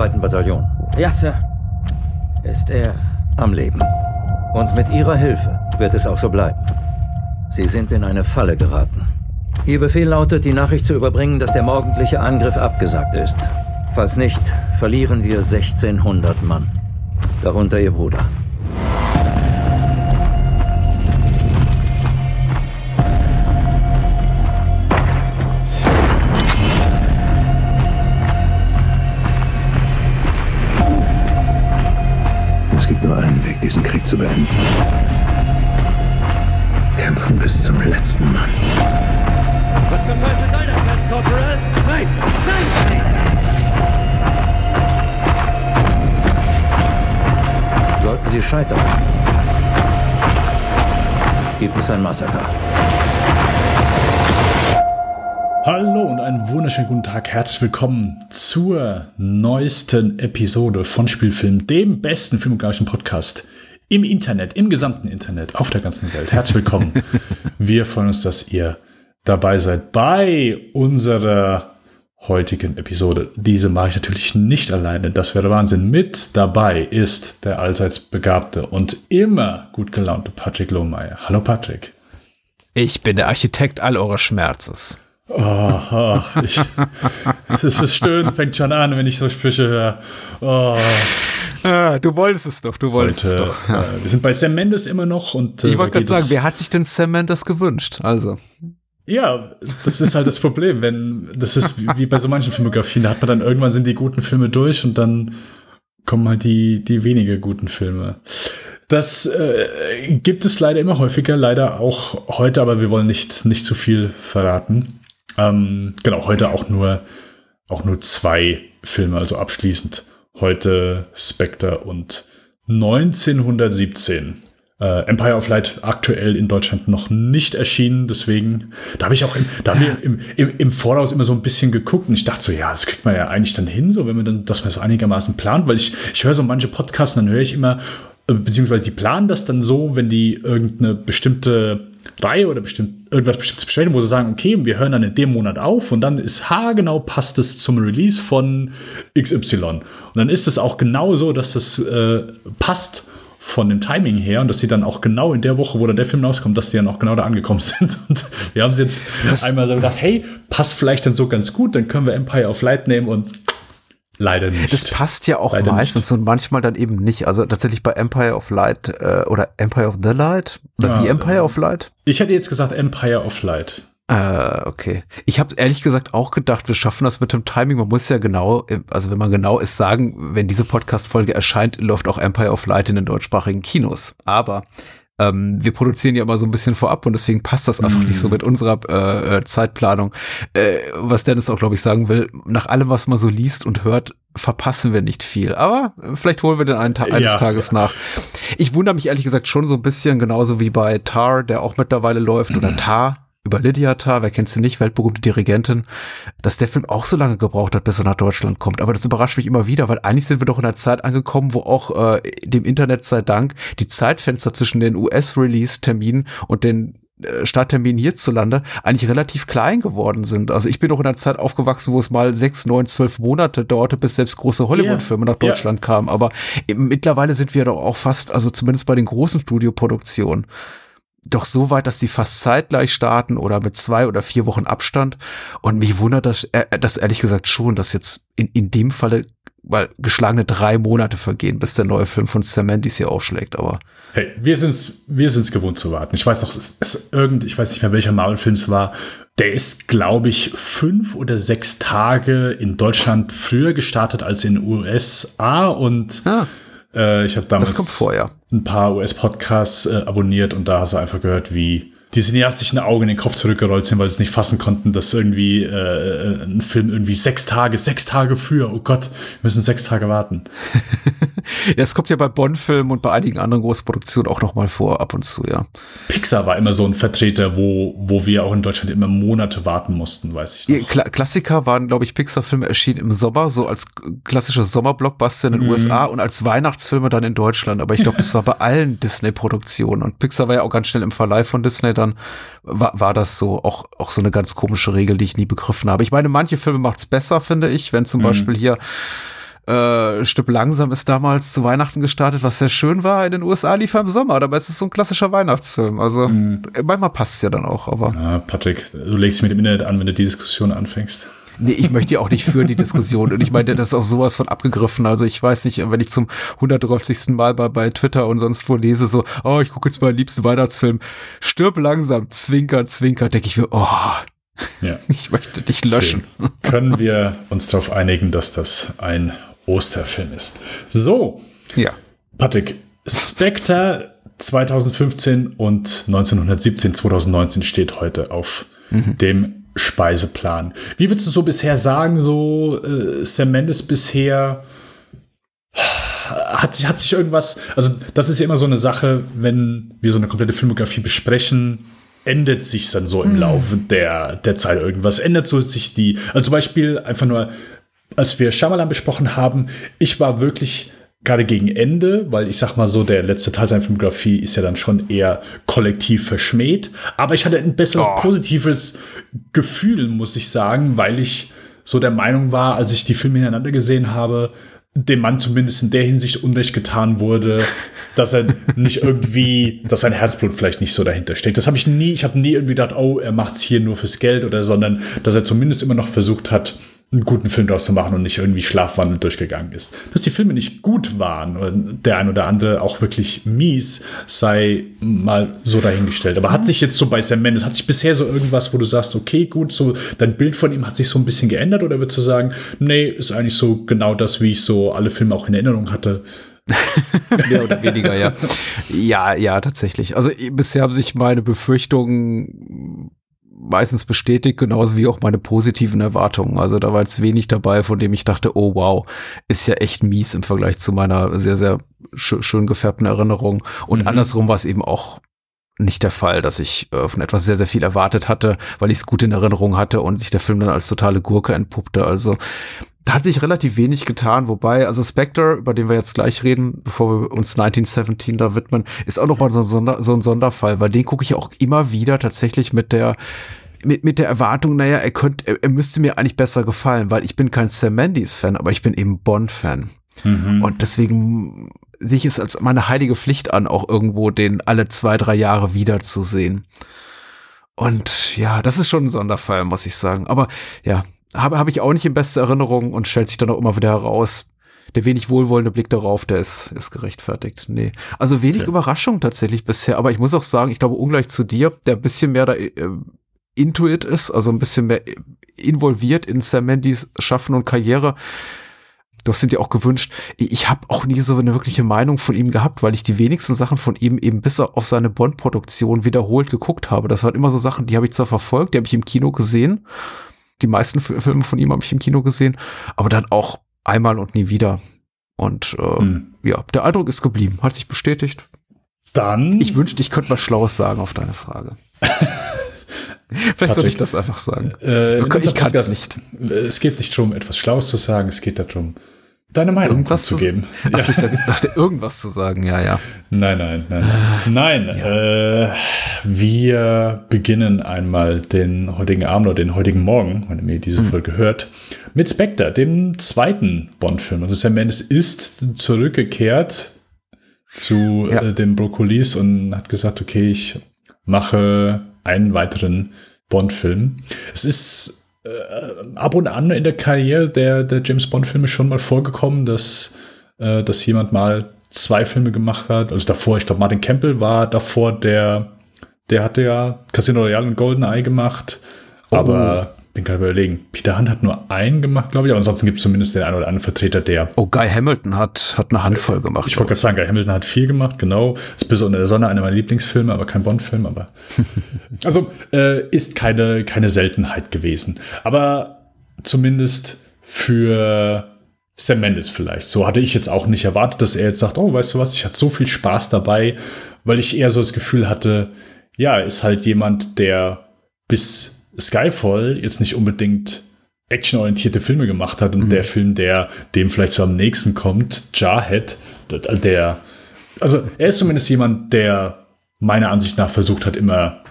zweiten Bataillon. Ja, Sir. Ist er am Leben. Und mit Ihrer Hilfe wird es auch so bleiben. Sie sind in eine Falle geraten. Ihr Befehl lautet, die Nachricht zu überbringen, dass der morgendliche Angriff abgesagt ist. Falls nicht, verlieren wir 1600 Mann. Darunter Ihr Bruder. Diesen Krieg zu beenden. Kämpfen bis zum letzten Mann. Was zum Teufel soll das, Lance Corporal? Nein! Nein! Sollten Sie scheitern, gibt es ein Massaker. Hallo und einen wunderschönen guten Tag. Herzlich willkommen zur neuesten Episode von Spielfilm, dem besten filmografischen Podcast im Internet, im gesamten Internet, auf der ganzen Welt. Herzlich willkommen. Wir freuen uns, dass ihr dabei seid bei unserer heutigen Episode. Diese mache ich natürlich nicht alleine, das wäre Wahnsinn. Mit dabei ist der allseits begabte und immer gut gelaunte Patrick Lohmeier. Hallo Patrick. Ich bin der Architekt all eurer Schmerzes. Oh, oh ich, es ist schön, fängt schon an, wenn ich so Sprüche höre. Oh. Ah, du wolltest es doch, du wolltest Heute, es doch. Ja. äh, wir sind bei Sam Mendes immer noch und äh, Ich wollte gerade sagen, wer hat sich denn Sam Mendes gewünscht? Also, Ja, das ist halt das Problem, wenn das ist wie, wie bei so manchen Filmografien, da hat man dann irgendwann sind die guten Filme durch und dann kommen halt die die weniger guten Filme. Das äh, gibt es leider immer häufiger, leider auch heute, aber wir wollen nicht nicht zu viel verraten. Ähm, genau, heute auch nur auch nur zwei Filme, also abschließend heute Spectre und 1917. Äh, Empire of Light aktuell in Deutschland noch nicht erschienen, deswegen, da habe ich auch, im, da haben wir im, im, im Voraus immer so ein bisschen geguckt und ich dachte so, ja, das kriegt man ja eigentlich dann hin, so wenn man dann, dass man so einigermaßen plant, weil ich, ich höre so manche Podcasts, dann höre ich immer, äh, beziehungsweise die planen das dann so, wenn die irgendeine bestimmte Reihe oder bestimmt, irgendwas bestimmtes besprechen, wo sie sagen, okay, wir hören dann in dem Monat auf und dann ist haargenau passt es zum Release von XY. Und dann ist es auch genau so, dass das äh, passt von dem Timing her und dass sie dann auch genau in der Woche, wo dann der Film rauskommt, dass die dann auch genau da angekommen sind. Und wir haben es jetzt einmal so gedacht, hey, passt vielleicht dann so ganz gut, dann können wir Empire of Light nehmen und leider nicht. das passt ja auch Leider meistens und manchmal dann eben nicht. Also tatsächlich bei Empire of Light äh, oder Empire of the Light oder Ja, The Empire äh, of Light. Ich hätte jetzt gesagt Empire of Light. Äh, okay. Ich habe ehrlich gesagt auch gedacht, wir schaffen das mit dem Timing. Man muss ja genau, also wenn man genau ist, sagen, wenn diese Podcast-Folge erscheint, läuft auch Empire of Light in den deutschsprachigen Kinos. Aber ähm, wir produzieren ja immer so ein bisschen vorab und deswegen passt das einfach nicht so mit unserer äh, äh, Zeitplanung. Äh, was Dennis auch, glaube ich, sagen will, nach allem, was man so liest und hört, verpassen wir nicht viel. Aber äh, vielleicht holen wir den einen Ta eines Ja, Tages nach. Ich wundere mich ehrlich gesagt schon so ein bisschen, genauso wie bei Tar, der auch mittlerweile läuft, oder Tar, über Lydia Tar, wer kennt sie nicht, weltberühmte Dirigentin, dass der Film auch so lange gebraucht hat, bis er nach Deutschland kommt. Aber das überrascht mich immer wieder, weil eigentlich sind wir doch in einer Zeit angekommen, wo auch äh, dem Internet sei Dank die Zeitfenster zwischen den US-Release-Terminen und den äh, Startterminen hierzulande eigentlich relativ klein geworden sind. Also ich bin noch in einer Zeit aufgewachsen, wo es mal sechs, neun, zwölf Monate dauerte, bis selbst große Hollywood-Filme nach Ja. Deutschland kamen. Aber mittlerweile sind wir doch auch fast, also zumindest bei den großen Studioproduktionen, doch so weit, dass die fast zeitgleich starten oder mit zwei oder vier Wochen Abstand. Und mich wundert das, äh, das ehrlich gesagt schon, dass jetzt in, in dem Falle weil geschlagene drei Monate vergehen, bis der neue Film von Sam Mendes hier aufschlägt. Aber Hey, wir sind's, wir sind's gewohnt zu warten. Ich weiß noch, es ist irgend, ich weiß nicht mehr, welcher Marvel-Film es war. Der ist, glaube ich, fünf oder sechs Tage in Deutschland früher gestartet als in USA und Ah. Äh, ich habe damals vor, ja. ein paar US-Podcasts äh, abonniert und da hast du einfach gehört, wie die cineastischen Augen in den Kopf zurückgerollt sind, weil sie es nicht fassen konnten, dass irgendwie äh, ein Film irgendwie sechs Tage, sechs Tage früher, oh Gott, wir müssen sechs Tage warten. das kommt ja bei Bond-Filmen und bei einigen anderen Großproduktionen auch noch mal vor, ab und zu, ja. Pixar war immer so ein Vertreter, wo, wo wir auch in Deutschland immer Monate warten mussten, weiß ich noch. Kla Klassiker waren, glaube ich, Pixar-Filme erschienen im Sommer, so als klassischer Sommerblockbuster in den Mhm. USA und als Weihnachtsfilme dann in Deutschland. Aber ich glaube, das war bei allen Disney-Produktionen. Und Pixar war ja auch ganz schnell im Verleih von Disney, dann war, war das so auch, auch so eine ganz komische Regel, die ich nie begriffen habe. Ich meine, manche Filme macht's besser, finde ich, wenn zum Mhm. Beispiel hier Äh, Stück langsam ist damals zu Weihnachten gestartet, was sehr schön war. In den USA lief er im Sommer, aber es ist so ein klassischer Weihnachtsfilm. Also Mhm. manchmal passt es ja dann auch, aber. Ah, Patrick, du legst dich mit dem Internet an, wenn du die Diskussion anfängst. Nee, ich möchte ja auch nicht führen, die Diskussion. Und ich meine, das ist auch sowas von abgegriffen. Also ich weiß nicht, wenn ich zum 130. Mal bei, bei Twitter und sonst wo lese, so, oh, ich gucke jetzt meinen liebsten Weihnachtsfilm, stirb langsam, zwinker, zwinker, denke ich mir, oh, Ja. ich möchte dich löschen. Deswegen Können wir uns darauf einigen, dass das ein Osterfilm ist. So, Ja. Patrick, Spectre 2015 und 1917, 2019 steht heute auf dem Speiseplan. Wie würdest du so bisher sagen, so äh, Sam Mendes bisher hat sich, hat sich irgendwas, also das ist ja immer so eine Sache, wenn wir so eine komplette Filmografie besprechen, ändert sich dann so im Laufe der, der Zeit irgendwas, ändert so sich die, also zum Beispiel einfach nur, als wir Shyamalan besprochen haben, ich war wirklich gerade gegen Ende, weil ich sag mal so, der letzte Teil seiner Filmografie ist ja dann schon eher kollektiv verschmäht, aber ich hatte ein besseres Oh. positives Gefühl, muss ich sagen, weil ich so der Meinung war, als ich die Filme hintereinander gesehen habe, dem Mann zumindest in der Hinsicht Unrecht getan wurde, dass er nicht irgendwie, dass sein Herzblut vielleicht nicht so dahinter steckt. Das habe ich nie, ich habe nie irgendwie gedacht, oh, er macht's hier nur fürs Geld oder, sondern, dass er zumindest immer noch versucht hat, einen guten Film draus zu machen und nicht irgendwie Schlafwandel durchgegangen ist. Dass die Filme nicht gut waren und der ein oder andere auch wirklich mies, sei mal so dahingestellt. Aber hat sich jetzt so bei Sam Mendes, hat sich bisher so irgendwas, wo du sagst, okay, gut, so dein Bild von ihm hat sich so ein bisschen geändert oder würdest du sagen, nee, ist eigentlich so genau das, wie ich so alle Filme auch in Erinnerung hatte? Mehr oder weniger, ja. Ja, ja, tatsächlich. Also bisher haben sich meine Befürchtungen meistens bestätigt, genauso wie auch meine positiven Erwartungen. Also da war jetzt wenig dabei, von dem ich dachte, oh wow, ist ja echt mies im Vergleich zu meiner sehr, sehr sch schön gefärbten Erinnerung. Und Mhm. andersrum war es eben auch nicht der Fall, dass ich äh, von etwas sehr, sehr viel erwartet hatte, weil ich es gut in Erinnerung hatte und sich der Film dann als totale Gurke entpuppte. Also da hat sich relativ wenig getan, wobei, also Spectre, über den wir jetzt gleich reden, bevor wir uns 1917 da widmen, ist auch nochmal so, Sonder, so ein Sonderfall, weil den gucke ich auch immer wieder tatsächlich mit der mit, mit der Erwartung, naja, er könnte, er, er müsste mir eigentlich besser gefallen, weil ich bin kein Sam Mendes-Fan, aber ich bin eben Bond-Fan. Und deswegen sehe ich es als meine heilige Pflicht an, auch irgendwo den alle zwei, drei Jahre wiederzusehen. Und ja, das ist schon ein Sonderfall, muss ich sagen. Aber ja, habe habe ich auch nicht in beste Erinnerung und stellt sich dann auch immer wieder heraus. Der wenig wohlwollende Blick darauf, der ist, ist gerechtfertigt. Nee. Also wenig Okay. Überraschung tatsächlich bisher. Aber ich muss auch sagen, ich glaube, ungleich zu dir, der ein bisschen mehr da äh, Intuit ist, also ein bisschen mehr äh, involviert in Sam Mendes Schaffen und Karriere. Du hast ihn dir auch gewünscht. Ich habe auch nie so eine wirkliche Meinung von ihm gehabt, weil ich die wenigsten Sachen von ihm eben bis auf seine Bond-Produktion wiederholt geguckt habe. Das waren immer so Sachen, die habe ich zwar verfolgt, die habe ich im Kino gesehen. Die meisten Filme von ihm habe ich im Kino gesehen, aber dann auch einmal und nie wieder. Und äh, Hm. ja, der Eindruck ist geblieben, hat sich bestätigt. Dann. Ich wünschte, ich könnte was Schlaues sagen auf deine Frage. Vielleicht sollte Patrick, ich das einfach sagen. äh, ich kann es nicht. Es geht nicht darum, etwas Schlaues zu sagen, es geht darum, deine Meinung Irgendwas zu geben. Achso, ich sag- dachte, irgendwas zu sagen, ja, ja. Nein, nein, nein. Nein, nein äh, wir beginnen einmal den heutigen Abend oder den heutigen Morgen, wenn ihr diese Folge hört, mit Spectre, dem zweiten Bond-Film. Also Sam Mendes ist zurückgekehrt zu Ja. äh, den Brokkolis und hat gesagt, okay, ich mache einen weiteren Bond-Film. Es ist äh, ab und an in der Karriere der, der James Bond-Filme schon mal vorgekommen, dass, äh, dass jemand mal zwei Filme gemacht hat. Also davor, ich glaube, Martin Campbell war davor der, der hatte ja Casino Royale und GoldenEye gemacht. Aber bin gerade überlegen, Peter Hunt hat nur einen gemacht, glaube ich, aber ansonsten gibt es zumindest den einen oder anderen Vertreter, der Oh, Guy Hamilton hat, hat eine Handvoll gemacht. ich wollte gerade sagen, Guy Hamilton hat viel gemacht, genau. Ist bis unter der Sonne einer meiner Lieblingsfilme, aber kein Bond-Film, aber. also äh, ist keine, keine Seltenheit gewesen. Aber zumindest für Sam Mendes vielleicht. So hatte ich jetzt auch nicht erwartet, dass er jetzt sagt, oh, weißt du was, ich hatte so viel Spaß dabei, weil ich eher so das Gefühl hatte, ja, ist halt jemand, der bis Skyfall jetzt nicht unbedingt actionorientierte Filme gemacht hat und der Film, der dem vielleicht so am nächsten kommt, Jarhead, der, also er ist zumindest jemand, der meiner Ansicht nach versucht hat, immer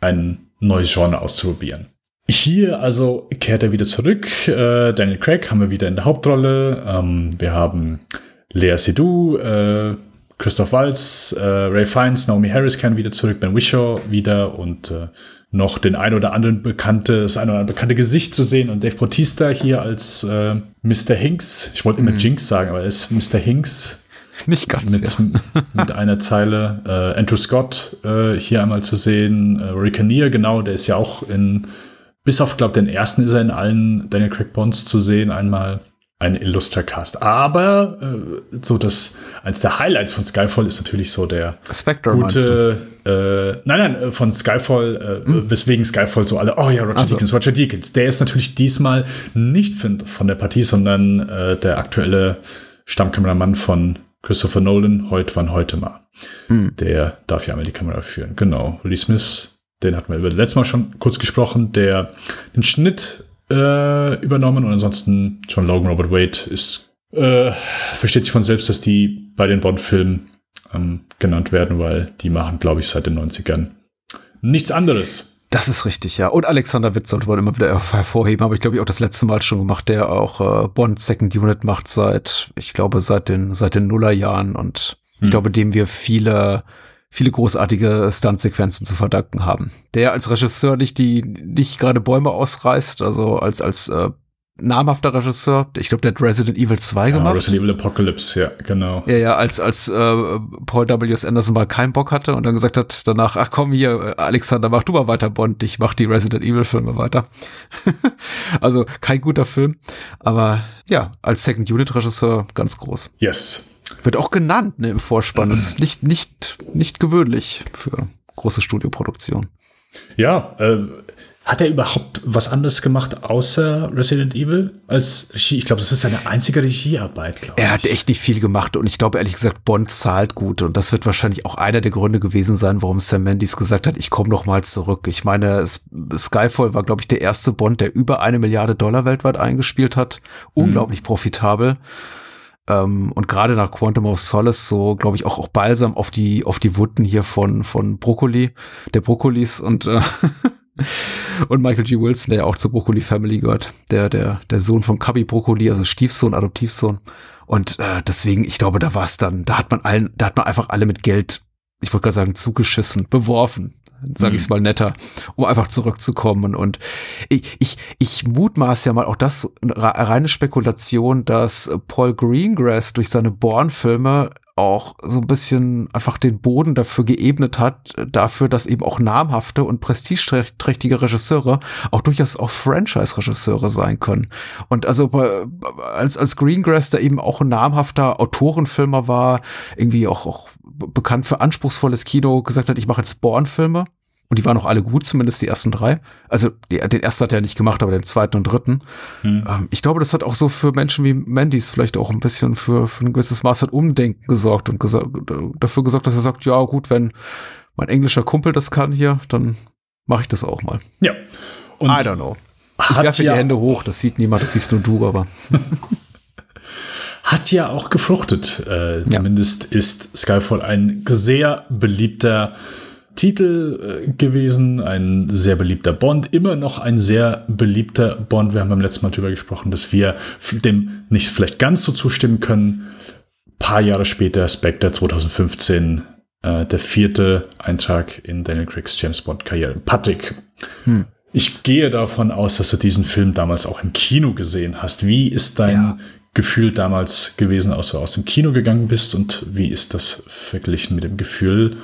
ein neues Genre auszuprobieren. Hier also kehrt er wieder zurück. Äh, Daniel Craig haben wir wieder in der Hauptrolle. Ähm, wir haben Lea Seydoux, äh, Christoph Waltz, äh, Ray Fiennes, Naomi Harris kehren wieder zurück, Ben Wishaw wieder und äh, noch den ein oder anderen bekannte, das ein oder andere bekannte Gesicht zu sehen und Dave Bautista hier als äh, Mr. Hinks. Ich wollte immer mhm. Jinx sagen, aber er ist Mr. Hinks. Nicht ganz. Mit, ja. mit einer Zeile. Äh, Andrew Scott äh, hier einmal zu sehen. Äh, Rory Kinnear, genau, der ist ja auch in, bis auf, glaube den ersten ist er in allen Daniel Craig Bonds zu sehen einmal ein Illustracast. Aber äh, so das eins der Highlights von Skyfall ist natürlich so der Spectre, gute. Äh, nein, nein, äh, von Skyfall, äh, hm. weswegen Skyfall so alle, oh ja, Roger also. Deakins, Roger Deakins. Der ist natürlich diesmal nicht von, der Partie, sondern äh, der aktuelle Stammkameramann von Christopher Nolan, heute wann heute mal. Hm. Der darf ja einmal die Kamera führen. Genau. Lee Smith, den hatten wir über letztes Mal schon kurz gesprochen, der den Schnitt äh, übernommen und ansonsten John Logan Robert Wade ist äh, versteht sich von selbst, dass die bei den Bond-Filmen ähm, genannt werden, weil die machen, glaube ich, seit den 90ern nichts anderes. Das ist richtig, ja. Und Alexander Witz sollte man immer wieder hervorheben, aber ich glaube, ich auch das letzte Mal schon gemacht, der auch äh, Bond Second Unit macht seit, ich glaube, seit den, seit den Nullerjahren und hm. ich glaube, dem wir viele viele großartige Stuntsequenzen zu verdanken haben. Der als Regisseur nicht die nicht gerade Bäume ausreißt, also als als äh, namhafter Regisseur, ich glaube, der hat Resident Evil 2 ja, gemacht. Resident Evil Apocalypse, ja, genau. Ja, ja, als als äh, Paul W. S. Anderson mal keinen Bock hatte und dann gesagt hat danach, ach komm hier, Alexander, mach du mal weiter Bond, ich mach die Resident Evil Filme weiter. also kein guter Film, aber ja, als Second Unit Regisseur ganz groß. Yes. Wird auch genannt ne, im Vorspann. Das ist nicht, nicht, nicht gewöhnlich für große Studioproduktion. Ja, äh, hat er überhaupt was anderes gemacht außer Resident Evil als Regie? Ich glaube, das ist seine einzige Regiearbeit, glaube ich. Er hat echt nicht viel gemacht und ich glaube ehrlich gesagt, Bond zahlt gut und das wird wahrscheinlich auch einer der Gründe gewesen sein, warum Sam Mendes gesagt hat, ich komme noch mal zurück. Ich meine, Skyfall war, glaube ich, der erste Bond, der über eine Milliarde Dollar weltweit eingespielt hat. Unglaublich mhm. profitabel. Ähm, und gerade nach Quantum of Solace so, glaube ich, auch, auch balsam auf die, auf die Wunden hier von, von Brokkoli, der Brokkolis und, äh, und Michael G. Wilson, der ja auch zur Brokkoli Family gehört, der, der, der Sohn von Cubby Brokkoli, also Stiefsohn, Adoptivsohn. Und äh, deswegen, ich glaube, da war es dann, da hat man allen, da hat man einfach alle mit Geld, ich wollte gerade sagen, zugeschissen, beworfen sage mhm. ich es mal netter, um einfach zurückzukommen. Und ich, ich, ich mutmaß ja mal auch das reine Spekulation, dass Paul Greengrass durch seine Born-Filme auch so ein bisschen einfach den Boden dafür geebnet hat, dafür, dass eben auch namhafte und prestigeträchtige Regisseure auch durchaus auch Franchise-Regisseure sein können. Und also als, als Greengrass, der eben auch ein namhafter Autorenfilmer war, irgendwie auch, auch bekannt für anspruchsvolles Kino, gesagt hat, ich mache jetzt Born-Filme. Und die waren auch alle gut, zumindest die ersten drei. Also die, den ersten hat er nicht gemacht, aber den zweiten und dritten. Hm. Ähm, ich glaube, das hat auch so für Menschen wie Mandys vielleicht auch ein bisschen für, für ein gewisses Maß an Umdenken gesorgt und gesa dafür gesorgt, dass er sagt, ja gut, wenn mein englischer Kumpel das kann hier, dann mache ich das auch mal. Ja. Und I don't know. Ich werfe ja die Hände hoch, das sieht niemand, das siehst nur du, aber. hat ja auch gefruchtet. Äh, ja. Zumindest ist Skyfall ein sehr beliebter Titel äh, gewesen, ein sehr beliebter Bond, immer noch ein sehr beliebter Bond. Wir haben beim letzten Mal darüber gesprochen, dass wir dem nicht vielleicht ganz so zustimmen können. Ein paar Jahre später, Spectre 2015, äh, der vierte Eintrag in Daniel Craigs James Bond Karriere. Patrick, hm. ich gehe davon aus, dass du diesen Film damals auch im Kino gesehen hast. Wie ist dein ja. Gefühl damals gewesen, als du aus dem Kino gegangen bist und wie ist das verglichen mit dem Gefühl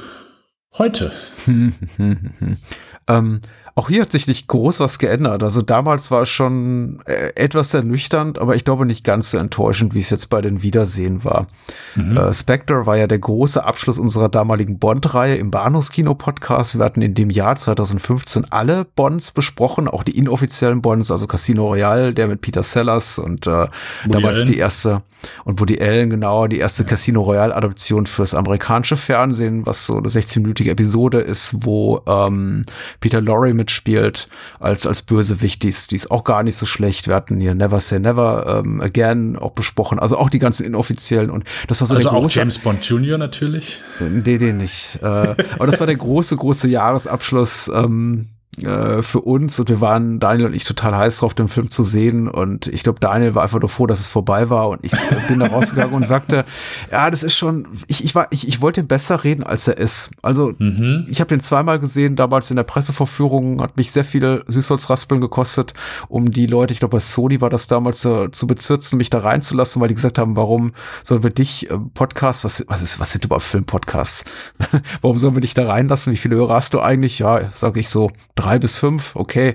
heute? ähm, auch hier hat sich nicht groß was geändert. Also damals war es schon äh, etwas ernüchternd, aber ich glaube nicht ganz so enttäuschend, wie es jetzt bei den Wiedersehen war. Mhm. Äh, Spectre war ja der große Abschluss unserer damaligen Bond-Reihe im Bahnhofskino-Podcast. Wir hatten in dem Jahr 2015 alle Bonds besprochen, auch die inoffiziellen Bonds, also Casino Royale, der mit Peter Sellers und äh, damals Allen. die erste und Woody Allen, genau, die erste ja. Casino Royale-Adaption fürs amerikanische Fernsehen, was so eine 16-minütige Episode ist, wo ähm, Peter Lorre mitspielt als, als Bösewicht. Die ist, die ist auch gar nicht so schlecht. Wir hatten hier Never Say Never ähm, Again auch besprochen. Also auch die ganzen inoffiziellen. Und das war so also der auch James Bond Jr. natürlich? Nee, den nicht. äh, aber das war der große, große Jahresabschluss. Ähm, äh, für uns und wir waren, Daniel und ich, total heiß drauf, den Film zu sehen und ich glaube, Daniel war einfach nur froh, dass es vorbei war und ich bin da rausgegangen und sagte, ja, das ist schon, ich, ich war, ich, ich wollte ihn besser reden, als er ist. Also, Mhm. ich habe den zweimal gesehen, damals in der Pressevorführung, hat mich sehr viele Süßholzraspeln gekostet, um die Leute, ich glaube bei Sony war das damals, äh, zu bezirzen, mich da reinzulassen, weil die gesagt haben, warum sollen wir dich, äh, Podcast, was, was ist, was sind überhaupt Filmpodcasts? warum sollen wir dich da reinlassen? Wie viele Hörer hast du eigentlich? Ja, sage ich so, drei bis fünf, okay.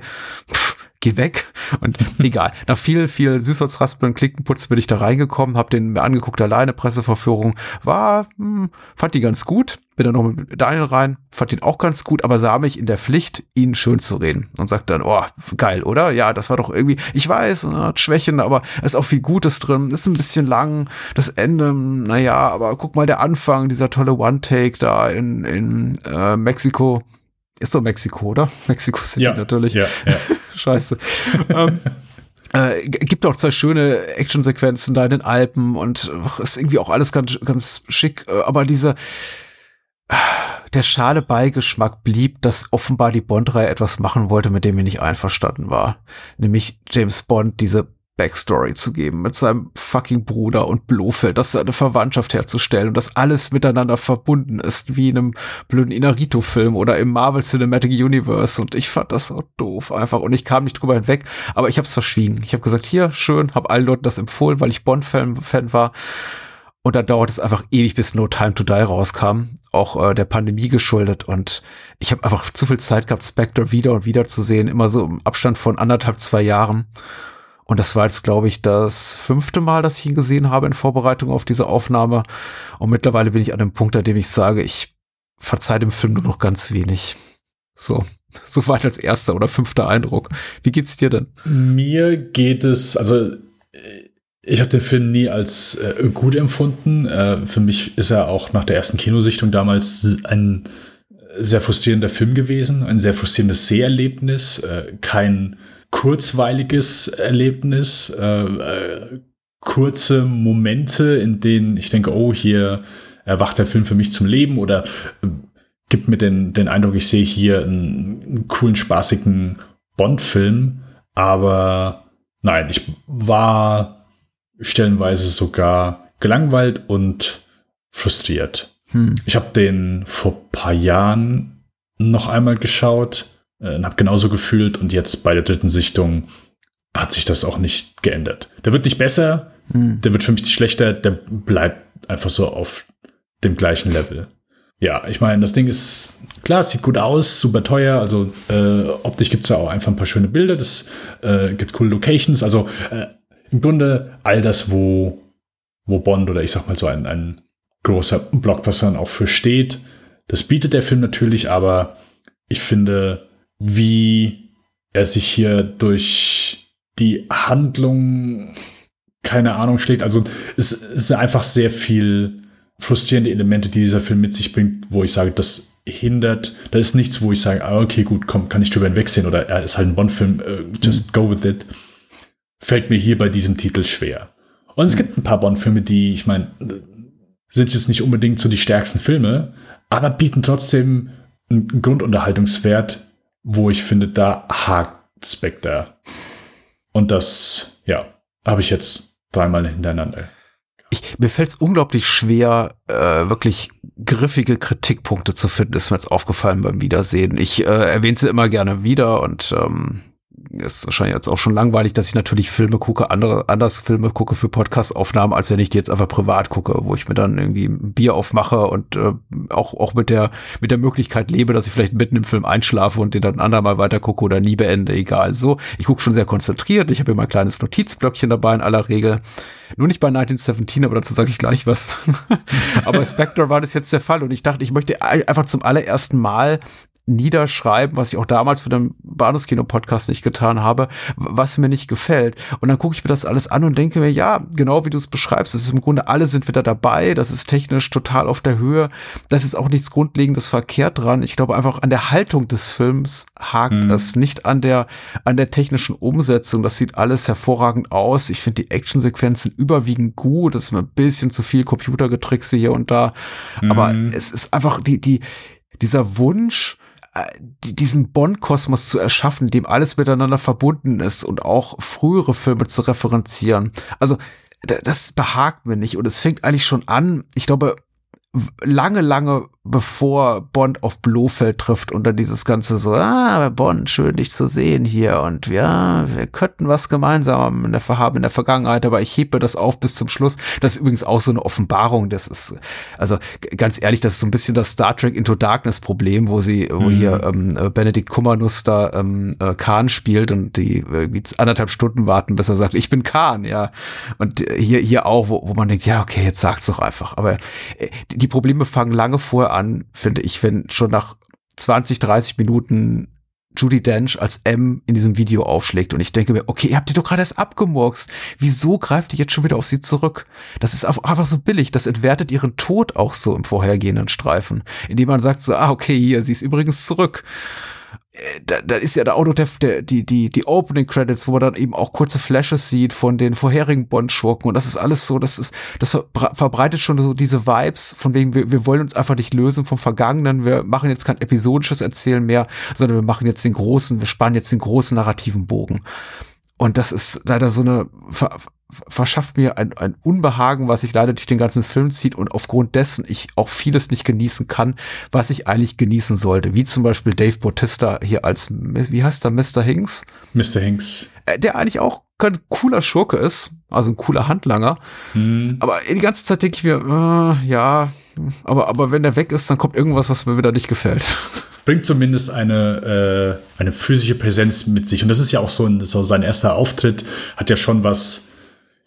Pff, geh weg. Und egal. Nach viel, viel Süßholzraspeln, Klickenputz bin ich da reingekommen, hab den mir angeguckt alleine, Presseverführung. War, hm, fand die ganz gut. Bin dann noch mit Daniel rein, fand ihn auch ganz gut, aber sah mich in der Pflicht, ihn schön zu reden. Und sagt dann, oh, geil, oder? Ja, das war doch irgendwie, ich weiß, äh, hat Schwächen, aber es ist auch viel Gutes drin. Ist ein bisschen lang. Das Ende, naja, aber guck mal, der Anfang, dieser tolle One-Take da in, in äh, Mexiko. Ist doch Mexiko, oder? Mexiko City Ja, natürlich. Ja, ja. Scheiße. ähm, äh, gibt auch zwei schöne Actionsequenzen da in den Alpen und ist irgendwie auch alles ganz, ganz schick. äh, Aber dieser, der schale Beigeschmack blieb, dass offenbar die Bond-Reihe etwas machen wollte, mit dem ich nicht einverstanden war. Nämlich James Bond diese Backstory zu geben mit seinem fucking Bruder und Blofeld, das eine Verwandtschaft herzustellen und dass alles miteinander verbunden ist, wie in einem blöden Inarito-Film oder im Marvel Cinematic Universe und ich fand das so doof einfach und ich kam nicht drüber hinweg, aber ich habe es verschwiegen. Ich habe gesagt, hier, schön, habe allen Leuten das empfohlen, weil ich Bond-Fan Fan war und dann dauert es einfach ewig, bis No Time to Die rauskam, auch äh, der Pandemie geschuldet. Und ich habe einfach zu viel Zeit gehabt, Spectre wieder und wieder zu sehen, immer so im Abstand von anderthalb, zwei Jahren. Und das war jetzt, glaube ich, das fünfte Mal, dass ich ihn gesehen habe in Vorbereitung auf diese Aufnahme. Und mittlerweile bin ich an dem Punkt, an dem ich sage, ich verzeih dem Film nur noch ganz wenig. So, soweit als erster oder fünfter Eindruck. Wie geht's dir denn? Mir geht es, also äh, ich habe den Film nie als äh, gut empfunden. Äh, für mich ist er auch nach der ersten Kinosichtung damals ein sehr frustrierender Film gewesen, ein sehr frustrierendes Seherlebnis, äh, kein kurzweiliges Erlebnis, äh, äh, kurze Momente, in denen ich denke, oh, hier erwacht der Film für mich zum Leben oder äh, gibt mir den, den Eindruck, ich sehe hier einen, einen coolen, spaßigen Bond-Film, aber nein, ich war stellenweise sogar gelangweilt und frustriert. Hm. Ich habe den vor ein paar Jahren noch einmal geschaut äh, und habe genauso gefühlt und jetzt bei der dritten Sichtung hat sich das auch nicht geändert. Der wird nicht besser, Hm. der wird für mich nicht schlechter, der bleibt einfach so auf dem gleichen Level. Ja, ich meine, das Ding ist, klar, sieht gut aus, super teuer, also äh, optisch gibt es ja auch einfach ein paar schöne Bilder, das äh, gibt coole Locations, also äh, im Grunde all das, wo, wo Bond oder ich sag mal so ein, ein großer Blockbuster auch für steht, das bietet der Film natürlich, aber ich finde, wie er sich hier durch die Handlung keine Ahnung schlägt. Also es, es sind einfach sehr viel frustrierende Elemente, die dieser Film mit sich bringt, wo ich sage, das hindert. Da ist nichts, wo ich sage, ah, okay, gut, komm, kann ich drüber hinwegsehen oder er ist halt ein Bond-Film, äh, just go with it. Fällt mir hier bei diesem Titel schwer. Und es gibt ein paar Bond-Filme, die, ich meine, sind jetzt nicht unbedingt so die stärksten Filme, aber bieten trotzdem einen Grundunterhaltungswert, wo ich finde, da hakt Spectre. Und das, ja, habe ich jetzt dreimal hintereinander. Ich, mir fällt es unglaublich schwer, äh, wirklich griffige Kritikpunkte zu finden, ist mir jetzt aufgefallen beim Wiedersehen. Ich äh, erwähne sie immer gerne wieder und ähm, ist wahrscheinlich jetzt auch schon langweilig, dass ich natürlich Filme gucke, andere, anders Filme gucke für Podcast-Aufnahmen, als wenn ich die jetzt einfach privat gucke, wo ich mir dann irgendwie ein Bier aufmache und äh, auch, auch mit der, mit der Möglichkeit lebe, dass ich vielleicht mitten im Film einschlafe und den dann ein andermal weiter gucke oder nie beende, egal. So, ich gucke schon sehr konzentriert, ich habe immer ein kleines Notizblöckchen dabei in aller Regel. Nur nicht bei 1917, aber dazu sage ich gleich was. aber Spectre war das jetzt der Fall und ich dachte, ich möchte einfach zum allerersten Mal niederschreiben, was ich auch damals für den Bahnhofskino-Podcast nicht getan habe, was mir nicht gefällt. Und dann gucke ich mir das alles an und denke mir, ja, genau wie du es beschreibst, es ist im Grunde, alle sind wieder dabei, das ist technisch total auf der Höhe, das ist auch nichts Grundlegendes verkehrt dran. Ich glaube einfach an der Haltung des Films hakt Mhm. es, nicht an der, an der technischen Umsetzung. Das sieht alles hervorragend aus. Ich finde die Actionsequenzen überwiegend gut. Das ist mir ein bisschen zu viel Computergetrickse hier und da. Aber Mhm. es ist einfach die, die, dieser Wunsch, diesen Bond-Kosmos zu erschaffen, dem alles miteinander verbunden ist und auch frühere Filme zu referenzieren. Also das behagt mir nicht und es fängt eigentlich schon an. Ich glaube, lange, lange bevor Bond auf Blofeld trifft und dann dieses ganze so, ah, Bond, schön dich zu sehen hier und ja, wir könnten was gemeinsam in der, haben in der Vergangenheit, aber ich hebe das auf bis zum Schluss. Das ist übrigens auch so eine Offenbarung, das ist, also ganz ehrlich, das ist so ein bisschen das Star Trek Into Darkness Problem, wo sie, wo mhm. hier ähm, äh, Benedict Cumberbatch da ähm, äh, Khan spielt und die äh, anderthalb Stunden warten, bis er sagt, ich bin Khan, ja. Und hier, hier auch, wo, wo man denkt, ja, okay, jetzt sag's doch einfach. Aber äh, die Probleme fangen lange vorher an, finde ich, wenn schon nach 20, 30 Minuten Judy Dench als M in diesem Video aufschlägt und ich denke mir, okay, ihr habt die doch gerade erst abgemurkst. Wieso greift ihr jetzt schon wieder auf sie zurück? Das ist einfach so billig. Das entwertet ihren Tod auch so im vorhergehenden Streifen, indem man sagt so, ah, okay, hier, sie ist übrigens zurück. Äh, da, da ist ja da auch noch der, der, die, die, die Opening Credits, wo man dann eben auch kurze Flashes sieht von den vorherigen Bond-Schurken und das ist alles so, das ist, das verbreitet schon so diese Vibes, von wegen, wir, wir wollen uns einfach nicht lösen vom Vergangenen, wir machen jetzt kein episodisches Erzählen mehr, sondern wir machen jetzt den großen, wir spannen jetzt den großen narrativen Bogen. Und das ist leider so eine, verschafft mir ein, ein Unbehagen, was sich leider durch den ganzen Film zieht und aufgrund dessen ich auch vieles nicht genießen kann, was ich eigentlich genießen sollte. Wie zum Beispiel Dave Bautista hier als, wie heißt der, Mr. Hinks? Mr. Hinks. Äh, der eigentlich auch kein cooler Schurke ist, also ein cooler Handlanger. Hm. Aber die ganze Zeit denke ich mir, äh, ja, aber, aber wenn der weg ist, dann kommt irgendwas, was mir wieder nicht gefällt. Bringt zumindest eine, äh, eine physische Präsenz mit sich. Und das ist ja auch so, ein, so sein erster Auftritt, hat ja schon was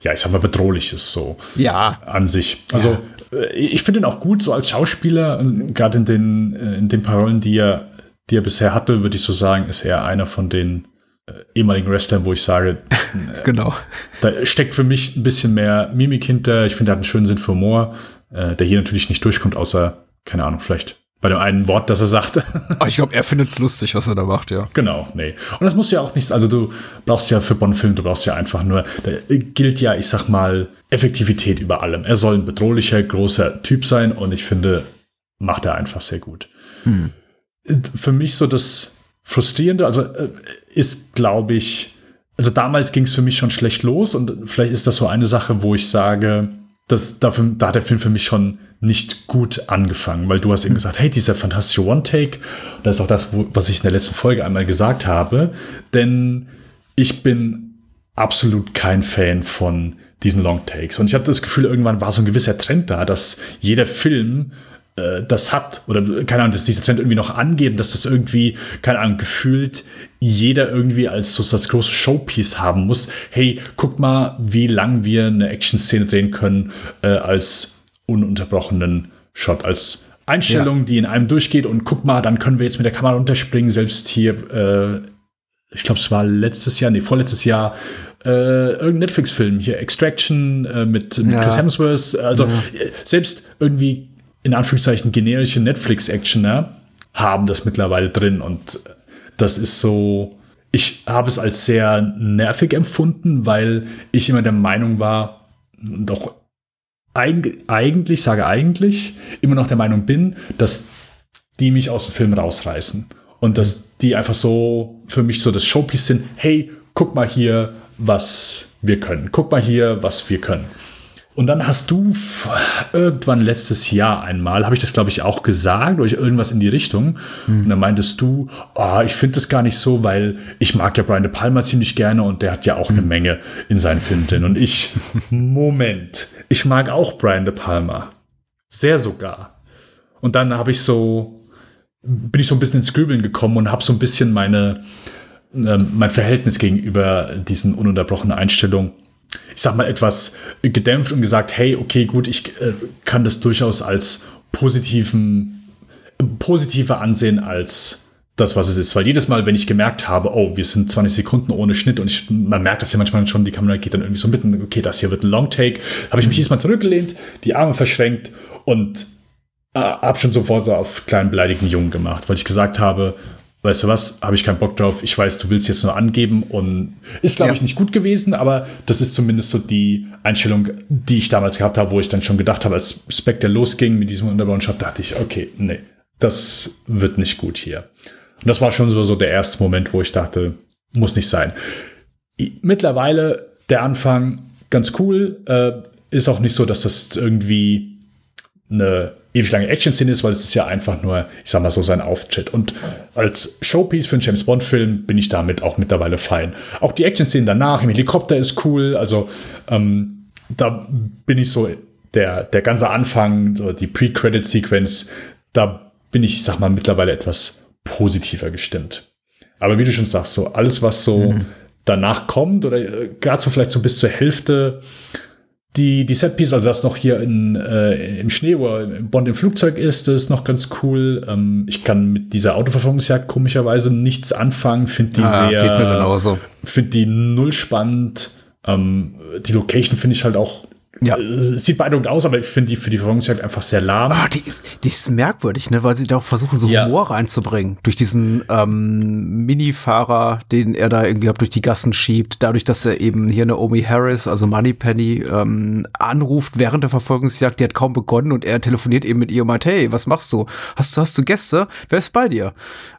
ja, ich sag mal, bedrohliches so ja. an sich. Also ja. Äh, ich finde ihn auch gut, so als Schauspieler, gerade in den, äh, in den Parolen, die er, die er bisher hatte, würde ich so sagen, ist er einer von den äh, ehemaligen Wrestlern, wo ich sage, genau. Da steckt für mich ein bisschen mehr Mimik hinter. Ich finde, er hat einen schönen Sinn für Humor, der hier natürlich nicht durchkommt, außer, keine Ahnung, vielleicht bei dem einen Wort, das er sagt. Oh, ich glaube, er findet es lustig, was er da macht, ja. Genau, nee. Und das muss ja auch nichts, also du brauchst ja für Bonn-Film, du brauchst ja einfach nur, da gilt ja, ich sag mal, Effektivität über allem. Er soll ein bedrohlicher, großer Typ sein und ich finde, macht er einfach sehr gut. Hm. Für mich so das Frustrierende, also äh, ist, glaube ich, also damals ging es für mich schon schlecht los und vielleicht ist das so eine Sache, wo ich sage, das, dafür, da hat der Film für mich schon nicht gut angefangen, weil du hast eben gesagt, hey, dieser fantastische One-Take, das ist auch das, was ich in der letzten Folge einmal gesagt habe, denn ich bin absolut kein Fan von diesen Long-Takes. Und ich habe das Gefühl, irgendwann war so ein gewisser Trend da, dass jeder Film äh, das hat oder keine Ahnung, dass dieser Trend irgendwie noch angeht, dass das irgendwie, keine Ahnung, gefühlt jeder irgendwie als so das große Showpiece haben muss. Hey, guck mal, wie lang wir eine Action-Szene drehen können äh, als ununterbrochenen Shot, als Einstellung, ja. die in einem durchgeht und guck mal, dann können wir jetzt mit der Kamera runterspringen, selbst hier, äh, ich glaube, es war letztes Jahr, nee, vorletztes Jahr, äh, irgendein Netflix-Film, hier Extraction äh, mit, mit ja. Chris Hemsworth, also ja. selbst irgendwie in Anführungszeichen generische Netflix-Actioner haben das mittlerweile drin und das ist so, ich habe es als sehr nervig empfunden, weil ich immer der Meinung war, doch eigentlich, sage eigentlich, immer noch der Meinung bin, dass die mich aus dem Film rausreißen. Und dass die einfach so für mich so das Showpiece sind. Hey, guck mal hier, was wir können. Guck mal hier, was wir können. Und dann hast du irgendwann letztes Jahr einmal, habe ich das glaube ich auch gesagt, oder irgendwas in die Richtung. Mhm. Und dann meintest du, oh, ich finde das gar nicht so, weil ich mag ja Brian De Palma ziemlich gerne und der hat ja auch mhm. eine Menge in seinen Filmen drin. Und ich, Moment, ich mag auch Brian De Palma. Sehr sogar. Und dann habe ich so, bin ich so ein bisschen ins Grübeln gekommen und habe so ein bisschen meine, äh, mein Verhältnis gegenüber diesen ununterbrochenen Einstellungen ich sag mal, etwas gedämpft und gesagt, hey, okay, gut, ich äh, kann das durchaus als positiven, positiver ansehen als das, was es ist. Weil jedes Mal, wenn ich gemerkt habe, oh, wir sind 20 Sekunden ohne Schnitt und ich, man merkt das ja manchmal schon, die Kamera geht dann irgendwie so mitten, okay, das hier wird ein Long Take, habe ich mich jedes Mal zurückgelehnt, die Arme verschränkt und äh, habe schon sofort auf kleinen beleidigten Jungen gemacht, weil ich gesagt habe, weißt du was, habe ich keinen Bock drauf, ich weiß, du willst jetzt nur angeben und ist, glaube ja. ich, nicht gut gewesen, aber das ist zumindest so die Einstellung, die ich damals gehabt habe, wo ich dann schon gedacht habe, als Spectre losging mit diesem Underground-Shot, dachte ich, okay, nee, das wird nicht gut hier. Und das war schon so, so der erste Moment, wo ich dachte, muss nicht sein. Mittlerweile der Anfang ganz cool. Äh, ist auch nicht so, dass das irgendwie eine ewig lange Action-Szene ist, weil es ist ja einfach nur, ich sag mal so, sein Auftritt. Und als Showpiece für einen James Bond-Film bin ich damit auch mittlerweile fein. Auch die Action-Szenen danach im Helikopter ist cool. Also ähm, da bin ich so, der, der ganze Anfang, so die Pre-Credit-Sequence, da bin ich, ich sag mal, mittlerweile etwas positiver gestimmt. Aber wie du schon sagst, so alles, was so mhm. danach kommt oder äh, gerade so vielleicht so bis zur Hälfte, die, die Setpiece, also das noch hier in, äh, im Schnee, wo Bond im Flugzeug ist, das ist noch ganz cool. Ähm, ich kann mit dieser Autoverfolgungsjagd komischerweise nichts anfangen, finde die ah, sehr, finde die null spannend. Ähm, die Location finde ich halt auch ja. Äh, sieht beeindruckend aus, aber ich finde die für die Verfolgungsjagd einfach sehr lahm. Ah, die ist, die ist merkwürdig, ne, weil sie da auch versuchen, so ja. Humor reinzubringen. Durch diesen ähm, Mini-Fahrer, den er da irgendwie durch die Gassen schiebt, dadurch, dass er eben hier Naomi Harris, also Moneypenny, ähm, anruft während der Verfolgungsjagd, die hat kaum begonnen und er telefoniert eben mit ihr und meint, hey, was machst du? Hast du, hast du Gäste? Wer ist bei dir?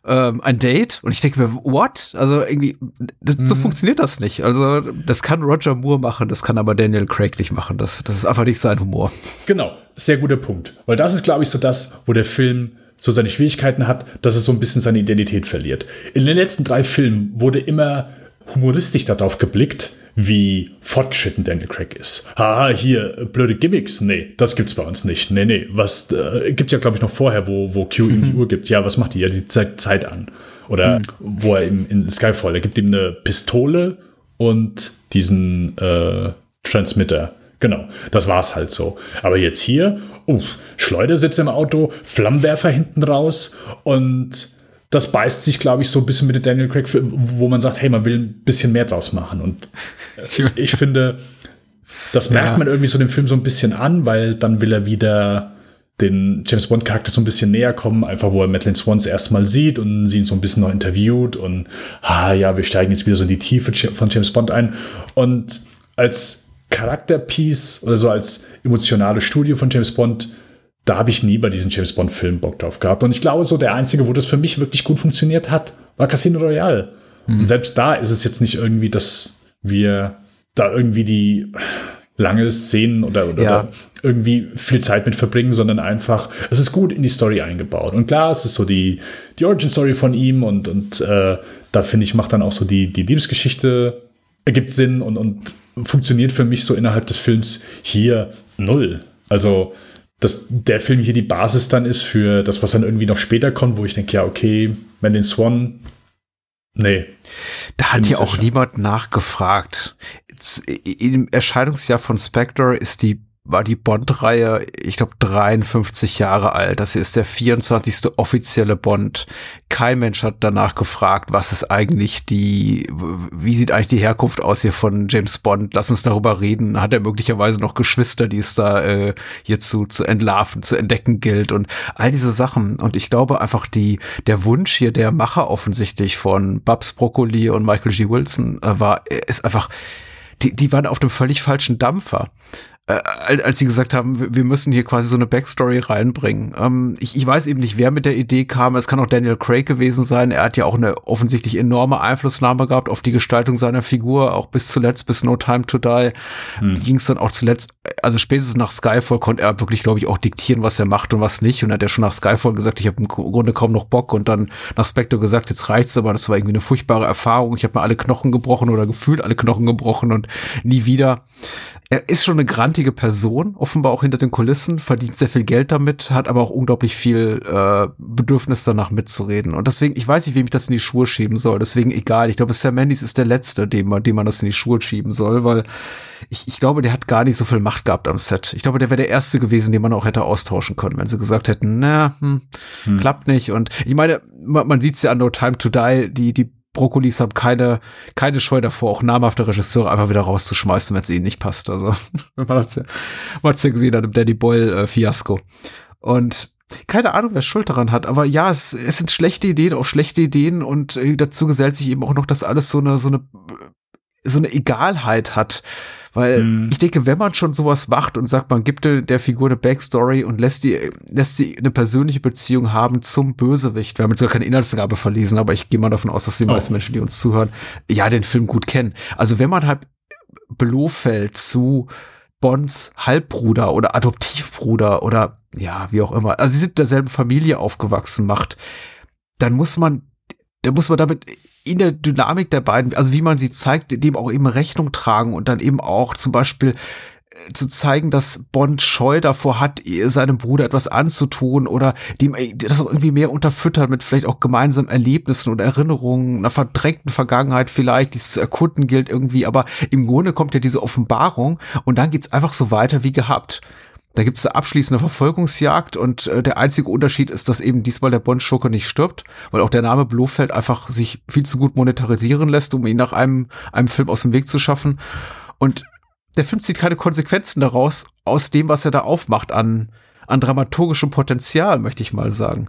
Ähm, ein Date? Und ich denke mir, what? Also irgendwie, mhm. so funktioniert das nicht. Also, das kann Roger Moore machen, das kann aber Daniel Craig nicht machen. Das das, ist einfach nicht sein Humor. Genau, sehr guter Punkt. Weil das ist, glaube ich, so das, wo der Film so seine Schwierigkeiten hat, dass es so ein bisschen seine Identität verliert. In den letzten drei Filmen wurde immer humoristisch darauf geblickt, wie fortgeschritten Daniel Craig ist. Haha, hier, blöde Gimmicks. Nee, das gibt's bei uns nicht. Nee, nee, was äh, gibt's ja, glaube ich, noch vorher, wo, wo Q ihm die Uhr gibt. Ja, was macht die? Ja, die zeigt Zeit an. Oder mhm. wo er in, in Skyfall, er gibt ihm eine Pistole und diesen äh, Transmitter. Genau, das war's halt so. Aber jetzt hier, uff, Schleudersitz im Auto, Flammenwerfer hinten raus und das beißt sich, glaube ich, so ein bisschen mit Daniel Craig, wo man sagt, hey, man will ein bisschen mehr draus machen. Und ich finde, das merkt ja. man irgendwie so dem Film so ein bisschen an, weil dann will er wieder den James Bond Charakter so ein bisschen näher kommen, einfach wo er Madeline Swans erstmal sieht und sie ihn so ein bisschen noch interviewt und ah ja, wir steigen jetzt wieder so in die Tiefe von James Bond ein und als Charakterpiece oder so als emotionale Studie von James Bond, da habe ich nie bei diesen James Bond-Filmen Bock drauf gehabt. Und ich glaube, so der einzige, wo das für mich wirklich gut funktioniert hat, war Casino Royale. Mhm. Und selbst da ist es jetzt nicht irgendwie, dass wir da irgendwie die lange Szenen oder, oder, ja. irgendwie viel Zeit mit verbringen, sondern einfach, es ist gut in die Story eingebaut. Und klar, es ist so die, die Origin-Story von ihm und, und äh, da finde ich, macht dann auch so die, die Liebesgeschichte ergibt Sinn und, und funktioniert für mich so innerhalb des Films hier null. Also, dass der Film hier die Basis dann ist für das, was dann irgendwie noch später kommt, wo ich denke, ja, okay, wenn den Swan, nee. Da hat ja auch niemand nachgefragt. Im Erscheinungsjahr von Spectre ist die war die Bond-Reihe, ich glaube, 53 Jahre alt. Das ist der 24. offizielle Bond. Kein Mensch hat danach gefragt, was ist eigentlich die, wie sieht eigentlich die Herkunft aus hier von James Bond? Lass uns darüber reden. Hat er möglicherweise noch Geschwister, die es da äh, hier zu, zu entlarven, zu entdecken gilt und all diese Sachen. Und ich glaube einfach die, der Wunsch hier der Macher offensichtlich von Babs Broccoli und Michael G. Wilson äh, war, ist einfach, die, die waren auf dem völlig falschen Dampfer äh, als sie gesagt haben, wir müssen hier quasi so eine Backstory reinbringen. Ähm, ich, ich weiß eben nicht, wer mit der Idee kam. Es kann auch Daniel Craig gewesen sein. Er hat ja auch eine offensichtlich enorme Einflussnahme gehabt auf die Gestaltung seiner Figur, auch bis zuletzt, bis No Time to Die. Hm. Ging es dann auch zuletzt, also spätestens nach Skyfall konnte er wirklich, glaube ich, auch diktieren, was er macht und was nicht. Und er hat ja schon nach Skyfall gesagt, ich habe im Grunde kaum noch Bock. Und dann nach Spectre gesagt, jetzt reicht's, aber das war irgendwie eine furchtbare Erfahrung. Ich habe mir alle Knochen gebrochen oder gefühlt alle Knochen gebrochen und nie wieder er ist schon eine grantige Person, offenbar auch hinter den Kulissen, verdient sehr viel Geld damit, hat aber auch unglaublich viel äh, Bedürfnis danach mitzureden. Und deswegen, ich weiß nicht, wem ich das in die Schuhe schieben soll. Deswegen egal. Ich glaube, Sam Mendes ist der Letzte, dem man, dem man das in die Schuhe schieben soll, weil ich, ich glaube, der hat gar nicht so viel Macht gehabt am Set. Ich glaube, der wäre der Erste gewesen, den man auch hätte austauschen können, wenn sie gesagt hätten, na, hm, hm. klappt nicht. Und ich meine, man, man sieht es ja an No Time to Die, die, die Brokkolis haben keine, keine Scheu davor, auch namhafte Regisseure einfach wieder rauszuschmeißen, wenn es ihnen nicht passt. Also, man hat's ja, man hat's ja gesehen an dem Danny Boyle-Fiasko. Äh, und keine Ahnung, wer Schuld daran hat, aber ja, es, es sind schlechte Ideen auf schlechte Ideen und äh, dazu gesellt sich eben auch noch, dass alles so eine, so eine so eine Egalheit hat. Weil mhm. ich denke, wenn man schon sowas macht und sagt, man gibt der Figur eine Backstory und lässt die, lässt sie eine persönliche Beziehung haben zum Bösewicht. Wir haben jetzt sogar keine Inhaltsangabe verlesen, aber ich gehe mal davon aus, dass die oh. meisten Menschen, die uns zuhören, ja, den Film gut kennen. Also wenn man halt Blofeld zu Bonds Halbbruder oder Adoptivbruder oder ja, wie auch immer, also sie sind derselben Familie aufgewachsen macht, dann muss man, da muss man damit in der Dynamik der beiden, also wie man sie zeigt, dem auch eben Rechnung tragen und dann eben auch zum Beispiel äh, zu zeigen, dass Bond Scheu davor hat, seinem Bruder etwas anzutun oder dem äh, das irgendwie mehr unterfüttert mit vielleicht auch gemeinsamen Erlebnissen oder Erinnerungen, einer verdrängten Vergangenheit vielleicht, die es zu erkunden gilt irgendwie, aber im Grunde kommt ja diese Offenbarung und dann geht's einfach so weiter wie gehabt. Da gibt es eine abschließende Verfolgungsjagd und äh, der einzige Unterschied ist, dass eben diesmal der Bond-Schurke nicht stirbt, weil auch der Name Blofeld einfach sich viel zu gut monetarisieren lässt, um ihn nach einem, einem Film aus dem Weg zu schaffen. Und der Film zieht keine Konsequenzen daraus, aus dem, was er da aufmacht an an dramaturgischem Potenzial, möchte ich mal sagen.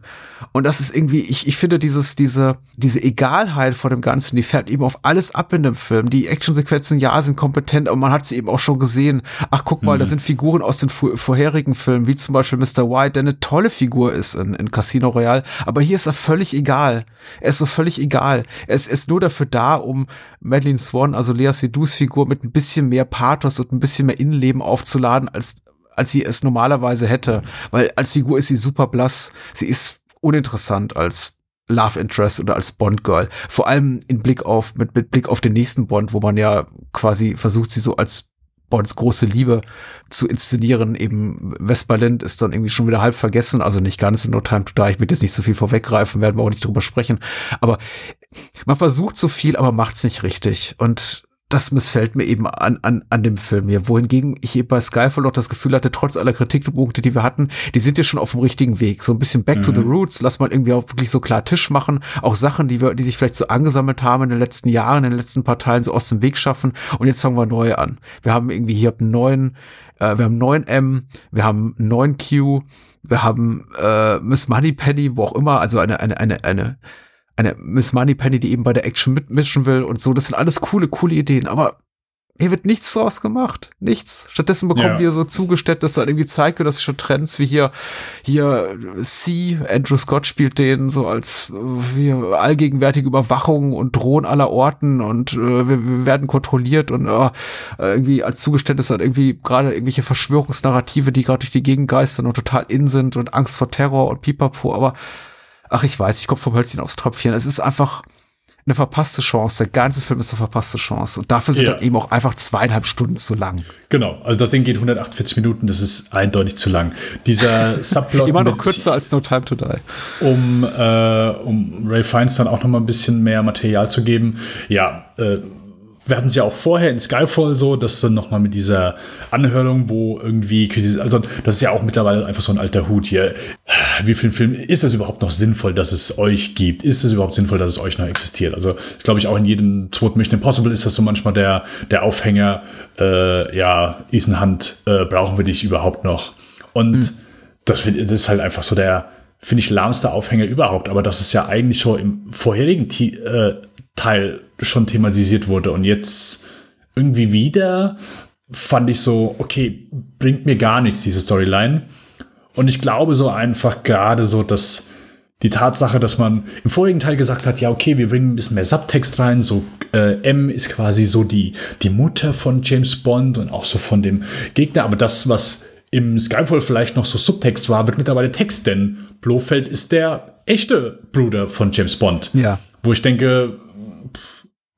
Und das ist irgendwie, ich, ich finde dieses, diese, diese Egalheit vor dem Ganzen, die fährt eben auf alles ab in dem Film. Die Actionsequenzen, ja, sind kompetent, aber man hat sie eben auch schon gesehen. Ach, guck mal, mhm. da sind Figuren aus den vorherigen Filmen, wie zum Beispiel Mr. White, der eine tolle Figur ist in, in Casino Royale. Aber hier ist er völlig egal. Er ist so völlig egal. Er ist, er ist nur dafür da, um Madeline Swan, also Lea Seydoux Figur, mit ein bisschen mehr Pathos und ein bisschen mehr Innenleben aufzuladen, als als sie es normalerweise hätte. Weil als Figur ist sie super blass. Sie ist uninteressant als Love Interest oder als Bond Girl. Vor allem in Blick auf, mit, mit Blick auf den nächsten Bond, wo man ja quasi versucht, sie so als Bonds große Liebe zu inszenieren. Eben Westberlin ist dann irgendwie schon wieder halb vergessen, also nicht ganz in No Time to Die. Ich will jetzt nicht so viel vorweggreifen, werden wir auch nicht drüber sprechen. Aber man versucht so viel, aber macht's nicht richtig. Und das missfällt mir eben an, an, an dem Film hier. Wohingegen ich eben bei Skyfall noch das Gefühl hatte, trotz aller Kritikpunkte, die wir hatten, die sind ja schon auf dem richtigen Weg. So ein bisschen back mhm. to the mhm. roots, lass mal irgendwie auch wirklich so klar Tisch machen. Auch Sachen, die wir, die sich vielleicht so angesammelt haben in den letzten Jahren, in den letzten paar Teilen so aus dem Weg schaffen. Und jetzt fangen wir neu an. Wir haben irgendwie hier einen neuen, äh, wir haben neuen M, wir haben neuen Q, wir haben äh, Miss Moneypenny, wo auch immer, also eine, eine, eine, eine, eine Miss Moneypenny, die eben bei der Action mitmischen will und so. Das sind alles coole, coole Ideen, aber hier wird nichts draus gemacht. Nichts. Stattdessen bekommen ja. wir so zugestellt, dass da irgendwie zeitgenössische Trends wie hier, hier C, Andrew Scott spielt den so als wie allgegenwärtige Überwachung und Drohen aller Orten und äh, wir, wir, werden kontrolliert und äh, irgendwie als Zugeständnis hat irgendwie gerade irgendwelche Verschwörungsnarrative, die gerade durch die Gegend geistern und total in sind und Angst vor Terror und Pipapo, aber ach, ich weiß, ich komme vom Hölzchen aufs Tröpfchen. Es ist einfach eine verpasste Chance. Der ganze Film ist eine verpasste Chance. Und dafür sind ja. dann eben auch einfach zweieinhalb Stunden zu lang. Genau. Also das Ding geht 148 Minuten. Das ist eindeutig zu lang. Dieser Subplot. Immer noch kürzer als No Time to Die. Um, äh, um Ray Fiennes dann auch noch mal ein bisschen mehr Material zu geben. Ja, äh, wir hatten es ja auch vorher in Skyfall so, dass dann nochmal mit dieser Anhörung, wo irgendwie, also das ist ja auch mittlerweile einfach so ein alter Hut hier. Wie vielen Filmen ist es überhaupt noch sinnvoll, dass es euch gibt? Ist es überhaupt sinnvoll, dass es euch noch existiert? Also, ich glaube ich, auch in jedem zweiten Mission Impossible ist das so manchmal der, der Aufhänger, äh, ja, Ethan Hunt, äh, brauchen wir dich überhaupt noch? Und mhm. das, das ist halt einfach so der, finde ich, lahmste Aufhänger überhaupt. Aber das ist ja eigentlich so im vorherigen äh, Teil schon thematisiert wurde und jetzt irgendwie wieder fand ich so, okay, bringt mir gar nichts, diese Storyline. Und ich glaube so einfach gerade so, dass die Tatsache, dass man im vorigen Teil gesagt hat, ja, okay, wir bringen ein bisschen mehr Subtext rein, so äh, M ist quasi so die, die Mutter von James Bond und auch so von dem Gegner, aber das, was im Skyfall vielleicht noch so Subtext war, wird mittlerweile Text, denn Blofeld ist der echte Bruder von James Bond. Ja. Wo ich denke,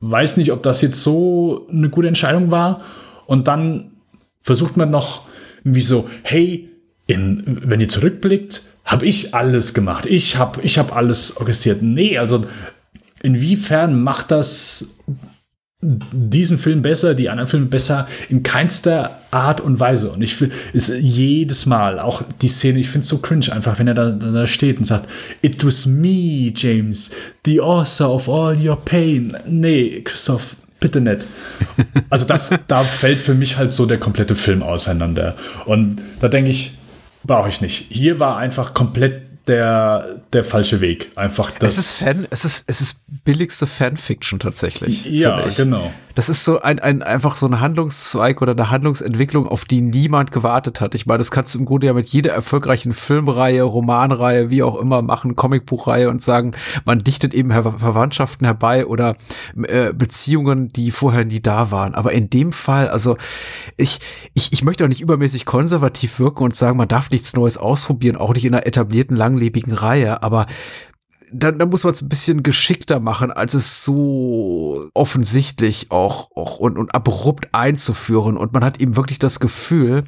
weiß nicht, ob das jetzt so eine gute Entscheidung war. Und dann versucht man noch wie so, hey, in, wenn ihr zurückblickt, habe ich alles gemacht. Ich habe ich hab alles orchestriert. Nee, also inwiefern macht das diesen Film besser, die anderen Filme besser, in keinster Art und Weise. Und ich finde jedes Mal, auch die Szene, ich finde es so cringe einfach, wenn er da, da steht und sagt, It was me, James, the author of all your pain. Nee, Christoph, bitte nicht. Also das, da fällt für mich halt so der komplette Film auseinander. Und da denke ich, brauche ich nicht. Hier war einfach komplett der, der falsche Weg. Einfach das. Es ist Fan, es ist, es ist billigste Fanfiction tatsächlich. Ja, genau. Das ist so ein, ein einfach so ein Handlungszweig oder eine Handlungsentwicklung, auf die niemand gewartet hat. Ich meine, das kannst du im Grunde ja mit jeder erfolgreichen Filmreihe, Romanreihe, wie auch immer machen, Comicbuchreihe und sagen, man dichtet eben Ver Verwandtschaften herbei oder äh, Beziehungen, die vorher nie da waren. Aber in dem Fall, also ich, ich, ich möchte auch nicht übermäßig konservativ wirken und sagen, man darf nichts Neues ausprobieren, auch nicht in einer etablierten, langlebigen Reihe, aber dann, dann muss man es ein bisschen geschickter machen, als es so offensichtlich auch, auch und, und abrupt einzuführen. Und man hat eben wirklich das Gefühl,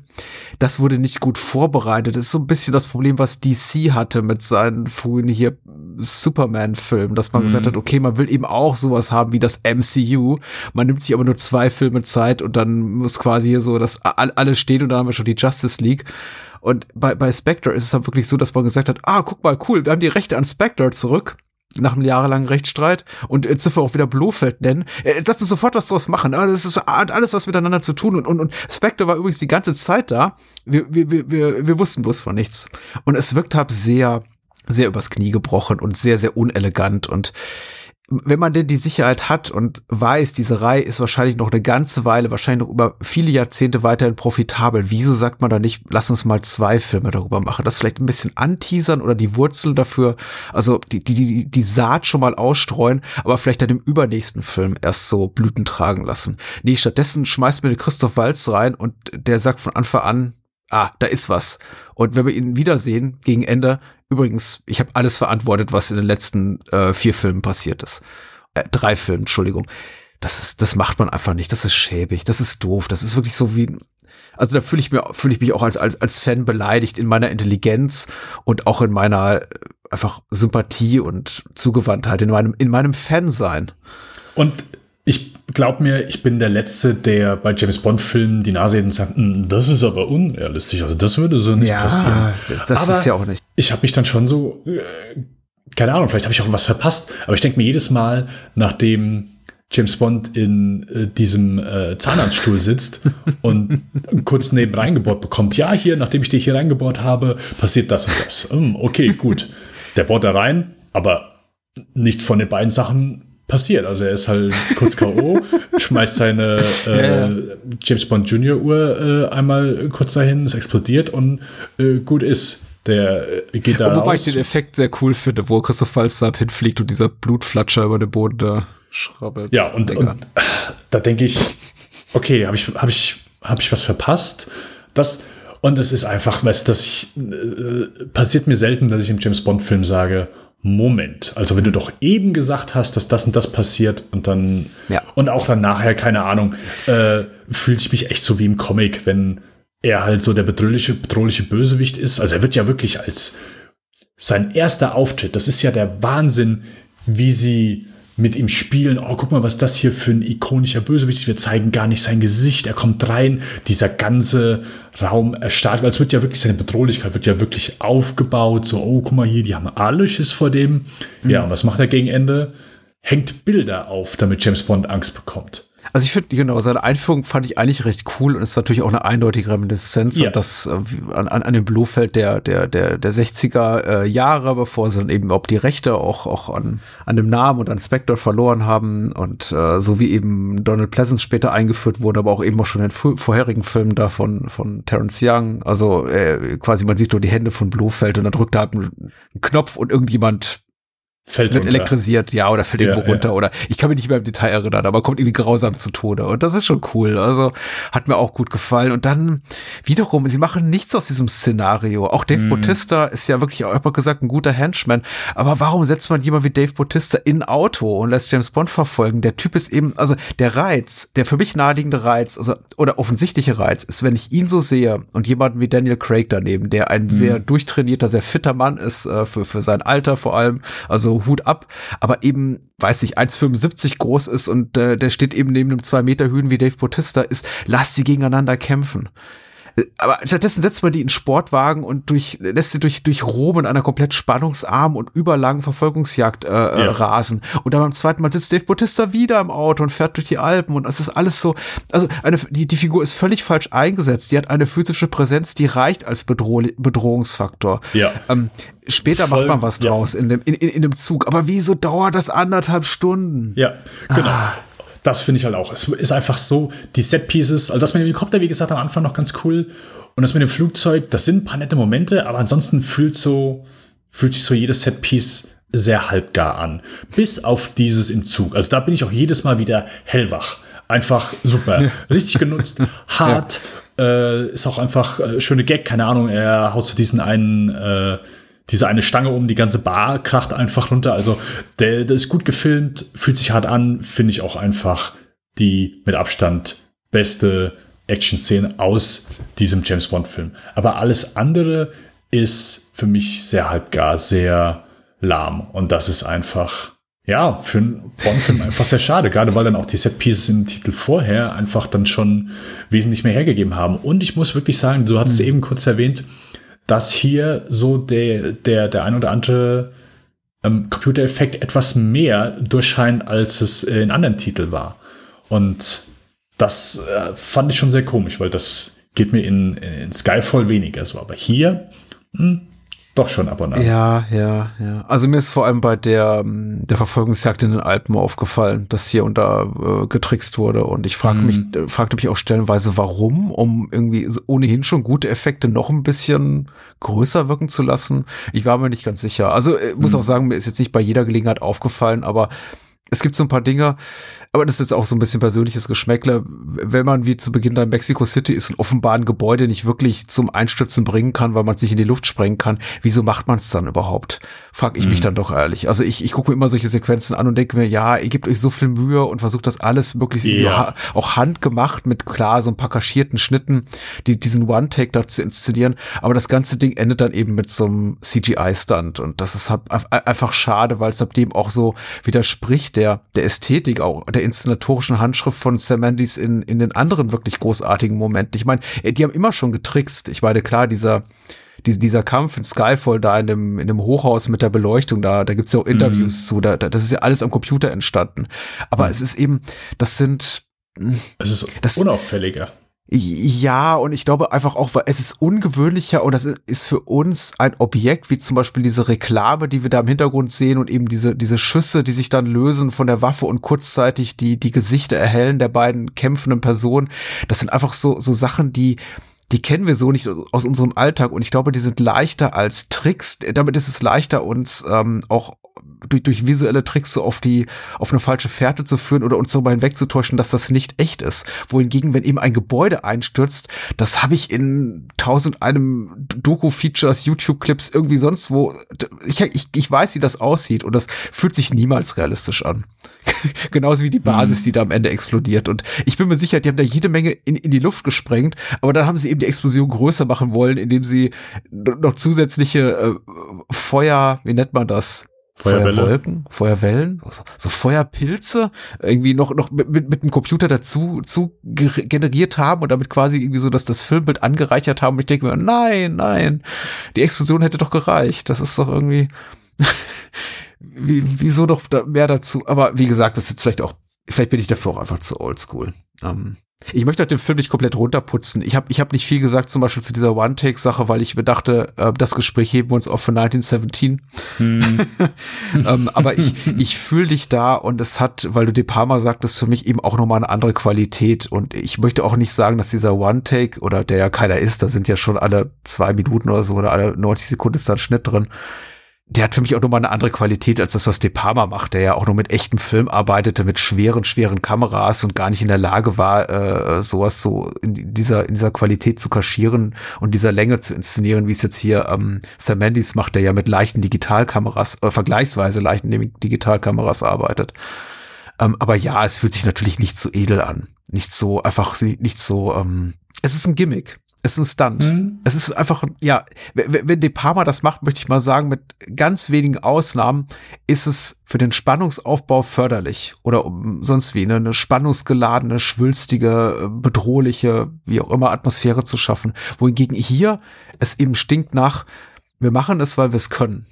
das wurde nicht gut vorbereitet. Das ist so ein bisschen das Problem, was DC hatte mit seinen frühen hier Superman-Filmen, dass man mhm. gesagt hat, okay, man will eben auch sowas haben wie das MCU. Man nimmt sich aber nur zwei Filme Zeit und dann muss quasi hier so das alles stehen und dann haben wir schon die Justice League. Und bei, bei Spectre ist es halt wirklich so, dass man gesagt hat, ah, guck mal, cool, wir haben die Rechte an Spectre zurück nach einem jahrelangen Rechtsstreit und dürfen wir auch wieder Blofeld nennen. Äh, lass uns sofort was draus machen. Das ist alles was miteinander zu tun. Und, und, und Spectre war übrigens die ganze Zeit da. Wir, wir, wir, wir wussten bloß von nichts. Und es wirkt halt sehr, sehr übers Knie gebrochen und sehr, sehr unelegant. Und wenn man denn die Sicherheit hat und weiß, diese Reihe ist wahrscheinlich noch eine ganze Weile, wahrscheinlich noch über viele Jahrzehnte weiterhin profitabel, wieso sagt man da nicht, lass uns mal zwei Filme darüber machen? Das vielleicht ein bisschen anteasern oder die Wurzel dafür, also die, die, die Saat schon mal ausstreuen, aber vielleicht dann im übernächsten Film erst so Blüten tragen lassen. Nee, stattdessen schmeißt mir Christoph Walz rein und der sagt von Anfang an, ah, da ist was. Und wenn wir ihn wiedersehen gegen Ende, übrigens, ich habe alles verantwortet, was in den letzten äh, vier Filmen passiert ist. Äh, drei Filmen, Entschuldigung. Das ist, das macht man einfach nicht. Das ist schäbig. Das ist doof. Das ist wirklich so wie, also da fühle ich mir, ich mich auch als, als, als Fan beleidigt in meiner Intelligenz und auch in meiner äh, einfach Sympathie und Zugewandtheit in meinem, in meinem Fansein. Und ich glaub mir, ich bin der Letzte, der bei James Bond-Filmen die Nase hebt und sagt, hm, das ist aber unrealistisch. Also das würde so nicht ja, passieren. Das, das aber ist ja auch nicht. Ich habe mich dann schon so, äh, keine Ahnung, vielleicht habe ich auch was verpasst. Aber ich denke mir jedes Mal, nachdem James Bond in äh, diesem äh, Zahnarztstuhl sitzt und kurz neben reingebohrt bekommt, ja, hier, nachdem ich dich hier reingebohrt habe, passiert das und das. Hm, okay, gut. Der bohrt da rein, aber nicht von den beiden Sachen passiert. Also er ist halt kurz K.O., schmeißt seine äh, James Bond Junior Uhr äh, einmal kurz dahin, es explodiert und äh, gut ist. Der äh, geht da Wobei raus. ich den Effekt sehr cool finde, wo Christoph Walsab hinfliegt und dieser Blutflatscher über den Boden da schrabbelt. Ja, und, und da denke ich, okay, habe ich, hab ich, hab ich was verpasst? Das, und es ist einfach, weißt du, dass ich, äh, passiert mir selten, dass ich im James Bond Film sage, Moment. Also wenn du doch eben gesagt hast, dass das und das passiert und dann ja. und auch dann nachher, keine Ahnung, äh, fühlt ich mich echt so wie im Comic, wenn er halt so der bedrohliche, bedrohliche Bösewicht ist. Also er wird ja wirklich als sein erster Auftritt, das ist ja der Wahnsinn, wie sie mit ihm spielen. Oh, guck mal, was das hier für ein ikonischer Bösewicht ist. Wir zeigen gar nicht sein Gesicht. Er kommt rein. Dieser ganze Raum erstarrt. Weil es wird ja wirklich, seine Bedrohlichkeit wird ja wirklich aufgebaut. So, oh, guck mal hier, die haben alle Schiss vor dem. Mhm. Ja, und was macht er gegen Ende? Hängt Bilder auf, damit James Bond Angst bekommt. Also ich finde, genau, seine Einführung fand ich eigentlich recht cool und ist natürlich auch eine eindeutige Reminiszenz ja. das äh, an, an, an dem Blofeld der, der, der, der 60er äh, Jahre, bevor sie dann eben auch die Rechte auch, auch an, an dem Namen und an Spectre verloren haben und äh, so wie eben Donald Pleasance später eingeführt wurde, aber auch eben auch schon in vorherigen Filmen da von, von Terence Young. Also äh, quasi man sieht nur die Hände von Blofeld und dann drückt er halt einen Knopf und irgendjemand Fällt wird runter. elektrisiert, ja, oder fällt ja, irgendwo runter. Ja. Oder ich kann mich nicht mehr im Detail erinnern, aber kommt irgendwie grausam zu Tode. Und das ist schon cool. Also hat mir auch gut gefallen. Und dann wiederum, sie machen nichts aus diesem Szenario. Auch Dave mm. Bautista ist ja wirklich, auch gesagt, ein guter Henchman. Aber warum setzt man jemand wie Dave Bautista in Auto und lässt James Bond verfolgen? Der Typ ist eben, also der Reiz, der für mich naheliegende Reiz, also, oder offensichtliche Reiz, ist, wenn ich ihn so sehe und jemanden wie Daniel Craig daneben, der ein mm. sehr durchtrainierter, sehr fitter Mann ist, äh, für, für sein Alter vor allem. Also Hut ab, aber eben, weiß ich, 1,75 groß ist und äh, der steht eben neben einem 2 Meter Hühn wie Dave Bautista ist, lass sie gegeneinander kämpfen aber stattdessen setzt man die in Sportwagen und durch, lässt sie durch, durch Rom in einer komplett spannungsarmen und überlangen Verfolgungsjagd äh, äh, ja. rasen. Und dann beim zweiten Mal sitzt Dave Bautista wieder im Auto und fährt durch die Alpen und es ist alles so, also eine, die, die Figur ist völlig falsch eingesetzt. Die hat eine physische Präsenz, die reicht als Bedroh Bedrohungsfaktor. Ja. Ähm, später Voll, macht man was draus ja. in, dem, in, in, in dem Zug. Aber wieso dauert das anderthalb Stunden? Ja, genau. Ah das finde ich halt auch. Es ist einfach so, die Set-Pieces, also das mit dem Helikopter, wie gesagt, am Anfang noch ganz cool. Und das mit dem Flugzeug, das sind ein paar nette Momente, aber ansonsten fühlt so, fühlt sich so jedes Set-Piece sehr halbgar an. Bis auf dieses im Zug. Also da bin ich auch jedes Mal wieder hellwach. Einfach super. Richtig genutzt, hart. Äh, ist auch einfach äh, schöne Gag, keine Ahnung, er haut so diesen einen, äh, diese eine Stange um, die ganze Bar kracht einfach runter. Also der, der ist gut gefilmt, fühlt sich hart an, finde ich auch einfach die mit Abstand beste Action-Szene aus diesem James Bond-Film. Aber alles andere ist für mich sehr halbgar, sehr lahm. Und das ist einfach, ja, für einen Bond-Film einfach sehr schade, gerade weil dann auch die Set-Pieces im Titel vorher einfach dann schon wesentlich mehr hergegeben haben. Und ich muss wirklich sagen, du hattest mhm. eben kurz erwähnt, dass hier so der, der, der ein oder andere ähm, Computereffekt etwas mehr durchscheint, als es in anderen Titeln war. Und das äh, fand ich schon sehr komisch, weil das geht mir in, in Skyfall weniger so. Aber hier, mh, hm, doch schon ab und an. Ja, ja, ja. Also mir ist vor allem bei der, ähm, der Verfolgungsjagd in den Alpen aufgefallen, dass hier unter äh, getrickst wurde. Und ich frage mich, mhm. fragte mich auch stellenweise, warum, um irgendwie ohnehin schon gute Effekte noch ein bisschen größer wirken zu lassen. Ich war mir nicht ganz sicher. Also ich muss mhm. auch sagen, mir ist jetzt nicht bei jeder Gelegenheit aufgefallen, aber es gibt so ein paar Dinge, aber das ist jetzt auch so ein bisschen persönliches Geschmäckle. Wenn man wie zu Beginn da in Mexico City ist und offenbar ein Gebäude nicht wirklich zum Einstürzen bringen kann, weil man es nicht in die Luft sprengen kann, wieso macht man es dann überhaupt? Frag ich mhm. mich dann doch ehrlich. Also ich, ich gucke mir immer solche Sequenzen an und denke mir, ja, ihr gebt euch so viel Mühe und versucht das alles möglichst ja. auch handgemacht mit klar so ein paar kaschierten Schnitten, die diesen One-Take da zu inszenieren. Aber das ganze Ding endet dann eben mit so einem CGI-Stunt und das ist halt einfach schade, weil es ab dem auch so widerspricht der, der Ästhetik auch, der inszenatorischen Handschrift von Sam Mendes in, in den anderen wirklich großartigen Momenten. Ich meine, äh, die haben immer schon getrickst. Ich meine, klar, dieser, dieser, dieser Kampf in Skyfall da in dem, in dem Hochhaus mit der Beleuchtung, da, da gibt's ja auch Interviews mhm. zu, da, das ist ja alles am Computer entstanden. Aber mhm. es ist eben, das sind. Es ist das, unauffälliger. Ja, und ich glaube einfach auch, weil es ist ungewöhnlicher und das ist für uns ein Objekt, wie zum Beispiel diese Reklame, die wir da im Hintergrund sehen und eben diese, diese Schüsse, die sich dann lösen von der Waffe und kurzzeitig die, die Gesichter erhellen der beiden kämpfenden Personen. Das sind einfach so, so Sachen, die, die kennen wir so nicht aus unserem Alltag und ich glaube, die sind leichter als Tricks. Damit ist es leichter, uns ähm, auch durch, durch visuelle Tricks so auf die, auf eine falsche Fährte zu führen oder uns darüber hinwegzutäuschen, dass das nicht echt ist. Wohingegen, wenn eben ein Gebäude einstürzt, das habe ich in tausend einem Doku-Features, YouTube-Clips, irgendwie sonst wo, ich, ich, ich weiß, wie das aussieht und das fühlt sich niemals realistisch an. Genauso wie die Basis, mhm. die da am Ende explodiert. Und ich bin mir sicher, die haben da jede Menge in, in die Luft gesprengt, aber dann haben sie eben die Explosion größer machen wollen, indem sie noch zusätzliche äh, Feuer, wie nennt man das? Feuerwolken, Feuerwellen, so, so, Feuerpilze irgendwie noch, noch mit, mit, dem Computer dazu zu generiert haben und damit quasi irgendwie so, dass das Filmbild angereichert haben. Und ich denke mir, nein, nein, die Explosion hätte doch gereicht. Das ist doch irgendwie, wie, wieso doch da mehr dazu? Aber wie gesagt, das ist jetzt vielleicht auch, vielleicht bin ich dafür auch einfach zu oldschool. Ähm, ich möchte den Film nicht komplett runterputzen. Ich habe ich hab nicht viel gesagt, zum Beispiel zu dieser One-Take-Sache, weil ich mir dachte, äh, das Gespräch heben wir uns auf für 1917. Hm. ähm, aber ich, ich fühle dich da und es hat, weil du De Palma sagtest, für mich eben auch nochmal eine andere Qualität. Und ich möchte auch nicht sagen, dass dieser One-Take oder der ja keiner ist, da sind ja schon alle zwei Minuten oder so oder alle 90 Sekunden ist da ein Schnitt drin der hat für mich auch nochmal eine andere Qualität als das, was De Palma macht, der ja auch nur mit echtem Film arbeitete, mit schweren, schweren Kameras und gar nicht in der Lage war, äh, sowas so in dieser, in dieser Qualität zu kaschieren und dieser Länge zu inszenieren, wie es jetzt hier ähm, Sam Mendes macht, der ja mit leichten Digitalkameras, äh, vergleichsweise leichten Digitalkameras arbeitet. Ähm, aber ja, es fühlt sich natürlich nicht so edel an. Nicht so, einfach nicht so, ähm, es ist ein Gimmick. Es ist ein Stunt. Mhm. Es ist einfach, ja, wenn De Palma das macht, möchte ich mal sagen, mit ganz wenigen Ausnahmen ist es für den Spannungsaufbau förderlich oder sonst wie, ne, eine spannungsgeladene, schwülstige, bedrohliche, wie auch immer Atmosphäre zu schaffen. Wohingegen hier es eben stinkt nach, wir machen es, weil wir es können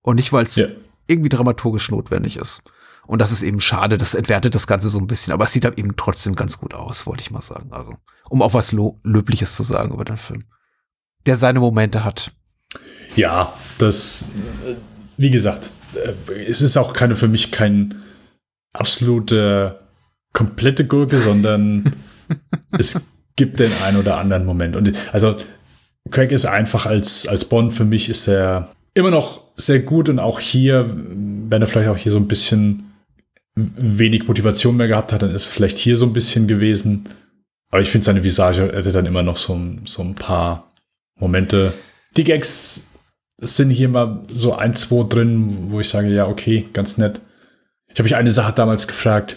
und nicht, weil es ja. irgendwie dramaturgisch notwendig ist. Und das ist eben schade, das entwertet das Ganze so ein bisschen, aber es sieht halt eben trotzdem ganz gut aus, wollte ich mal sagen. Also, um auch was Lo Löbliches zu sagen über den Film. Der seine Momente hat. Ja, das, wie gesagt, äh, es ist auch keine für mich kein absoluter komplette Gurke, sondern es gibt den einen oder anderen Moment. Und also Craig ist einfach als, als Bond für mich ist er immer noch sehr gut und auch hier, wenn er vielleicht auch hier so ein bisschen wenig Motivation mehr gehabt hat, dann ist vielleicht hier so ein bisschen gewesen. Aber ich finde, seine Visage hätte dann immer noch so, so ein paar Momente. Die Gags sind hier mal so ein, zwei drin, wo ich sage, ja, okay, ganz nett. Ich habe mich eine Sache damals gefragt.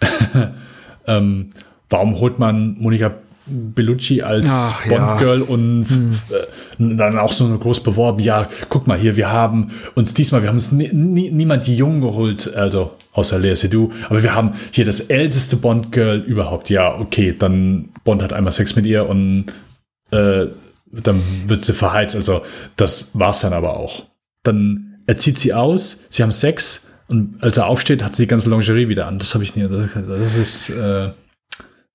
ähm, warum holt man Monika Bellucci als Bond-Girl ja. und hm. Äh, dann auch so groß beworben, ja, guck mal hier, wir haben uns diesmal, wir haben uns nie, niemand die Jungen geholt, also außer Lea Seydoux, aber wir haben hier das älteste Bond-Girl überhaupt. Ja, okay, dann Bond hat einmal Sex mit ihr und äh, dann wird sie verheizt, also das war's dann aber auch. Dann er zieht sie aus, sie haben Sex und als er aufsteht, hat sie die ganze Lingerie wieder an. Das habe ich nie, das ist... Äh,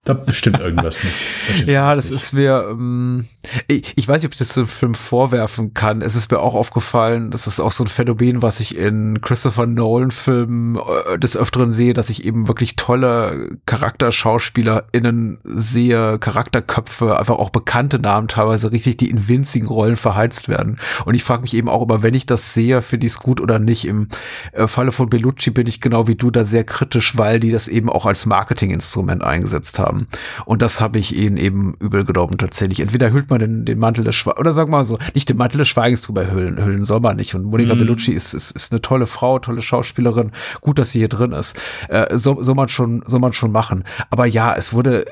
da bestimmt irgendwas nicht. ja, das nicht. ist mir, ähm, ich, ich, weiß nicht, ob ich das dem Film vorwerfen kann. Es ist mir auch aufgefallen, das ist auch so ein Phänomen, was ich in Christopher Nolan-Filmen äh, des Öfteren sehe, dass ich eben wirklich tolle CharakterschauspielerInnen sehe, Charakterköpfe, einfach auch bekannte Namen teilweise richtig, die in winzigen Rollen verheizt werden. Und ich frage mich eben auch immer, wenn ich das sehe, finde ich es gut oder nicht. Im äh, Falle von Bellucci bin ich genau wie du da sehr kritisch, weil die das eben auch als Marketinginstrument eingesetzt haben haben. Und das habe ich ihnen eben übel genommen tatsächlich. Entweder hüllt man den, den Mantel des Schweigens, oder sagen wir mal so, nicht den Mantel des Schweigens drüber hüllen, hüllen soll man nicht. Und Monika mm. Bellucci ist, ist, ist eine tolle Frau, tolle Schauspielerin. Gut, dass sie hier drin ist. Äh, so, soll man schon, soll man schon machen. Aber ja, es wurde,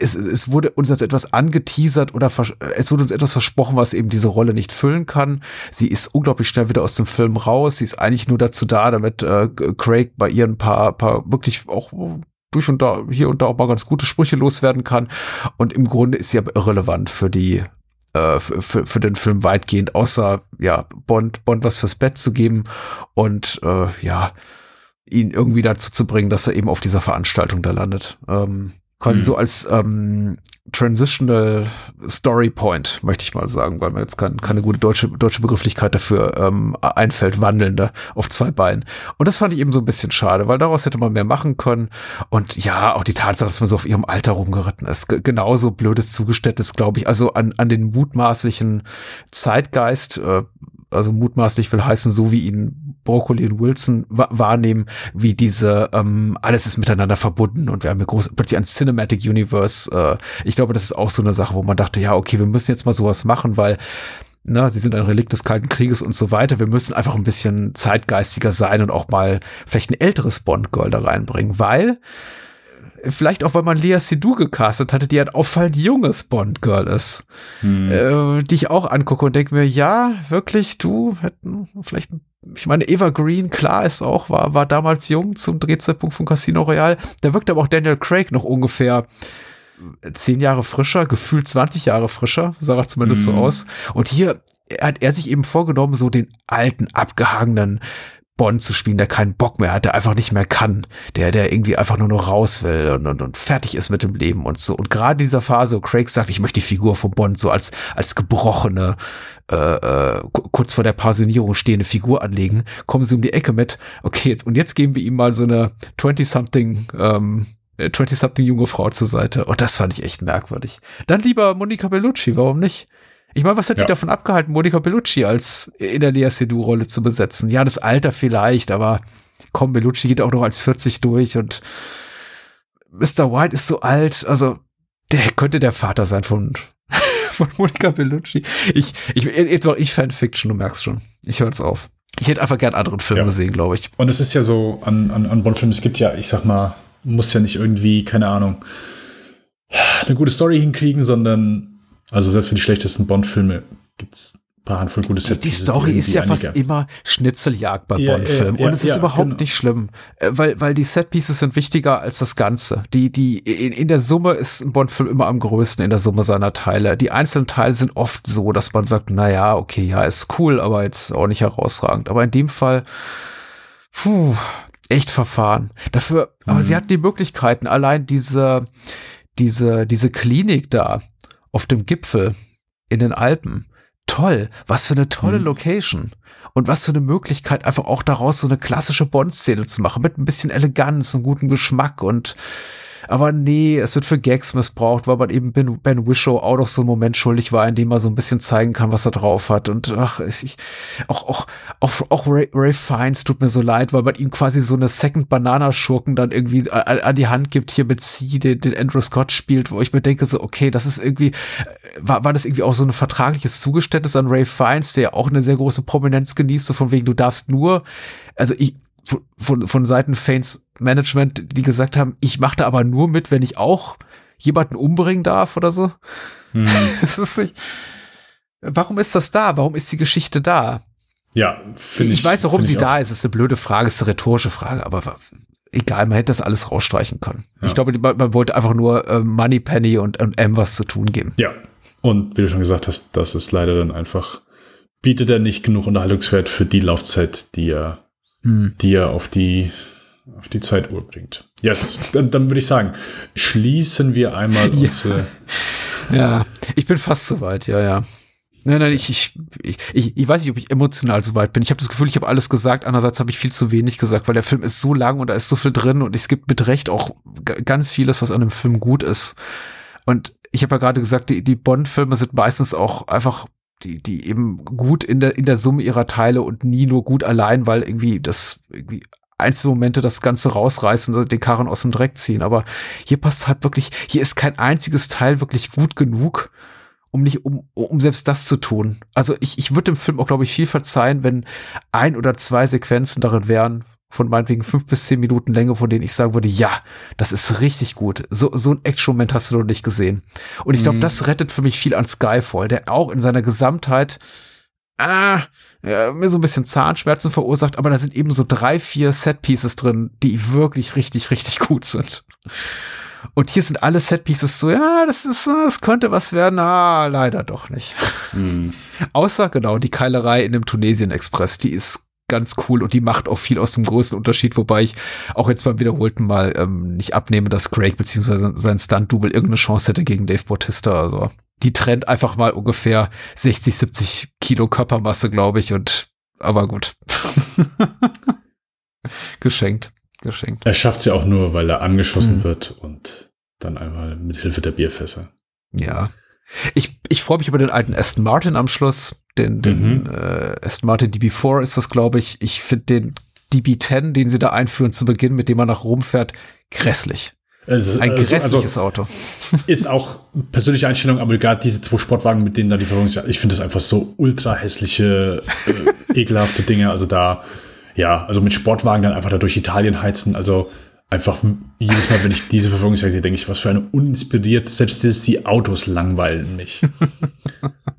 es, es wurde uns als etwas angeteasert oder es wurde uns etwas versprochen, was eben diese Rolle nicht füllen kann. Sie ist unglaublich schnell wieder aus dem Film raus. Sie ist eigentlich nur dazu da, damit äh, Craig bei ihr ein paar, paar wirklich auch durch und da, hier und da auch mal ganz gute Sprüche loswerden kann. Und im Grunde ist sie aber irrelevant für die, äh, für, für, für den Film weitgehend, außer, ja, Bond, Bond was fürs Bett zu geben und, äh, ja, ihn irgendwie dazu zu bringen, dass er eben auf dieser Veranstaltung da landet. Ähm, quasi mhm. so als ähm, Transitional Story Point, möchte ich mal sagen, weil mir jetzt kein, keine gute deutsche, deutsche Begrifflichkeit dafür ähm, einfällt, wandelnde auf zwei Beinen. Und das fand ich eben so ein bisschen schade, weil daraus hätte man mehr machen können. Und ja, auch die Tatsache, dass man so auf ihrem Alter rumgeritten ist, genauso blödes Zugeständnis, glaube ich, also an, an den mutmaßlichen Zeitgeist, äh, also mutmaßlich will heißen, so wie ihn Broccoli und Wilson wahrnehmen, wie diese, ähm, alles ist miteinander verbunden und wir haben hier groß, plötzlich ein Cinematic Universe. Äh, ich glaube, das ist auch so eine Sache, wo man dachte, ja, okay, wir müssen jetzt mal sowas machen, weil na, sie sind ein Relikt des Kalten Krieges und so weiter. Wir müssen einfach ein bisschen zeitgeistiger sein und auch mal vielleicht ein älteres Bond-Girl da reinbringen, weil Vielleicht auch, weil man Lea Seydoux gecastet hatte, die ein auffallend junges Bond-Girl ist. Hm. Äh, die ich auch angucke und denke mir, ja, wirklich, du hätten vielleicht, ich meine, Eva Green, klar ist auch, war, war damals jung zum Drehzeitpunkt von Casino Royale. Da wirkt aber auch Daniel Craig noch ungefähr zehn Jahre frischer, gefühlt 20 Jahre frischer, sah er zumindest hm. so aus. Und hier hat er sich eben vorgenommen, so den alten, abgehangenen, Bond zu spielen, der keinen Bock mehr hat, der einfach nicht mehr kann, der, der irgendwie einfach nur noch raus will und, und, und fertig ist mit dem Leben und so. Und gerade in dieser Phase, wo Craig sagt, ich möchte die Figur von Bond so als, als gebrochene, äh, äh, kurz vor der Pensionierung stehende Figur anlegen, kommen sie um die Ecke mit, okay, und jetzt geben wir ihm mal so eine 20-something, ähm, 20-something junge Frau zur Seite. Und das fand ich echt merkwürdig. Dann lieber Monica Bellucci, warum nicht? Ich meine, was hat ja. dich davon abgehalten, Monica Bellucci als in der Lea Seydoux-Rolle zu besetzen? Ja, das Alter vielleicht, aber komm, Bellucci geht auch noch als 40 durch und Mr. White ist so alt, also der könnte der Vater sein von, von Monica Bellucci. Ich, ich, jetzt war ich Fanfiction, du merkst schon. Ich höre jetzt auf. Ich hätte einfach gern anderen Film ja. gesehen, glaube ich. Und es ist ja so an, an, an Bond-Filmen, es gibt ja, ich sag mal, muss ja nicht irgendwie, keine Ahnung, eine gute Story hinkriegen, sondern also selbst für die schlechtesten Bond-Filme gibt es ein paar Handvoll gute Set. Die, die Story ist ja fast immer Schnitzeljagd bei ja, Bond-Filmen. Ja, und es ist überhaupt genau. nicht schlimm, äh, weil, weil die Set-Pieces sind wichtiger als das Ganze. Die, die, in, in der Summe ist ein Bond-Film immer am größten in der Summe seiner Teile. Die einzelnen Teile sind oft so, dass man sagt, na ja, okay, ja, ist cool, aber jetzt auch nicht herausragend. Aber in dem Fall, puh, echt verfahren. Dafür, mhm. aber sie hatten die Möglichkeiten, allein diese, diese, diese Klinik da, auf dem Gipfel in den Alpen toll. Was für eine tolle mhm. Location. Und was für eine Möglichkeit, einfach auch daraus so eine klassische Bond-Szene zu machen, mit ein bisschen Eleganz und gutem Geschmack und aber nee, es wird für Gags missbraucht, weil man eben Ben, ben Wishow auch noch so einen Moment schuldig war, in dem er so ein bisschen zeigen kann, was er drauf hat. Und ach, ich, auch, auch, auch, auch Ray, Ray Fiennes tut mir so leid, weil man ihm quasi so eine Second Banana Schurken dann irgendwie an, an die Hand gibt, hier mit C, den, den Andrew Scott spielt, wo ich mir denke, so, okay, das ist irgendwie, äh, war, war das irgendwie auch so ein vertragliches Zugeständnis an Ray Fiennes, der auch eine sehr große Prominenz genießt, so von wegen, du darfst nur, also ich, von, von Seiten Fanes Management, die gesagt haben, ich mache da aber nur mit, wenn ich auch jemanden umbringen darf oder so. Hm. das ist nicht, warum ist das da? Warum ist die Geschichte da? Ja, finde ich. Ich weiß, warum sie da ist. Das ist eine blöde Frage, ist eine rhetorische Frage, aber egal, man hätte das alles rausstreichen können. Ja. Ich glaube, man, man, wollte einfach nur äh, Money Penny und, und M was zu tun geben. Ja. Und wie du schon gesagt hast, das ist leider dann einfach, bietet er nicht genug Unterhaltungswert für die Laufzeit, die er hm. die er auf die, auf die Zeituhr bringt. Yes, dann, dann würde ich sagen, schließen wir einmal ja. unsere. Ja, ich bin fast soweit, ja, ja. Nein, nein, ich, ich, ich, ich weiß nicht, ob ich emotional so weit bin. Ich habe das Gefühl, ich habe alles gesagt. Andererseits habe ich viel zu wenig gesagt, weil der Film ist so lang und da ist so viel drin und es gibt mit Recht auch ganz vieles, was an dem Film gut ist. Und ich habe ja gerade gesagt, die, die Bond-Filme sind meistens auch einfach die, die eben gut in der, in der Summe ihrer Teile und nie nur gut allein, weil irgendwie das irgendwie einzelne Momente das Ganze rausreißen und den Karren aus dem Dreck ziehen. Aber hier passt halt wirklich, hier ist kein einziges Teil wirklich gut genug, um nicht, um, um selbst das zu tun. Also ich, ich würde dem Film auch, glaube ich, viel verzeihen, wenn ein oder zwei Sequenzen darin wären, von meinetwegen fünf bis zehn Minuten Länge, von denen ich sagen würde, ja, das ist richtig gut. So, so ein Action-Moment hast du noch nicht gesehen. Und ich glaube, mhm. das rettet für mich viel an Skyfall, der auch in seiner Gesamtheit ah, ja, mir so ein bisschen Zahnschmerzen verursacht, aber da sind eben so drei, vier Set-Pieces drin, die wirklich richtig, richtig gut sind. Und hier sind alle Set-Pieces so, ja, das ist, das könnte was werden, ah, leider doch nicht. Mhm. Außer, genau, die Keilerei in dem Tunesien-Express, die ist ganz cool und die macht auch viel aus dem größten Unterschied, wobei ich auch jetzt beim wiederholten Mal ähm, nicht abnehme, dass Craig beziehungsweise sein Stunt-Double irgendeine Chance hätte gegen Dave Bautista. Also die trennt einfach mal ungefähr 60, 70 Kilo Körpermasse, glaube ich, und aber gut. geschenkt, geschenkt. Er schafft sie ja auch nur, weil er angeschossen mhm. wird und dann einmal mit Hilfe der Bierfässer. Ja. Ich, ich freue mich über den alten Aston Martin am Schluss. Den, den mhm. äh, Aston Martin DB4 ist das, glaube ich. Ich finde den DB10, den sie da einführen zu Beginn, mit dem man nach Rom fährt, grässlich. Also, ein also, grässliches also, Auto. Ist auch persönliche Einstellung, aber gerade diese zwei Sportwagen, mit denen da die Verfolgung ich finde das einfach so ultra hässliche, äh, ekelhafte Dinge. Also da, ja, also mit Sportwagen dann einfach da durch Italien heizen. Also einfach jedes Mal, wenn ich diese Verfolgungsjagd sehe, denke ich, was für eine uninspiriert, selbst die Autos langweilen mich.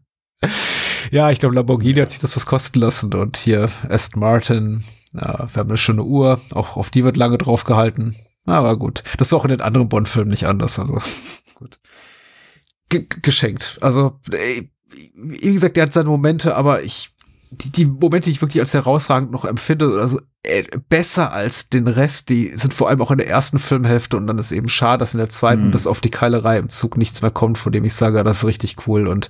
ja, ich glaube, Lamborghini hat sich das was kosten lassen und hier Aston Martin, ja, wir haben eine schöne Uhr, auch auf die wird lange drauf gehalten. Aber gut, das war auch in den anderen Bond-Filmen nicht anders, also gut. G geschenkt. Also, ey, wie gesagt, der hat seine Momente, aber ich die, die Momente, die ich wirklich als herausragend noch empfinde, also äh, besser als den Rest, die sind vor allem auch in der ersten Filmhälfte und dann ist eben schade, dass in der zweiten mhm. bis auf die Keilerei im Zug nichts mehr kommt, von dem ich sage, das ist richtig cool und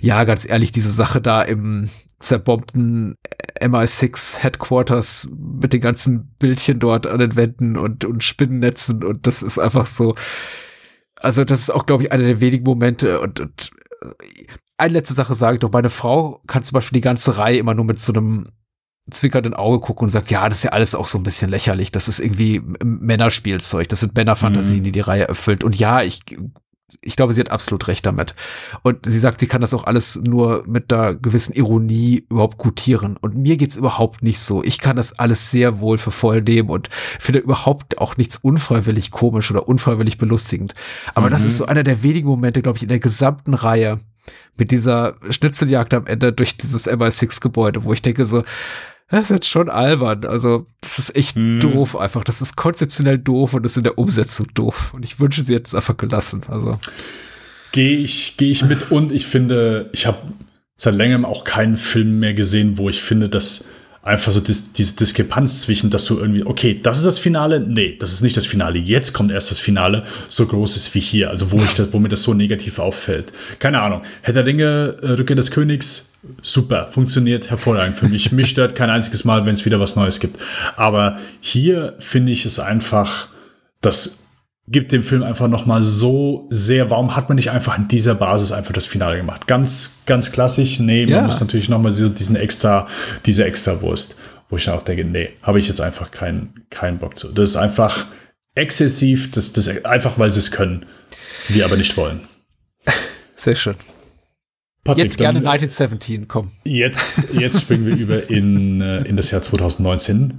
ja, ganz ehrlich, diese Sache da im zerbombten MI6 Headquarters mit den ganzen Bildchen dort an den Wänden und, und Spinnennetzen und das ist einfach so, also das ist auch, glaube ich, einer der wenigen Momente und, und eine letzte Sache sage ich doch, meine Frau kann zum Beispiel die ganze Reihe immer nur mit so einem zwickernden Auge gucken und sagt, ja, das ist ja alles auch so ein bisschen lächerlich. Das ist irgendwie Männerspielzeug. Das sind Männerfantasien, mhm. die die Reihe erfüllt. Und ja, ich, ich glaube, sie hat absolut recht damit. Und sie sagt, sie kann das auch alles nur mit einer gewissen Ironie überhaupt gutieren. Und mir geht's überhaupt nicht so. Ich kann das alles sehr wohl für voll nehmen und finde überhaupt auch nichts unfreiwillig komisch oder unfreiwillig belustigend. Aber mhm. das ist so einer der wenigen Momente, glaube ich, in der gesamten Reihe, mit dieser Schnitzeljagd am Ende durch dieses MI6-Gebäude, wo ich denke so, das ist jetzt schon albern. Also, das ist echt hm. doof einfach. Das ist konzeptionell doof und das ist in der Umsetzung doof. Und ich wünsche sie jetzt einfach gelassen. Also. Gehe ich, gehe ich mit und ich finde, ich habe seit längerem auch keinen Film mehr gesehen, wo ich finde, dass einfach so dis, diese Diskrepanz zwischen, dass du irgendwie, okay, das ist das Finale, nee, das ist nicht das Finale, jetzt kommt erst das Finale, so groß ist wie hier, also wo, ich das, wo mir das so negativ auffällt. Keine Ahnung, Herr der Ringe, äh, Rückkehr des Königs, super, funktioniert hervorragend für mich. mich stört kein einziges Mal, wenn es wieder was Neues gibt. Aber hier finde ich es einfach, das gibt dem Film einfach noch mal so sehr. Warum hat man nicht einfach an dieser Basis einfach das Finale gemacht? Ganz, ganz klassisch. Nee, man Ja. muss natürlich noch mal diesen extra, diese extra Wurst, wo ich dann auch denke, nee, habe ich jetzt einfach keinen, keinen Bock zu. Das ist einfach exzessiv, das, das einfach, weil sie es können, wir aber nicht wollen. Sehr schön. Patrick, Jetzt gerne dann- 1917, komm. Jetzt, jetzt springen wir über in, äh, in das Jahr 2019.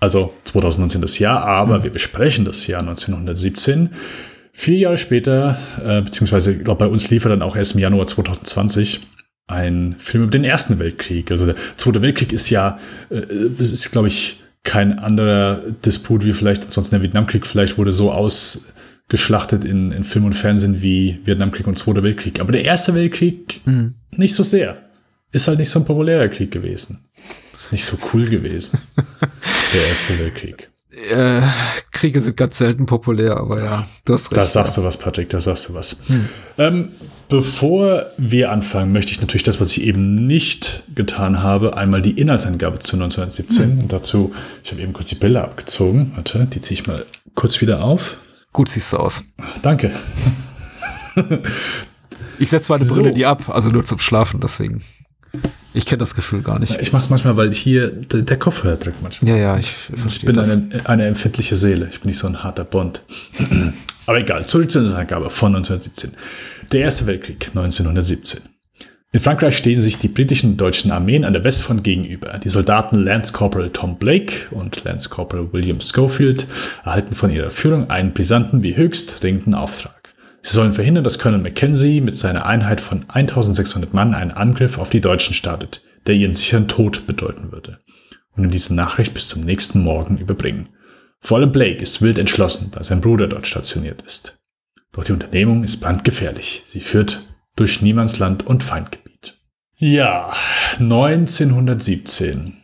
Also 2019 das Jahr, aber wir besprechen das Jahr 1917. Vier Jahre später, äh, beziehungsweise ich glaube, bei uns lief er dann auch erst im Januar 2020 ein Film über den Ersten Weltkrieg. Also der Zweite Weltkrieg ist ja, äh, ist, glaube ich, kein anderer Disput wie vielleicht ansonsten der Vietnamkrieg. Vielleicht wurde so ausgeschlachtet in, in Film und Fernsehen wie Vietnamkrieg und Zweiter Weltkrieg. Aber der Erste Weltkrieg nicht so sehr. Ist halt nicht so ein populärer Krieg gewesen. Ist nicht so cool gewesen. der Erste Weltkrieg. Äh, Kriege sind ganz selten populär, aber ja, du hast recht. Da sagst du was, Patrick, da sagst du was. Ähm, bevor wir anfangen, möchte ich natürlich das, was ich eben nicht getan habe, einmal die Inhaltsangabe zu 1917. Und dazu, ich habe eben kurz die Bilder abgezogen. Warte, die ziehe ich mal kurz wieder auf. Gut siehst du aus. Ach, danke. Ich setze meine So. Brille nie ab, also nur zum Schlafen, deswegen. Ich kenne das Gefühl gar nicht. Ich mache es manchmal, weil hier der, Kopfhörer drückt manchmal. Ja, ja, ich Ich bin das. eine, eine empfindliche Seele. Ich bin nicht so ein harter Bond. Aber egal, zurück zur Angabe von 1917. Der Erste Weltkrieg 1917. In Frankreich stehen sich die britischen und deutschen Armeen an der Westfront gegenüber. Die Soldaten Lance Corporal Tom Blake und Lance Corporal William Schofield erhalten von ihrer Führung einen brisanten wie höchst dringenden Auftrag. Sie sollen verhindern, dass Colonel Mackenzie mit seiner Einheit von 1600 Mann einen Angriff auf die Deutschen startet, der ihren sicheren Tod bedeuten würde und ihm diese Nachricht bis zum nächsten Morgen überbringen. Vor allem Blake ist wild entschlossen, da sein Bruder dort stationiert ist. Doch die Unternehmung ist brandgefährlich. Sie führt durch Niemandsland und Feindgebiet. Ja, 1917.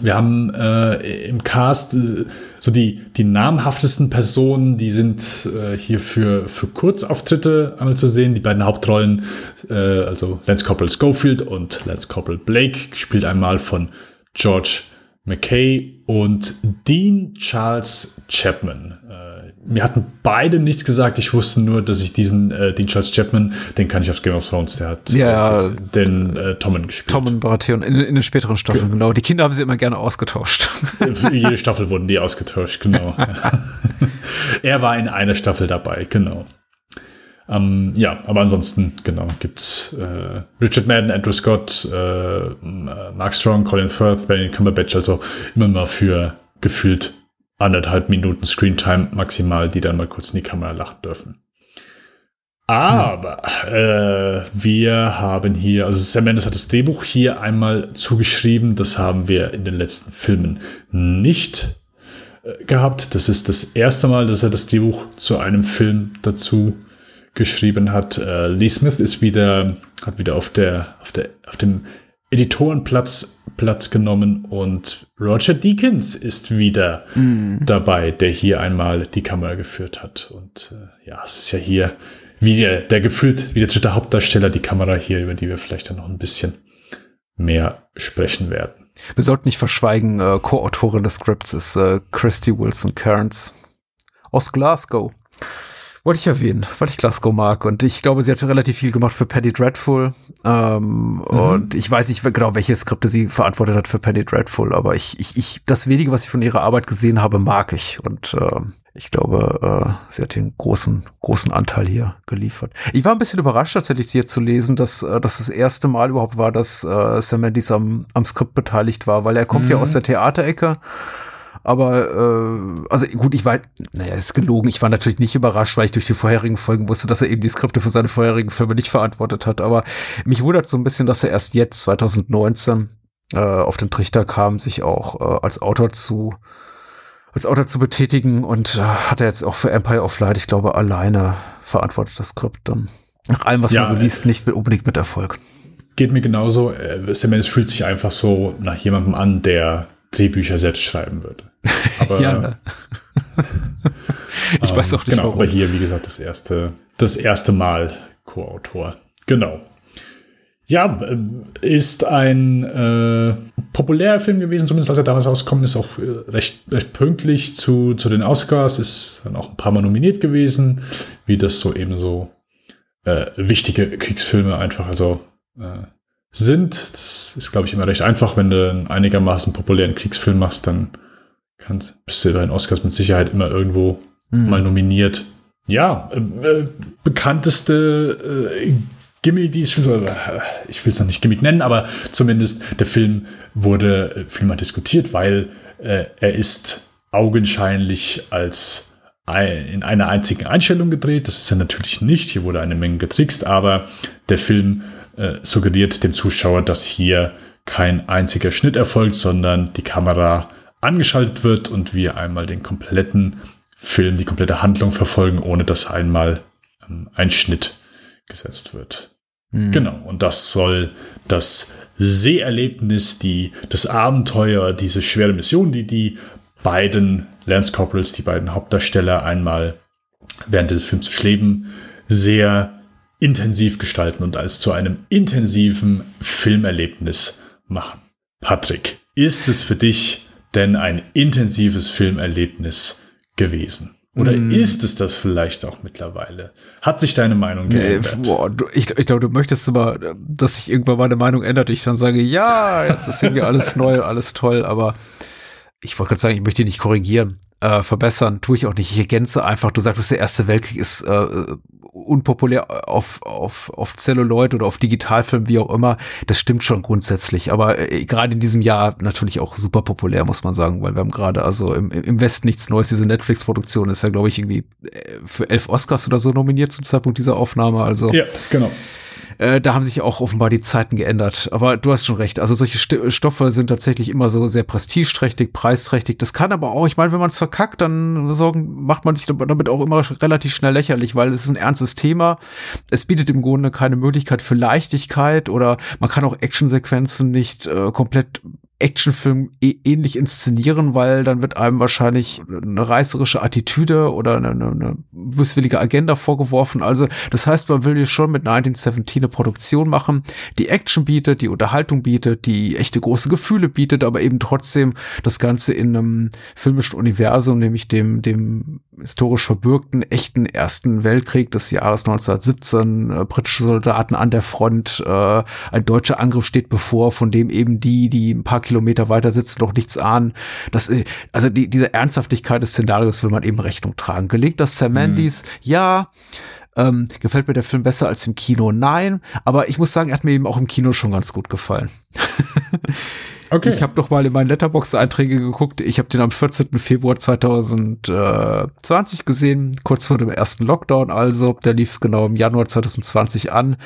Wir haben äh, im Cast äh, so die, die namhaftesten Personen, die sind äh, hier für, für Kurzauftritte einmal zu sehen. Die beiden Hauptrollen, äh, also Lance Corporal Schofield und Lance Corporal Blake, gespielt einmal von George McKay und Dean Charles Chapman. Mir hatten beide nichts gesagt. Ich wusste nur, dass ich diesen äh, Dean Charles Chapman, den kann ich aus Game of Thrones, der hat Ja, äh, den äh, Tommen gespielt. Tom und Baratheon in, in den späteren Staffeln, genau. Die Kinder haben sie immer gerne ausgetauscht. Jede Staffel wurden die ausgetauscht, genau. er war in einer Staffel dabei, genau. Ähm, ja, aber ansonsten, genau, gibt's äh, Richard Madden, Andrew Scott, äh, Mark Strong, Colin Firth, Benedict Cumberbatch, also immer mal für gefühlt anderthalb Minuten Screentime maximal, die dann mal kurz in die Kamera lachen dürfen. Aber äh, wir haben hier, also Sam Mendes hat das Drehbuch hier einmal zugeschrieben. Das haben wir in den letzten Filmen nicht äh, gehabt. Das ist das erste Mal, dass er das Drehbuch zu einem Film dazu geschrieben hat. Äh, Lee Smith ist wieder, hat wieder auf der, auf der, auf dem Editorenplatz Platz genommen und Roger Deakins ist wieder dabei, der hier einmal die Kamera geführt hat. Und äh, ja, es ist ja hier wie der, der gefühlt wie der dritte Hauptdarsteller die Kamera hier, über die wir vielleicht dann noch ein bisschen mehr sprechen werden. Wir sollten nicht verschweigen, äh, Co-Autorin des Skripts ist äh, Christy Wilson Cairns aus Glasgow. Wollte ich erwähnen, weil ich Glasgow mag. Und ich glaube, sie hat relativ viel gemacht für Penny Dreadful. Ähm, Und ich weiß nicht genau, welche Skripte sie verantwortet hat für Penny Dreadful, aber ich, ich, ich, das wenige, was ich von ihrer Arbeit gesehen habe, mag ich. Und äh, ich glaube, äh, sie hat den großen, großen Anteil hier geliefert. Ich war ein bisschen überrascht, tatsächlich hier zu lesen, dass äh, das das erste Mal überhaupt war, dass äh, Sam Mendes am, am Skript beteiligt war, weil er kommt ja aus der Theaterecke. Aber, äh, also gut, ich war, naja, ist gelogen. Ich war natürlich nicht überrascht, weil ich durch die vorherigen Folgen wusste, dass er eben die Skripte für seine vorherigen Filme nicht verantwortet hat. Aber mich wundert so ein bisschen, dass er erst jetzt, 2019, äh, auf den Trichter kam, sich auch äh, als Autor zu als Autor zu betätigen und äh, hat er jetzt auch für Empire of Light, ich glaube, alleine verantwortet das Skript dann. Nach allem, was Ja, man so äh, liest, nicht mit, unbedingt mit Erfolg. geht mir genauso. Äh, Sam Mendes fühlt sich einfach so nach jemandem an, der Drehbücher selbst schreiben würde. Aber, ja, ne? ich ähm, weiß auch nicht genau, warum. aber hier, wie gesagt, das erste, das erste Mal Co-Autor. Genau. Ja, äh, ist ein äh, populärer Film gewesen, zumindest als er damals rausgekommen ist, auch äh, recht, recht pünktlich zu, zu den Oscars, ist dann auch ein paar Mal nominiert gewesen, wie das so eben so äh, wichtige Kriegsfilme einfach also äh, sind. Das ist, glaube ich, immer recht einfach, wenn du einen einigermaßen populären Kriegsfilm machst, dann kannst, bist du bei den Oscars mit Sicherheit immer irgendwo mal nominiert. Ja, äh, äh, bekannteste äh, Gimmick, äh, ich will es noch nicht Gimmick nennen, aber zumindest der Film wurde äh, viel mal diskutiert, weil äh, er ist augenscheinlich als in einer einzigen Einstellung gedreht. Das ist er natürlich nicht. Hier wurde eine Menge getrickst, aber der Film äh, suggeriert dem Zuschauer, dass hier kein einziger Schnitt erfolgt, sondern die Kamera angeschaltet wird und wir einmal den kompletten Film, die komplette Handlung verfolgen, ohne dass einmal ähm, ein Schnitt gesetzt wird. Genau, und das soll das Seherlebnis, die, das Abenteuer, diese schwere Mission, die die beiden Lance Corporals, die beiden Hauptdarsteller einmal während des Films durchleben, sehr intensiv gestalten und als zu einem intensiven Filmerlebnis machen. Patrick, ist es für dich denn ein intensives Filmerlebnis gewesen? Oder ist es das vielleicht auch mittlerweile? Hat sich deine Meinung Nee, geändert? boah, du, ich, ich glaube, du möchtest immer, dass sich irgendwann meine Meinung ändert. Ich dann sage, ja, jetzt ist irgendwie alles neu, alles toll, aber ich wollte gerade sagen, ich möchte dich nicht korrigieren. Äh, verbessern tue ich auch nicht. Ich ergänze einfach, du sagtest, der Erste Weltkrieg ist äh, unpopulär auf, auf, auf Celluloid oder auf Digitalfilm, wie auch immer. Das stimmt schon grundsätzlich. Aber äh, gerade in diesem Jahr natürlich auch super populär, muss man sagen, weil wir haben gerade also im, im Westen nichts Neues. Diese Netflix-Produktion ist ja, glaube ich, irgendwie äh, für elf Oscars oder so nominiert zum Zeitpunkt dieser Aufnahme. Also Ja, genau. Äh, da haben sich auch offenbar die Zeiten geändert. Aber du hast schon recht. Also solche St Stoffe sind tatsächlich immer so sehr prestigeträchtig, preisträchtig. Das kann aber auch, ich meine, wenn man es verkackt, dann sorgen, macht man sich damit auch immer relativ schnell lächerlich, weil es ist ein ernstes Thema. Es bietet im Grunde keine Möglichkeit für Leichtigkeit oder man kann auch Actionsequenzen nicht äh, komplett Actionfilm eh- ähnlich inszenieren, weil dann wird einem wahrscheinlich eine reißerische Attitüde oder eine, eine, böswillige Agenda vorgeworfen. Also das heißt, man will hier schon mit 1917 eine Produktion machen, die Action bietet, die Unterhaltung bietet, die echte große Gefühle bietet, aber eben trotzdem das Ganze in einem filmischen Universum, nämlich dem, dem historisch verbürgten, echten Ersten Weltkrieg des Jahres 1917, äh, britische Soldaten an der Front, äh, ein deutscher Angriff steht bevor, von dem eben die, die ein paar Kilometer weiter sitzen, noch nichts ahnen. Das, äh, also die, diese Ernsthaftigkeit des Szenarios will man eben Rechnung tragen. Gelingt das Sam Mendes? Ja. Ähm, gefällt mir der Film besser als im Kino? Nein. Aber ich muss sagen, er hat mir eben auch im Kino schon ganz gut gefallen. Okay. Ich habe noch mal in meinen Letterbox-Einträge geguckt. Ich habe den am 14. Februar 2020 gesehen, kurz vor dem ersten Lockdown. Also, der lief genau im Januar 2020 an.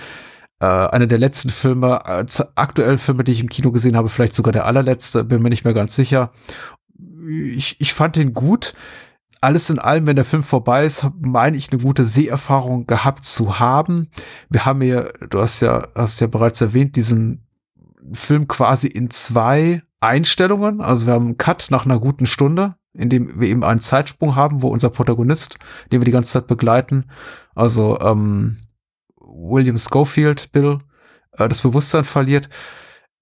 Äh, einer der letzten Filme, äh, aktuell Filme, die ich im Kino gesehen habe, vielleicht sogar der allerletzte, bin mir nicht mehr ganz sicher. Ich, ich fand den gut. Alles in allem, wenn der Film vorbei ist, meine ich eine gute Seherfahrung gehabt zu haben. Wir haben hier, du hast ja, hast ja bereits erwähnt, diesen Film quasi in zwei Einstellungen. Also wir haben einen Cut nach einer guten Stunde, in dem wir eben einen Zeitsprung haben, wo unser Protagonist, den wir die ganze Zeit begleiten, also ähm, William Schofield, Bill, äh, das Bewusstsein verliert.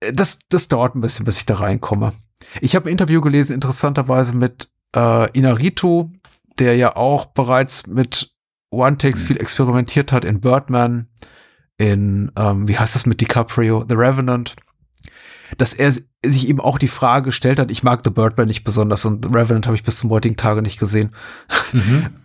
Äh, Das, das dauert ein bisschen, bis ich da reinkomme. Ich habe ein Interview gelesen, interessanterweise mit äh, Inarito, der ja auch bereits mit One-Takes viel experimentiert hat in Birdman, in, ähm, wie heißt das mit DiCaprio, The Revenant, dass er sich eben auch die Frage gestellt hat, ich mag The Birdman nicht besonders und Revenant habe ich bis zum heutigen Tage nicht gesehen.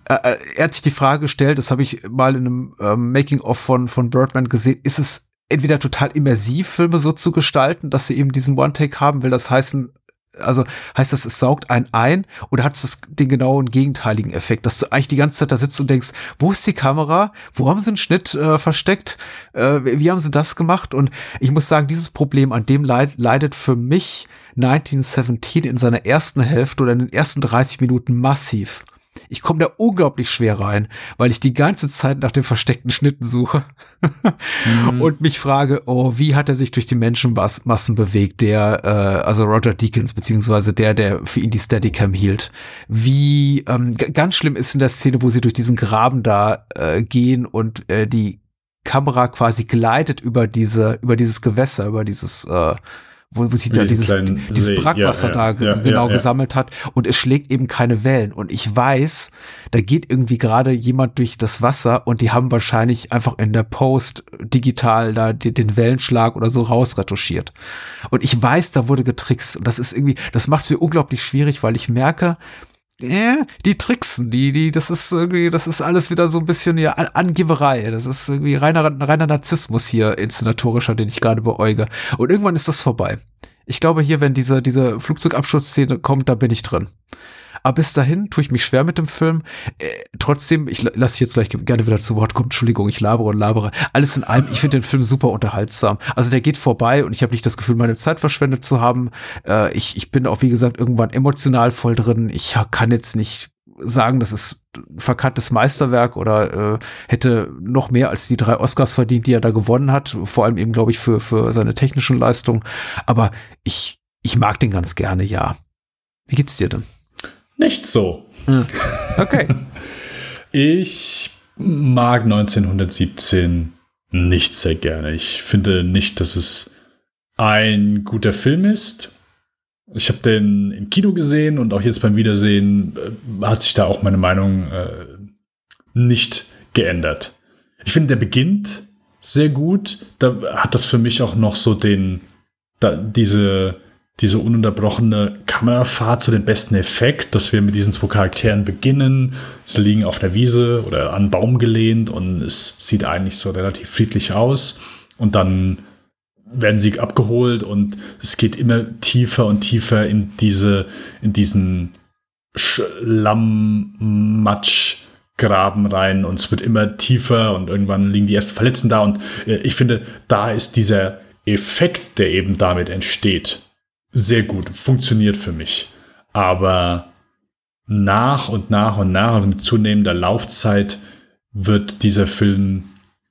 Äh, äh, er hat sich die Frage gestellt, das habe ich mal in einem ähm, Making-of von, von Birdman gesehen, ist es entweder total immersiv, Filme so zu gestalten, dass sie eben diesen One-Take haben will, das heißen, also heißt das, es saugt einen ein oder hat es den genauen gegenteiligen Effekt, dass du eigentlich die ganze Zeit da sitzt und denkst, wo ist die Kamera? Wo haben sie einen Schnitt äh, versteckt? Äh, wie haben sie das gemacht? Und ich muss sagen, dieses Problem, an dem leid, leidet für mich 1917 in seiner ersten Hälfte oder in den ersten 30 Minuten massiv. Ich komme da unglaublich schwer rein, weil ich die ganze Zeit nach den versteckten Schnitten suche mhm. und mich frage, oh, wie hat er sich durch die Menschenmassen bewegt, der, äh, also Roger Deakins, beziehungsweise der, der für ihn die Steadicam hielt. Wie ähm, ganz schlimm ist in der Szene, wo sie durch diesen Graben da äh, gehen und äh, die Kamera quasi gleitet über diese, über dieses Gewässer, über dieses äh, wo, wo sich da dieses, dieses Brackwasser ja, da ja, genau ja, gesammelt hat und es schlägt eben keine Wellen. Und ich weiß, da geht irgendwie gerade jemand durch das Wasser und die haben wahrscheinlich einfach in der Post digital da den, den Wellenschlag oder so rausretuschiert. Und ich weiß, da wurde getrickst. Und das ist irgendwie, das macht es mir unglaublich schwierig, weil ich merke, äh, die tricksen, die, die, das ist irgendwie, das ist alles wieder so ein bisschen ja Angeberei. Das ist irgendwie reiner, reiner Narzissmus hier, inszenatorischer, den ich gerade beäuge. Und irgendwann ist das vorbei. Ich glaube hier, wenn diese, diese Flugzeugabschussszene kommt, da bin ich drin. Aber bis dahin tue ich mich schwer mit dem Film. Äh, trotzdem, ich lasse jetzt gleich gerne wieder zu Wort kommen. Entschuldigung, ich labere und labere. Alles in allem, ich finde den Film super unterhaltsam. Also der geht vorbei und ich habe nicht das Gefühl, meine Zeit verschwendet zu haben. Äh, ich, ich bin auch, wie gesagt, irgendwann emotional voll drin. Ich kann jetzt nicht sagen, das ist ein verkanntes Meisterwerk oder äh, hätte noch mehr als die drei Oscars verdient, die er da gewonnen hat. Vor allem eben, glaube ich, für, für seine technischen Leistungen. Aber ich, ich mag den ganz gerne, ja. Wie geht's dir denn? Nicht so. Hm. Okay. ich mag 1917 nicht sehr gerne. Ich finde nicht, dass es ein guter Film ist. Ich habe den im Kino gesehen und auch jetzt beim Wiedersehen äh, hat sich da auch meine Meinung äh, nicht geändert. Ich finde, der beginnt sehr gut. Da hat das für mich auch noch so den, da, diese diese ununterbrochene Kamerafahrt zu dem besten Effekt, dass wir mit diesen zwei Charakteren beginnen. Sie liegen auf der Wiese oder an einen Baum gelehnt und es sieht eigentlich so relativ friedlich aus. Und dann werden sie abgeholt und es geht immer tiefer und tiefer in diese, in diesen Schlammmatschgraben rein und es wird immer tiefer und irgendwann liegen die ersten Verletzten da und äh, ich finde, da ist dieser Effekt, der eben damit entsteht, sehr gut, funktioniert für mich. Aber nach und nach und nach, also mit zunehmender Laufzeit, wird dieser Film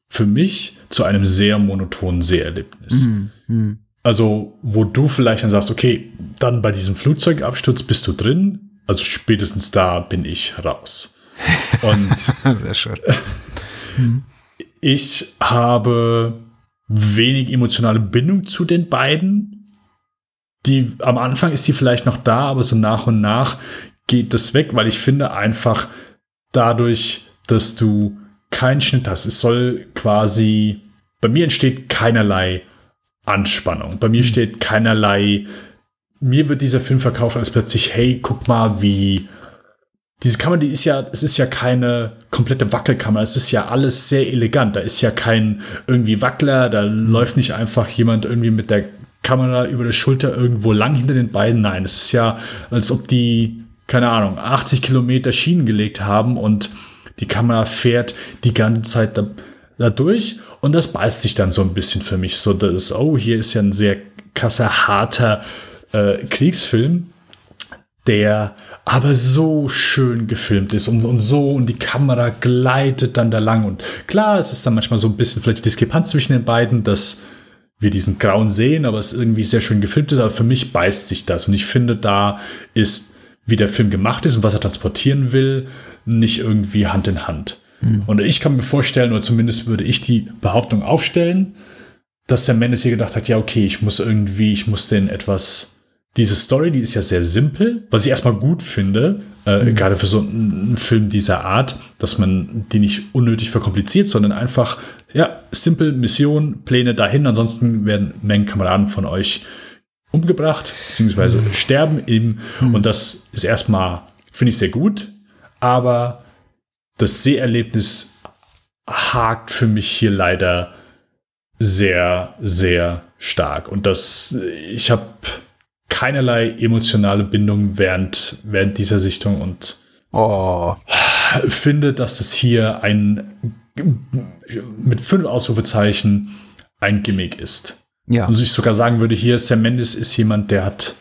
für mich zu einem sehr monotonen Seherlebnis. Mhm. Mhm. Also, wo du vielleicht dann sagst, okay, dann bei diesem Flugzeugabsturz bist du drin, also spätestens da bin ich raus. Und sehr schön. Ich habe wenig emotionale Bindung zu den beiden, die am Anfang ist die vielleicht noch da, aber so nach und nach geht das weg, weil ich finde einfach dadurch, dass du keinen Schnitt hast, es soll quasi, bei mir entsteht keinerlei Anspannung, bei mir mhm. steht keinerlei, mir wird dieser Film verkauft als plötzlich, hey, guck mal, wie diese Kamera, die ist ja, es ist ja keine komplette Wackelkamera, es ist ja alles sehr elegant. Da ist ja kein irgendwie Wackler, da mhm. läuft nicht einfach jemand irgendwie mit der Kamera über der Schulter irgendwo lang hinter den beiden. Nein, es ist ja, als ob die, keine Ahnung, 80 Kilometer Schienen gelegt haben und die Kamera fährt die ganze Zeit da, da durch und das beißt sich dann so ein bisschen für mich. So, dass, oh, hier ist ja ein sehr krasser, harter äh, Kriegsfilm, der aber so schön gefilmt ist und, und so und die Kamera gleitet dann da lang und klar, es ist dann manchmal so ein bisschen vielleicht die Diskrepanz zwischen den beiden, dass wir diesen Grauen sehen, aber es irgendwie sehr schön gefilmt ist. Aber für mich beißt sich das. Und ich finde, da ist, wie der Film gemacht ist und was er transportieren will, nicht irgendwie Hand in Hand. Mhm. Und ich kann mir vorstellen, oder zumindest würde ich die Behauptung aufstellen, dass der Mendes hier gedacht hat, ja, okay, ich muss irgendwie, ich muss den etwas diese Story, die ist ja sehr simpel, was ich erstmal gut finde, äh, mhm. gerade für so einen Film dieser Art, dass man die nicht unnötig verkompliziert, sondern einfach, ja, simpel, Mission, Pläne dahin, ansonsten werden Mengen Kameraden von euch umgebracht, beziehungsweise mhm. sterben eben. Mhm. Und das ist erstmal, finde ich, sehr gut, aber das Seherlebnis hakt für mich hier leider sehr, sehr stark. Und das, ich habe keinerlei emotionale Bindung während, während dieser Sichtung und oh. finde, dass es hier ein mit fünf Ausrufezeichen ein Gimmick ist. Ja. Und ich sogar sagen würde, hier Sam Mendes ist jemand, der hat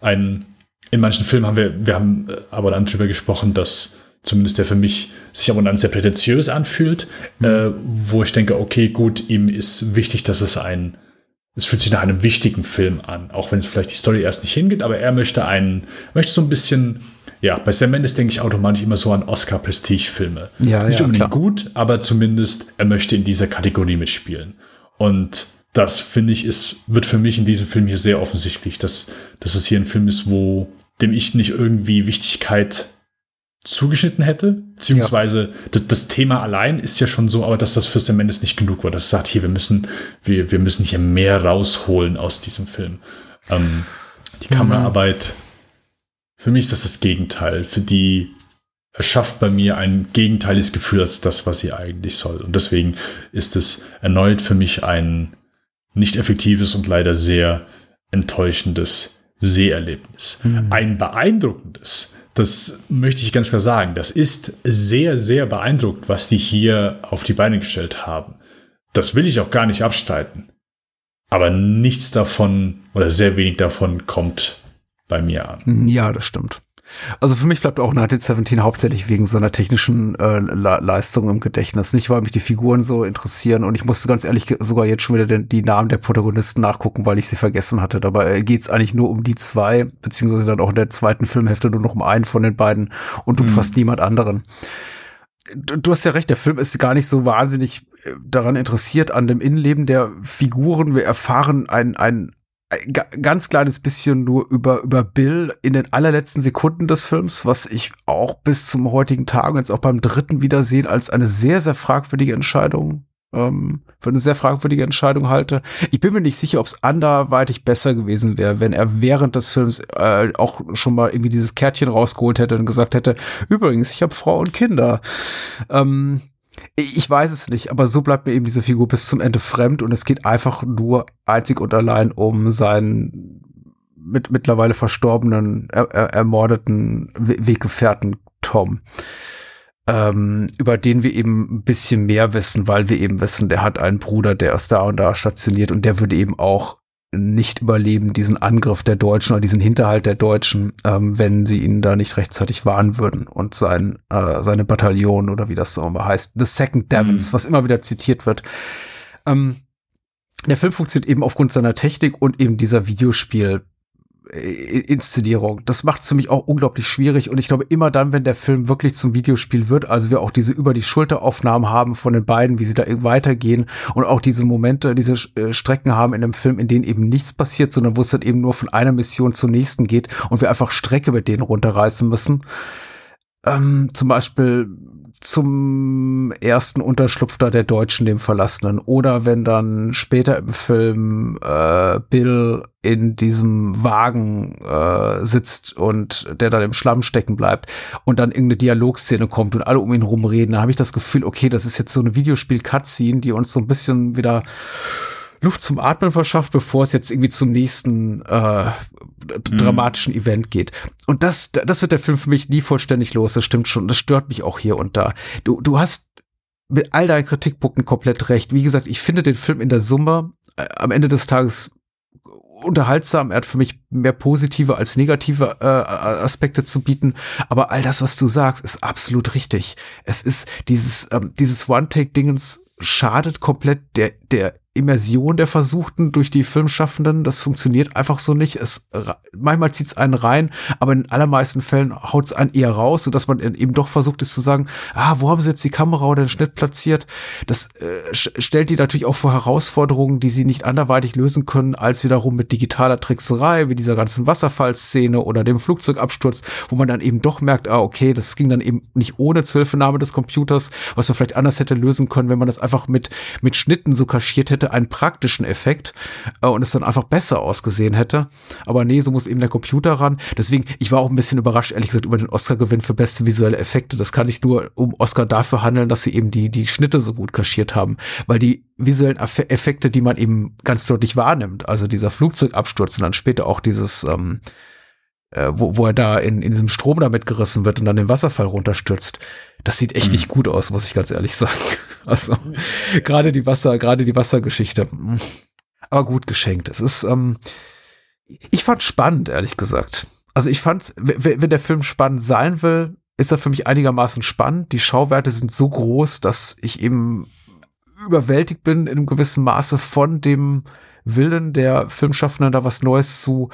ein in manchen Filmen haben wir, wir haben äh, aber dann drüber gesprochen, dass zumindest der für mich sich aber dann sehr prätentiös anfühlt, mhm. äh, wo ich denke, okay, gut, ihm ist wichtig, dass es ein, es fühlt sich nach einem wichtigen Film an, auch wenn es vielleicht die Story erst nicht hingeht, aber er möchte einen, möchte so ein bisschen, ja, bei Sam Mendes denke ich automatisch immer so an Oscar-Prestige-Filme. Ja, nicht ja, unbedingt klar. gut, aber zumindest er möchte in dieser Kategorie mitspielen. Und das finde ich ist, wird für mich in diesem Film hier sehr offensichtlich, dass, dass es hier ein Film ist, wo dem ich nicht irgendwie Wichtigkeit zugeschnitten hätte, beziehungsweise ja. das, das, Thema allein ist ja schon so, aber dass das für Sam Mendes nicht genug war, dass es sagt, hier, wir müssen, wir, wir müssen hier mehr rausholen aus diesem Film. Ähm, die. Kameraarbeit, für mich ist das das Gegenteil, für die erschafft bei mir ein gegenteiliges Gefühl als das, was sie eigentlich soll. Und deswegen ist es erneut für mich ein nicht effektives und leider sehr enttäuschendes Seherlebnis. Mhm. Ein beeindruckendes, das möchte ich ganz klar sagen. Das ist sehr, sehr beeindruckend, was die hier auf die Beine gestellt haben. Das will ich auch gar nicht abstreiten. Aber nichts davon oder sehr wenig davon kommt bei mir an. Ja, das stimmt. Also für mich bleibt auch 1917 hauptsächlich wegen seiner technischen äh, Leistung im Gedächtnis. Nicht, weil mich die Figuren so interessieren und ich musste ganz ehrlich sogar jetzt schon wieder den, die Namen der Protagonisten nachgucken, weil ich sie vergessen hatte. Dabei geht es eigentlich nur um die zwei, beziehungsweise dann auch in der zweiten Filmhälfte nur noch um einen von den beiden und um mhm. fast niemand anderen. Du, du hast ja recht, der Film ist gar nicht so wahnsinnig äh, daran interessiert an dem Innenleben der Figuren. Wir erfahren ein, ein ganz kleines bisschen nur über, über Bill in den allerletzten Sekunden des Films, was ich auch bis zum heutigen Tag, jetzt auch beim dritten Wiedersehen, als eine sehr, sehr fragwürdige Entscheidung, ähm, für eine sehr fragwürdige Entscheidung halte. Ich bin mir nicht sicher, ob es anderweitig besser gewesen wäre, wenn er während des Films äh, auch schon mal irgendwie dieses Kärtchen rausgeholt hätte und gesagt hätte, übrigens, ich habe Frau und Kinder. Ähm, ich weiß es nicht, aber so bleibt mir eben diese Figur bis zum Ende fremd und es geht einfach nur einzig und allein um seinen mit mittlerweile verstorbenen, er, er, ermordeten Weggefährten Tom. Ähm, über den wir eben ein bisschen mehr wissen, weil wir eben wissen, der hat einen Bruder, der ist da und da stationiert und der würde eben auch nicht überleben, diesen Angriff der Deutschen oder diesen Hinterhalt der Deutschen, ähm, wenn sie ihn da nicht rechtzeitig warnen würden und sein, äh, seine Bataillon oder wie das so immer heißt, The Second Devons, mhm. was immer wieder zitiert wird. Ähm, der Film funktioniert eben aufgrund seiner Technik und eben dieser Videospiel Inszenierung. Das macht es für mich auch unglaublich schwierig und ich glaube immer dann, wenn der Film wirklich zum Videospiel wird, also wir auch diese über die Schulteraufnahmen haben von den beiden, wie sie da weitergehen und auch diese Momente, diese äh, Strecken haben in dem Film, in denen eben nichts passiert, sondern wo es dann eben nur von einer Mission zur nächsten geht und wir einfach Strecke mit denen runterreißen müssen. Ähm, zum Beispiel zum ersten Unterschlupf da der Deutschen, dem Verlassenen. Oder wenn dann später im Film äh, Bill in diesem Wagen äh, sitzt und der dann im Schlamm stecken bleibt und dann irgendeine Dialogszene kommt und alle um ihn rumreden, dann habe ich das Gefühl, okay, das ist jetzt so eine Videospiel-Cutscene, die uns so ein bisschen wieder Luft zum Atmen verschafft, bevor es jetzt irgendwie zum nächsten äh, dramatischen mhm. Event geht. Und das, das wird der Film für mich nie vollständig los. Das stimmt schon. Das stört mich auch hier und da. Du, du hast mit all deinen Kritikpunkten komplett recht. Wie gesagt, ich finde den Film in der Summe äh, am Ende des Tages unterhaltsam. Er hat für mich mehr positive als negative äh, Aspekte zu bieten. Aber all das, was du sagst, ist absolut richtig. Es ist dieses, ähm, dieses One-Take-Dingens schadet komplett der, der Immersion der Versuchten durch die Filmschaffenden. Das funktioniert einfach so nicht. Es, manchmal zieht es einen rein, aber in allermeisten Fällen haut es einen eher raus, sodass man eben doch versucht ist zu sagen, ah, wo haben sie jetzt die Kamera oder den Schnitt platziert? Das äh, stellt die natürlich auch vor Herausforderungen, die sie nicht anderweitig lösen können, als wiederum mit digitaler Trickserei, wie dieser ganzen Wasserfallszene oder dem Flugzeugabsturz, wo man dann eben doch merkt, ah, okay, das ging dann eben nicht ohne Zuhilfenahme des Computers, was man vielleicht anders hätte lösen können, wenn man das einfach mit, mit Schnitten so kaschiert hätte hätte einen praktischen Effekt äh, und es dann einfach besser ausgesehen hätte. Aber nee, so muss eben der Computer ran. Deswegen, ich war auch ein bisschen überrascht, ehrlich gesagt, über den Oscar-Gewinn für beste visuelle Effekte. Das kann sich nur um Oscar dafür handeln, dass sie eben die, die Schnitte so gut kaschiert haben. Weil die visuellen Effekte, die man eben ganz deutlich wahrnimmt, also dieser Flugzeugabsturz und dann später auch dieses, ähm, äh, wo, wo er da in, in diesem Strom damit gerissen wird und dann den Wasserfall runterstürzt. Das sieht echt mhm. nicht gut aus, muss ich ganz ehrlich sagen. Also gerade die Wasser, gerade die Wassergeschichte. Aber gut geschenkt. Es ist, ähm, ich fand spannend, ehrlich gesagt. Also ich fand's, wenn der Film spannend sein will, ist er für mich einigermaßen spannend. Die Schauwerte sind so groß, dass ich eben überwältigt bin in einem gewissen Maße von dem Willen der Filmschaffenden, da was Neues zu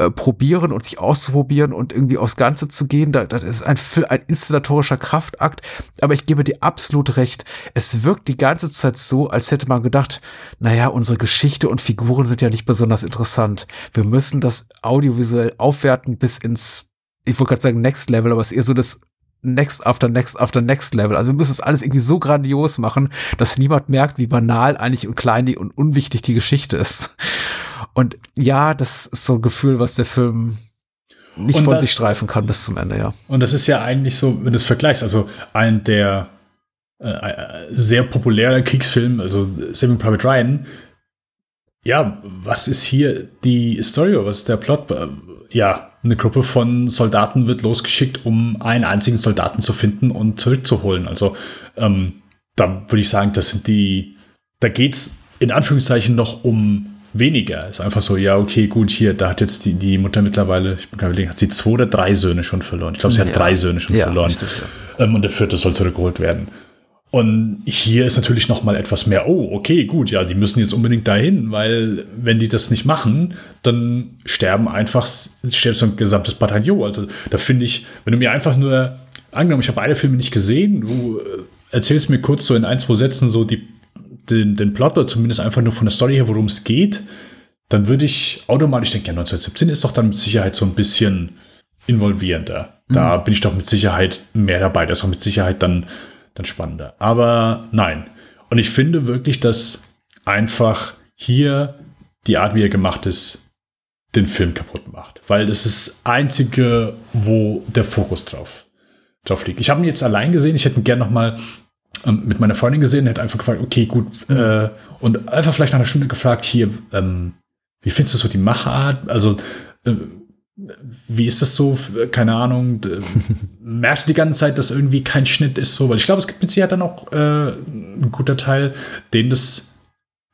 äh, probieren und sich auszuprobieren und irgendwie aufs Ganze zu gehen. Da, das ist ein, ein inszenatorischer Kraftakt. Aber ich gebe dir absolut recht. Es wirkt die ganze Zeit so, als hätte man gedacht, naja, unsere Geschichte und Figuren sind ja nicht besonders interessant. Wir müssen das audiovisuell aufwerten bis ins ich wollte gerade sagen Next Level, aber es ist eher so das Next after Next after Next Level. Also wir müssen es alles irgendwie so grandios machen, dass niemand merkt, wie banal eigentlich und klein und unwichtig die Geschichte ist. Und ja, das ist so ein Gefühl, was der Film nicht und von das, sich streifen kann bis zum Ende, ja. Und das ist ja eigentlich so, wenn du es vergleichst, also ein der äh, äh sehr populärer Kriegsfilm, also Saving Private Ryan, ja, was ist hier die Story oder was ist der Plot? Ja, eine Gruppe von Soldaten wird losgeschickt, um einen einzigen Soldaten zu finden und zurückzuholen. Also ähm, da würde ich sagen, das sind die, da geht's in Anführungszeichen noch um weniger. Ist einfach so, ja, okay, gut, hier, da hat jetzt die, die Mutter mittlerweile, ich bin gerade überlegen, hat sie zwei oder drei Söhne schon verloren. Ich glaube, sie hat drei Söhne schon ja, verloren. Richtig, ja. ähm, und der vierte soll zurückgeholt werden. Und hier ist natürlich noch mal etwas mehr, oh, okay, gut, ja, die müssen jetzt unbedingt dahin, weil wenn die das nicht machen, dann sterben einfach, stirbt so ein gesamtes Bataillon. Also da finde ich, wenn du mir einfach nur, angenommen, ich habe beide Filme nicht gesehen, du äh, erzählst mir kurz so in ein, zwei Sätzen so die, den, den Plot oder zumindest einfach nur von der Story her, worum es geht, dann würde ich automatisch denken, ja, 1917 ist doch dann mit Sicherheit so ein bisschen involvierender. Da mhm. bin ich doch mit Sicherheit mehr dabei. Da ist auch mit Sicherheit dann dann spannender. Aber nein. Und ich finde wirklich, dass einfach hier die Art, wie er gemacht ist, den Film kaputt macht. Weil das ist das Einzige, wo der Fokus drauf, drauf liegt. Ich habe ihn jetzt allein gesehen. Ich hätte ihn gerne noch mal ähm, mit meiner Freundin gesehen. Hätte einfach gefragt, okay, gut. Äh, und einfach vielleicht nach einer Stunde gefragt, hier, ähm, wie findest du so die Machart? Also, äh, wie ist das so? Keine Ahnung. merkst du die ganze Zeit, dass irgendwie kein Schnitt ist so? Weil ich glaube, es gibt mit Sicherheit dann auch äh, ein guter Teil, denen das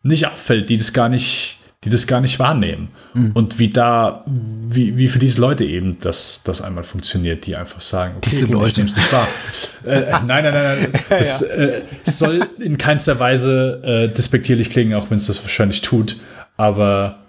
nicht auffällt, die das gar nicht, die das gar nicht wahrnehmen. Mhm. Und wie da, wie, wie für diese Leute eben das, das einmal funktioniert, die einfach sagen, okay, diese Leute. ich nicht wahr. äh, nein, nein, nein, nein. Das ja. äh, soll in keinster Weise äh, despektierlich klingen, auch wenn es das wahrscheinlich tut. Aber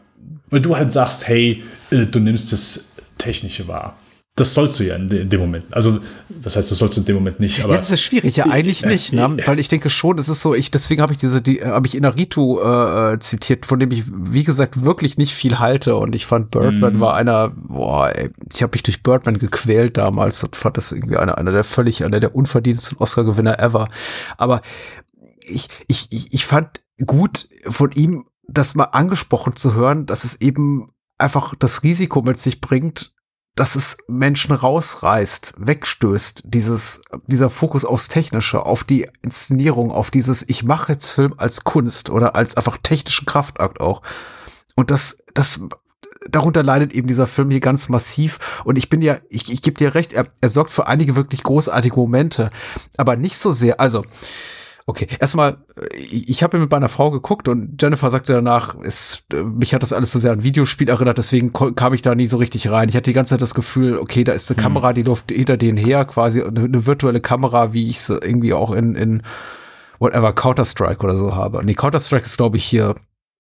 weil du halt sagst, hey, äh, du nimmst das Technische wahr. Das sollst du ja in, dem Moment. Also, das heißt, das sollst du in dem Moment nicht. Aber Jetzt ist es schwierig, ja, eigentlich nicht, ne? weil ich denke schon, es ist so, ich, deswegen habe ich diese, die, habe ich Inarito äh, äh, zitiert, von dem ich, wie gesagt, wirklich nicht viel halte. Und ich fand Birdman mm. war einer, boah, ey, ich habe mich durch Birdman gequält damals und fand das irgendwie einer, einer der völlig, einer der unverdientesten Oscar-Gewinner ever. Aber ich, ich, ich, ich fand gut von ihm das mal angesprochen zu hören, dass es eben einfach das Risiko mit sich bringt, dass es Menschen rausreißt, wegstößt, dieses, dieser Fokus aufs Technische, auf die Inszenierung, auf dieses, ich mache jetzt Film als Kunst oder als einfach technischen Kraftakt auch. Und das, das, darunter leidet eben dieser Film hier ganz massiv. Und ich bin ja, ich, ich gebe dir recht, er, er sorgt für einige wirklich großartige Momente, aber nicht so sehr, also, Okay, erstmal, ich, ich habe mit meiner Frau geguckt und Jennifer sagte danach, es, mich hat das alles so sehr an Videospiel erinnert, deswegen kam ich da nie so richtig rein. Ich hatte die ganze Zeit das Gefühl, okay, da ist eine hm. Kamera, die läuft hinter denen her, quasi eine, eine virtuelle Kamera, wie ich es irgendwie auch in, in whatever Counter-Strike oder so habe. Nee, Counter-Strike ist, glaube ich, hier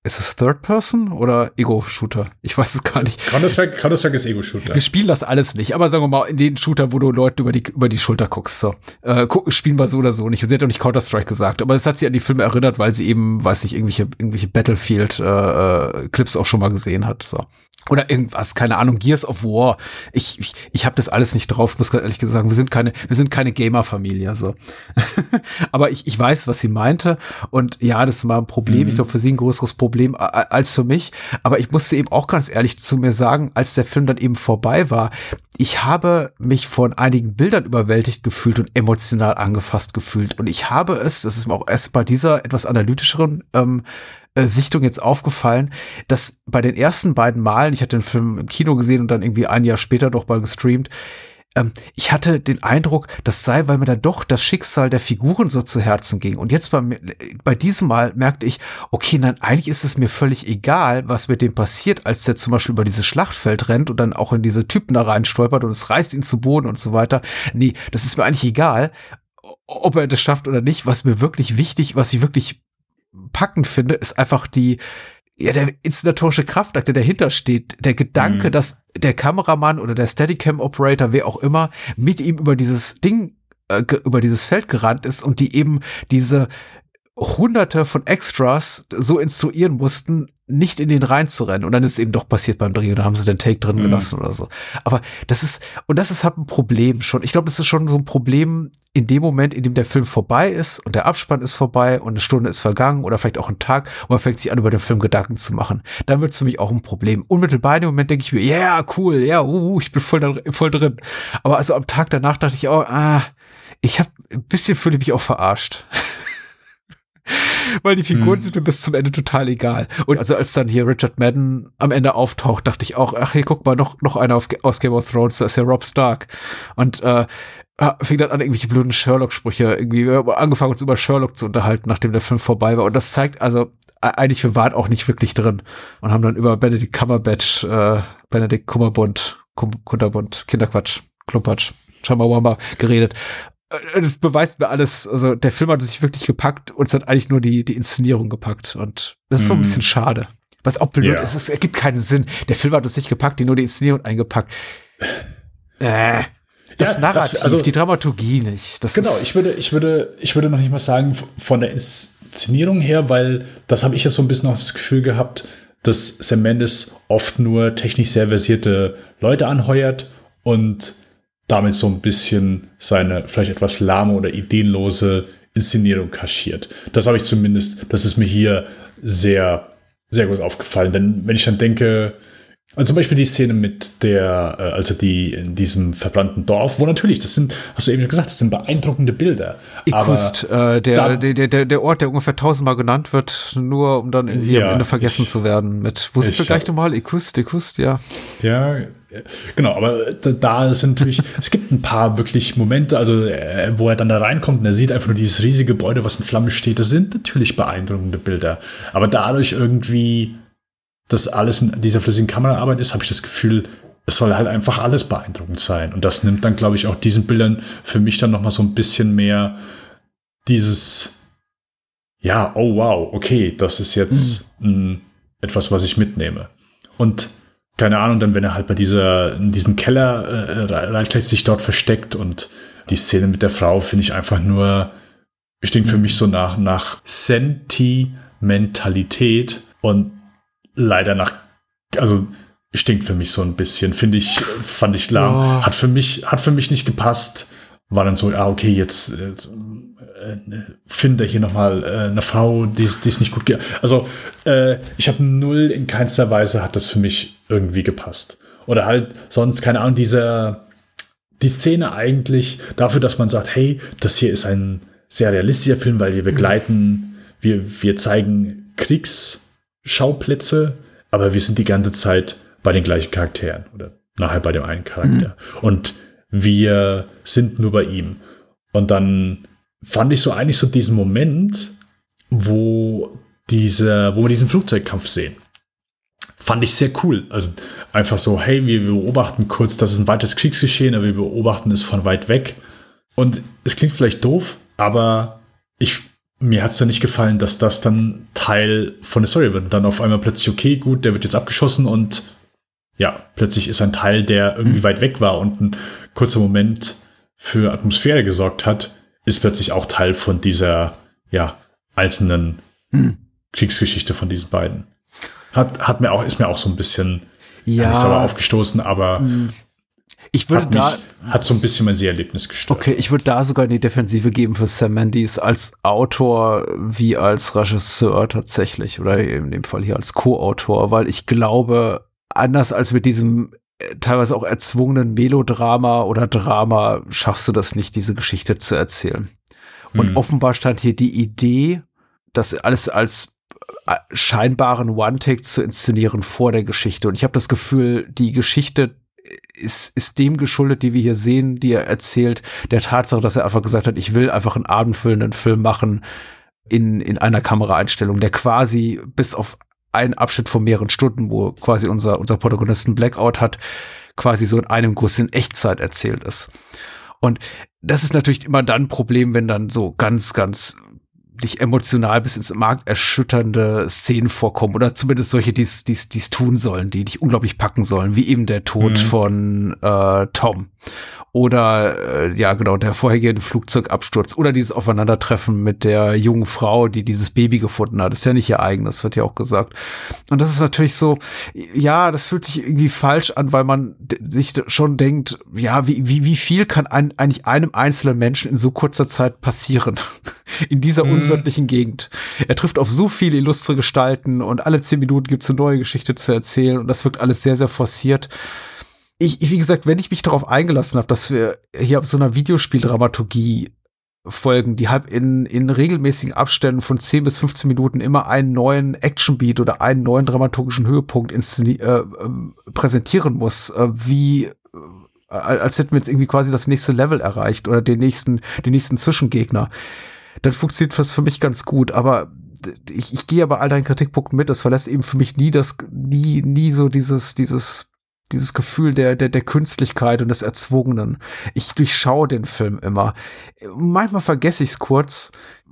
ist es Third Person oder Ego-Shooter? Ich weiß es gar nicht. Counter-Strike Counter ist Ego-Shooter. Wir spielen das alles nicht, aber sagen wir mal, in den Shooter, wo du Leuten über die, über die Schulter guckst, so. Äh, gucken, spielen wir so oder so nicht. Und sie hat auch nicht Counter-Strike gesagt, aber es hat sie an die Filme erinnert, weil sie eben, weiß nicht, irgendwelche, irgendwelche Battlefield-Clips äh, auch schon mal gesehen hat, so. Oder irgendwas, keine Ahnung, Gears of War. Ich, ich, ich habe das alles nicht drauf, muss ganz ehrlich sagen, wir sind keine, wir sind keine Gamer-Familie. So. Aber ich, ich weiß, was sie meinte. Und ja, das war ein Problem. Mhm. Ich glaube, für sie ein größeres Problem als für mich. Aber ich musste eben auch ganz ehrlich zu mir sagen, als der Film dann eben vorbei war, ich habe mich von einigen Bildern überwältigt gefühlt und emotional angefasst gefühlt. Und ich habe es, das ist mir auch erst bei dieser etwas analytischeren ähm, äh, Sichtung jetzt aufgefallen, dass bei den ersten beiden Malen, ich hatte den Film im Kino gesehen und dann irgendwie ein Jahr später doch mal gestreamt, ähm, ich hatte den Eindruck, das sei, weil mir dann doch das Schicksal der Figuren so zu Herzen ging. Und jetzt bei, bei diesem Mal merkte ich, okay, nein, eigentlich ist es mir völlig egal, was mit dem passiert, als der zum Beispiel über dieses Schlachtfeld rennt und dann auch in diese Typen da rein stolpert und es reißt ihn zu Boden und so weiter. Nee, das ist mir eigentlich egal, ob er das schafft oder nicht. Was mir wirklich wichtig, was ich wirklich packend finde, ist einfach die, ja, der inszenatorische Kraftakt, der dahinter steht, der Gedanke, mhm. dass der Kameramann oder der Steadicam-Operator, wer auch immer, mit ihm über dieses Ding, äh, über dieses Feld gerannt ist und die eben diese hunderte von Extras so instruieren mussten, nicht in den reinzurennen. Und dann ist eben doch passiert beim Dreh, da haben sie den Take drin mhm. gelassen oder so. Aber das ist, und das ist halt ein Problem schon. Ich glaube, das ist schon so ein Problem in dem Moment, in dem der Film vorbei ist und der Abspann ist vorbei und eine Stunde ist vergangen oder vielleicht auch ein Tag und man fängt sich an, über den Film Gedanken zu machen. Dann wird es für mich auch ein Problem. Unmittelbar in dem Moment denke ich mir, ja, yeah, cool, ja, uh, uh, ich bin voll, da, voll drin. Aber also am Tag danach dachte ich auch, ah, ich habe ein bisschen fühle ich mich auch verarscht. Weil die Figuren hm. sind mir bis zum Ende total egal. Und also als dann hier Richard Madden am Ende auftaucht, dachte ich auch, ach hey, guck mal, noch, noch einer auf, aus Game of Thrones, da ist ja Rob Stark. Und äh, fing dann an, irgendwelche blöden Sherlock-Sprüche, irgendwie wir haben angefangen uns über Sherlock zu unterhalten, nachdem der Film vorbei war. Und das zeigt also, eigentlich, wir waren auch nicht wirklich drin und haben dann über Benedict Cumberbatch, äh, Benedict Kummerbund, Kunterbund, Kinderquatsch, Klumpatsch, Chamawamba geredet. Äh, das beweist mir alles, also der Film hat sich wirklich gepackt und es hat eigentlich nur die, die Inszenierung gepackt und das ist so ein mhm. bisschen schade. Was auch blöd yeah. ist, es ergibt keinen Sinn. Der Film hat uns nicht gepackt, die nur die Inszenierung eingepackt. Äh, das ja, Narrativ, das, also, die Dramaturgie nicht. Das genau, ich würde, ich würde, ich würde noch nicht mal sagen von der Inszenierung her, weil das habe ich jetzt so ein bisschen auch das Gefühl gehabt, dass Sam Mendes oft nur technisch sehr versierte Leute anheuert und damit so ein bisschen seine vielleicht etwas lahme oder ideenlose Inszenierung kaschiert. Das habe ich zumindest, das ist mir hier sehr, sehr gut aufgefallen. Denn wenn ich dann denke, also zum Beispiel die Szene mit der, also die in diesem verbrannten Dorf, wo natürlich, das sind, hast du eben schon gesagt, das sind beeindruckende Bilder. Ikust, äh, der, der, der, der Ort, der ungefähr tausendmal genannt wird, nur um dann irgendwie ja, am Ende vergessen ich, zu werden. Mit, wo sind wir gleich nochmal? Ikust, Ikust, ja. Ja, Genau, aber da ist natürlich, es gibt ein paar wirklich Momente, also äh, wo er dann da reinkommt und er sieht einfach nur dieses riesige Gebäude, was in Flammen steht. Das sind natürlich beeindruckende Bilder. Aber dadurch irgendwie, dass alles in dieser flüssigen Kameraarbeit ist, habe ich das Gefühl, es soll halt einfach alles beeindruckend sein. Und das nimmt dann, glaube ich, auch diesen Bildern für mich dann nochmal so ein bisschen mehr dieses, ja, oh wow, okay, das ist jetzt mhm. etwas, was ich mitnehme. Und keine Ahnung, dann wenn er halt bei dieser, in diesen Keller äh, reinschlägt, sich dort versteckt und die Szene mit der Frau finde ich einfach nur, stinkt für mich so nach, nach Sentimentalität und leider nach, also stinkt für mich so ein bisschen, finde ich, fand ich lahm, oh. hat für mich, hat für mich nicht gepasst, war dann so, ah, okay, jetzt, jetzt äh, finde hier nochmal äh, eine Frau, die, ist nicht gut. Also äh, ich habe null, in keinster Weise hat das für mich irgendwie gepasst. Oder halt sonst, keine Ahnung, dieser, die Szene eigentlich dafür, dass man sagt, hey, das hier ist ein sehr realistischer Film, weil wir begleiten, wir, wir zeigen Kriegsschauplätze, aber wir sind die ganze Zeit bei den gleichen Charakteren oder nachher bei dem einen Charakter. Mhm. Und wir sind nur bei ihm. Und dann fand ich so eigentlich so diesen Moment, wo diese, wo wir diesen Flugzeugkampf sehen. Fand ich sehr cool. Also einfach so, hey, wir beobachten kurz, das ist ein weiteres Kriegsgeschehen, aber wir beobachten es von weit weg. Und es klingt vielleicht doof, aber ich, mir hat es dann nicht gefallen, dass das dann Teil von der Story wird. Und dann auf einmal plötzlich, okay, gut, der wird jetzt abgeschossen und ja, plötzlich ist ein Teil, der irgendwie mhm. weit weg war und ein kurzer Moment für Atmosphäre gesorgt hat, ist plötzlich auch Teil von dieser, ja, einzelnen hm. Kriegsgeschichte von diesen beiden. Hat, hat mir auch, ist mir auch so ein bisschen ja, nicht sauer aufgestoßen, aber hm. ich würde hat da mich, hat so ein bisschen mein Seherlebnis gestört. Okay, ich würde da sogar in die Defensive geben für Sam Mendes als Autor wie als Regisseur tatsächlich oder in dem Fall hier als Co-Autor, weil ich glaube, anders als mit diesem teilweise auch erzwungenen Melodrama oder Drama schaffst du das nicht, diese Geschichte zu erzählen. Und mhm. offenbar stand hier die Idee, das alles als äh, scheinbaren One-Take zu inszenieren vor der Geschichte. Und ich habe das Gefühl, die Geschichte ist, ist dem geschuldet, die wir hier sehen, die er erzählt, der Tatsache, dass er einfach gesagt hat, ich will einfach einen abendfüllenden Film machen in, in einer Kameraeinstellung, der quasi bis auf einen Abschnitt von mehreren Stunden, wo quasi unser, unser Protagonisten Blackout hat, quasi so in einem Guss in Echtzeit erzählt ist. Und das ist natürlich immer dann ein Problem, wenn dann so ganz, ganz dich emotional bis ins Markt erschütternde Szenen vorkommen oder zumindest solche, die es tun sollen, die dich unglaublich packen sollen, wie eben der Tod mhm. von äh, Tom oder äh, ja genau der vorhergehende Flugzeugabsturz oder dieses Aufeinandertreffen mit der jungen Frau, die dieses Baby gefunden hat. Das ist ja nicht ihr eigenes, wird ja auch gesagt. Und das ist natürlich so, ja, das fühlt sich irgendwie falsch an, weil man sich schon denkt, ja, wie, wie, wie viel kann ein, eigentlich einem einzelnen Menschen in so kurzer Zeit passieren in dieser mhm. unwirtlichen Gegend? Er trifft auf so viele illustre Gestalten und alle zehn Minuten gibt es eine neue Geschichte zu erzählen und das wirkt alles sehr, sehr forciert ich, wie gesagt, wenn ich mich darauf eingelassen habe, dass wir hier auf so einer Videospieldramaturgie folgen, die halt in, in regelmäßigen Abständen von 10 bis 15 Minuten immer einen neuen Actionbeat oder einen neuen dramaturgischen Höhepunkt äh, äh, präsentieren muss, äh, wie äh, als hätten wir jetzt irgendwie quasi das nächste Level erreicht oder den nächsten, den nächsten Zwischengegner. Dann funktioniert das für mich ganz gut, aber ich, ich gehe aber all deinen Kritikpunkten mit. Das verlässt eben für mich nie das, nie, nie so dieses, dieses dieses Gefühl der, der, der Künstlichkeit und des Erzwungenen. Ich durchschaue den Film immer. Manchmal vergesse ich es kurz.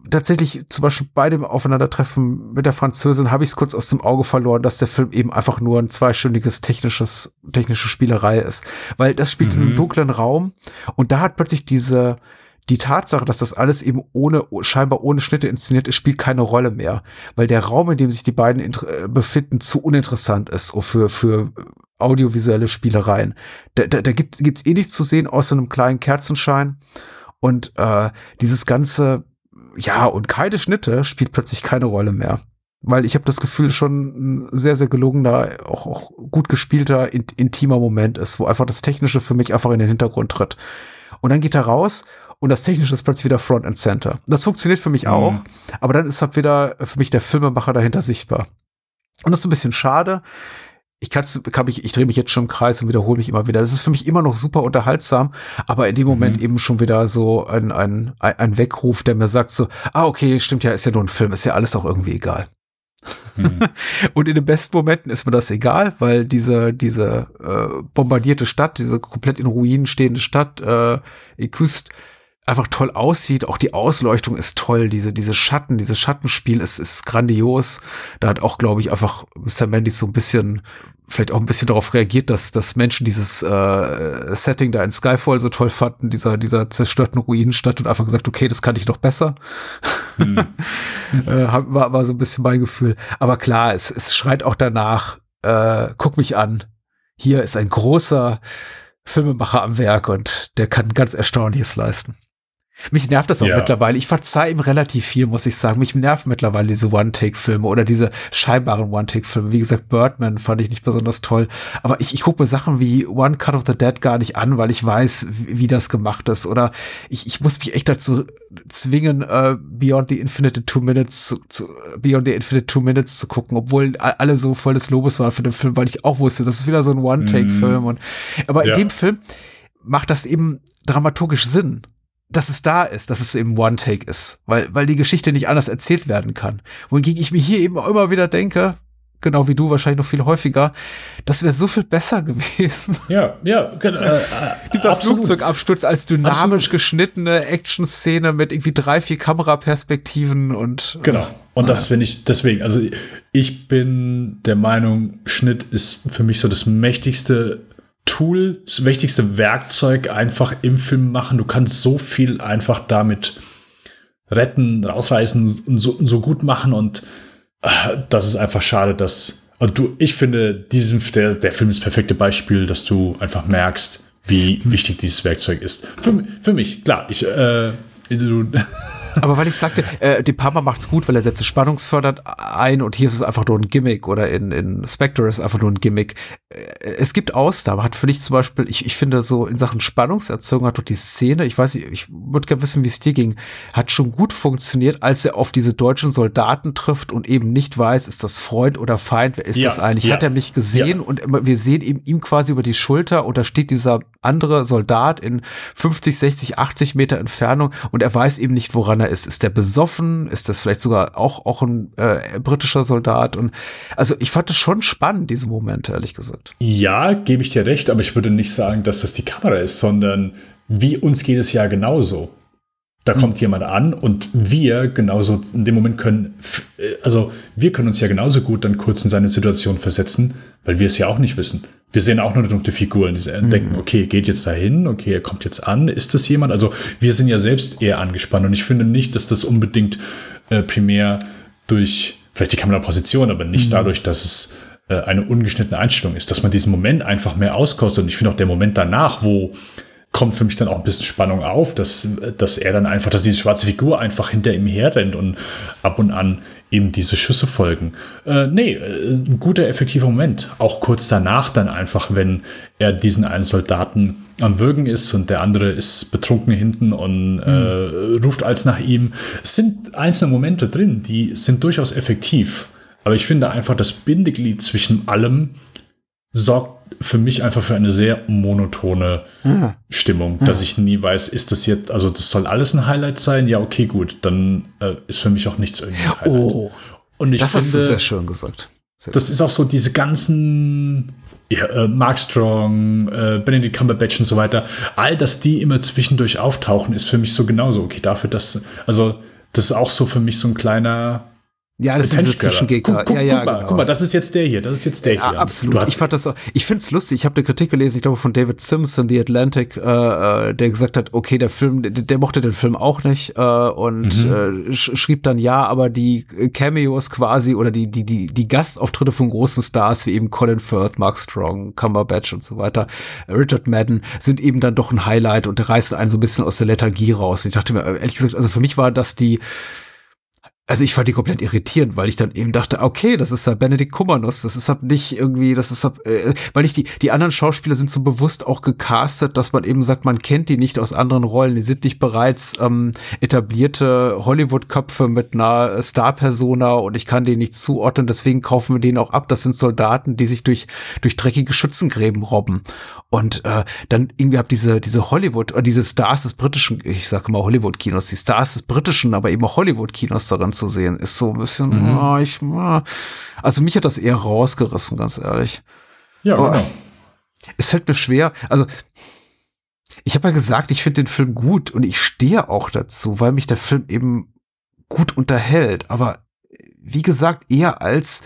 Tatsächlich, zum Beispiel bei dem Aufeinandertreffen mit der Französin habe ich es kurz aus dem Auge verloren, dass der Film eben einfach nur ein zweistündiges technisches, technische Spielerei ist. Weil das spielt mhm. in einem mhm. dunklen Raum und da hat plötzlich diese, die Tatsache, dass das alles eben ohne, scheinbar ohne Schnitte inszeniert ist, spielt keine Rolle mehr, weil der Raum, in dem sich die beiden äh, befinden, zu uninteressant ist für, für audiovisuelle Spielereien. Da, da, da gibt es eh nichts zu sehen außer einem kleinen Kerzenschein. Und äh, dieses ganze, ja, und keine Schnitte spielt plötzlich keine Rolle mehr. Weil ich habe das Gefühl, schon ein sehr, sehr gelungener, auch, auch gut gespielter, in, intimer Moment ist, wo einfach das Technische für mich einfach in den Hintergrund tritt. Und dann geht er raus und das Technische ist plötzlich wieder Front and Center. Das funktioniert für mich mhm. auch, aber dann ist halt wieder für mich der Filmemacher dahinter sichtbar. Und das ist ein bisschen schade ich kann, kann mich, ich drehe mich jetzt schon im Kreis und wiederhole mich immer wieder. Das ist für mich immer noch super unterhaltsam, aber in dem Moment mhm. eben schon wieder so ein, ein, ein Weckruf, der mir sagt so, ah, okay, stimmt ja, ist ja nur ein Film, ist ja alles auch irgendwie egal. Mhm. und in den besten Momenten ist mir das egal, weil diese, diese äh, bombardierte Stadt, diese komplett in Ruinen stehende Stadt, äh, Ekust, einfach toll aussieht. Auch die Ausleuchtung ist toll. Diese, diese Schatten, dieses Schattenspiel ist, ist grandios. Da hat auch, glaube ich, einfach Mr. Mandy so ein bisschen, vielleicht auch ein bisschen darauf reagiert, dass, dass Menschen dieses äh, Setting da in Skyfall so toll fanden, dieser, dieser zerstörten Ruinenstadt und einfach gesagt, okay, das kann ich doch besser. Hm. äh, war, war so ein bisschen mein Gefühl. Aber klar, es, es schreit auch danach, äh, guck mich an. Hier ist ein großer Filmemacher am Werk und der kann ganz Erstaunliches leisten. Mich nervt das auch ja. mittlerweile. Ich verzeih ihm relativ viel, muss ich sagen. Mich nerven mittlerweile diese One-Take-Filme oder diese scheinbaren One-Take-Filme. Wie gesagt, Birdman fand ich nicht besonders toll. Aber ich, ich gucke mir Sachen wie One Cut of the Dead gar nicht an, weil ich weiß, wie, wie das gemacht ist. Oder ich, ich muss mich echt dazu zwingen, uh, Beyond the Infinite Two Minutes zu, zu, Beyond the Infinite Two Minutes zu gucken, obwohl alle so voll des Lobes waren für den Film, weil ich auch wusste, das ist wieder so ein One-Take-Film. Mm. Und aber ja. in dem Film macht das eben dramaturgisch Sinn dass es da ist, dass es eben One-Take ist, weil, weil die Geschichte nicht anders erzählt werden kann. Wohingegen ich mir hier eben immer wieder denke, genau wie du wahrscheinlich noch viel häufiger, das wäre so viel besser gewesen. Ja, ja, genau. Äh, Dieser absolut. Flugzeugabsturz als dynamisch absolut. geschnittene Action-Szene mit irgendwie drei, vier Kameraperspektiven und. Genau. Und das finde ich deswegen, also ich bin der Meinung, Schnitt ist für mich so das mächtigste Tool, das wichtigste Werkzeug einfach im Film machen. Du kannst so viel einfach damit retten, rausreißen und so, so gut machen und äh, das ist einfach schade, dass und du, ich finde, diesen, der, der Film ist das perfekte Beispiel, dass du einfach merkst, wie wichtig dieses Werkzeug ist. Für, für mich, klar, ich, äh, du, Aber weil ich sagte, äh, De Palma macht's gut, weil er setzt spannungsfördernd ein und hier ist es einfach nur ein Gimmick oder in, in Spectre ist einfach nur ein Gimmick. Äh, es gibt Ausnahmen, hat für dich zum Beispiel, ich, ich finde so in Sachen Spannungserzeugung hat doch die Szene, ich weiß nicht, ich würde gerne wissen, wie es dir ging, hat schon gut funktioniert, als er auf diese deutschen Soldaten trifft und eben nicht weiß, ist das Freund oder Feind, wer ist Ja, das eigentlich? ja, Hat er mich gesehen und wir sehen ihm, ihm quasi über die Schulter und da steht dieser andere Soldat in 50, 60, 80 Meter Entfernung und er weiß eben nicht, woran er ist. Ist der besoffen? Ist das vielleicht sogar auch, auch ein äh, britischer Soldat? Und also ich fand es schon spannend, diese Momente, ehrlich gesagt. Ja, gebe ich dir recht, aber ich würde nicht sagen, dass das die Kamera ist, sondern wie uns geht es ja genauso. Da kommt jemand an und wir genauso in dem Moment können, äh, also wir können uns ja genauso gut dann kurz in seine Situation versetzen, weil wir es ja auch nicht wissen. Wir sehen auch nur eine dunkle Figur und die denken, okay, geht jetzt dahin, okay, er kommt jetzt an, ist das jemand? Also wir sind ja selbst eher angespannt und ich finde nicht, dass das unbedingt äh, primär durch vielleicht die Kameraposition, aber nicht dadurch, dass es äh, eine ungeschnittene Einstellung ist, dass man diesen Moment einfach mehr auskostet. Und ich finde auch der Moment danach, wo kommt für mich dann auch ein bisschen Spannung auf, dass, dass er dann einfach, dass diese schwarze Figur einfach hinter ihm herrennt und ab und an eben diese Schüsse folgen. Äh, nee, äh, ein guter, effektiver Moment. Auch kurz danach dann einfach, wenn er diesen einen Soldaten am Würgen ist und der andere ist betrunken hinten und äh, ruft als nach ihm. Es sind einzelne Momente drin, die sind durchaus effektiv. Aber ich finde einfach, das Bindeglied zwischen allem sorgt für mich einfach für eine sehr monotone Stimmung, dass ich nie weiß, ist das jetzt, also das soll alles ein Highlight sein? Ja, okay, gut, dann äh, ist für mich auch nichts irgendwie ein Highlight. Oh, Und ich das hast du finde, sehr schön gesagt. Sehr das ist auch so diese ganzen ja, äh, Mark Strong, äh, Benedict Cumberbatch und so weiter, all das, die immer zwischendurch auftauchen, ist für mich so genauso okay. Dafür, dass, also das ist auch so für mich so ein kleiner Ja, das sind diese. Zwischengegner. Guck, guck, ja, ja, guck, mal, genau. guck mal, das ist jetzt der hier, das ist jetzt der Ja, hier. absolut. Ich fand das auch, ich find's lustig. Ich habe eine Kritik gelesen, ich glaube von David Simpson, The Atlantic, äh, äh, der gesagt hat, okay, der Film, der, der mochte den Film auch nicht äh, und äh, sch schrieb dann ja, aber die Cameos quasi oder die die die die Gastauftritte von großen Stars wie eben Colin Firth, Mark Strong, Cumberbatch und so weiter, äh, Richard Madden sind eben dann doch ein Highlight und reißen einen so ein bisschen aus der Lethargie raus. Ich dachte mir äh, ehrlich gesagt, also für mich war das die also ich fand die komplett irritierend, weil ich dann eben dachte, okay, das ist ja Benedikt Cumbernuss, das ist halt nicht irgendwie, das ist halt, äh, weil ich die, die anderen Schauspieler sind so bewusst auch gecastet, dass man eben sagt, man kennt die nicht aus anderen Rollen, die sind nicht bereits ähm, etablierte Hollywood-Köpfe mit einer Star-Persona und ich kann denen nicht zuordnen, deswegen kaufen wir denen auch ab, das sind Soldaten, die sich durch, durch dreckige Schützengräben robben. Und äh, dann irgendwie hab diese, diese Hollywood, oder diese Stars des britischen, ich sage mal Hollywood-Kinos, die Stars des britischen, aber eben auch Hollywood-Kinos darin zu sehen, ist so ein bisschen, oh, ich, ah. also mich hat das eher rausgerissen, ganz ehrlich. ja, Oh. genau. Es fällt mir schwer, also ich habe ja gesagt, ich finde den Film gut und ich stehe auch dazu, weil mich der Film eben gut unterhält, aber wie gesagt, eher als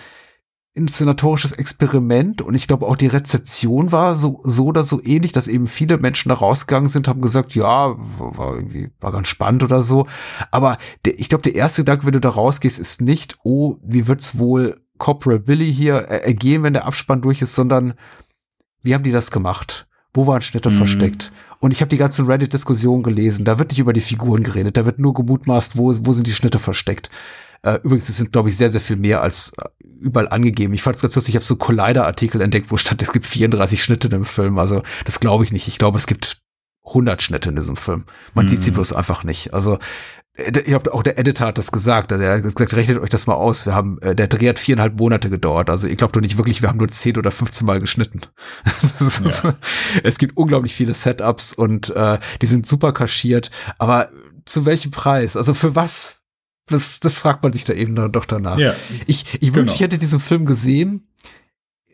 inszenatorisches Experiment und ich glaube auch die Rezeption war so, so oder so ähnlich, dass eben viele Menschen da rausgegangen sind, haben gesagt, ja, war irgendwie, war ganz spannend oder so. Aber der, ich glaube, der erste Gedanke, wenn du da rausgehst, ist nicht, oh, wie wird's wohl Corporal Billy hier äh, ergehen, wenn der Abspann durch ist, sondern wie haben die das gemacht? Wo waren Schnitte Mhm. versteckt? Und ich habe die ganzen Reddit-Diskussionen gelesen. Da wird nicht über die Figuren geredet. Da wird nur gemutmaßt, wo, wo sind die Schnitte versteckt. Äh, übrigens, es sind, glaube ich, sehr, sehr viel mehr als äh, überall angegeben. Ich fand es ganz lustig. Ich habe so Collider-Artikel entdeckt, wo stand, es gibt 34 Schnitte in dem Film. Also das glaube ich nicht. Ich glaube, es gibt 100 Schnitte in diesem Film. Man sieht sie bloß einfach nicht. Also äh, ich glaube, auch der Editor hat das gesagt. Also er hat gesagt, rechnet euch das mal aus. Wir haben, äh, der Dreh hat viereinhalb Monate gedauert. Also ich glaube doch nicht wirklich, wir haben nur 10 oder 15 Mal geschnitten. Ist, Es gibt unglaublich viele Setups und äh, die sind super kaschiert. Aber zu welchem Preis? Also für was? Das, das fragt man sich da eben doch danach. Ja, Ich, ich wünschte, Genau. ich hätte diesen Film gesehen.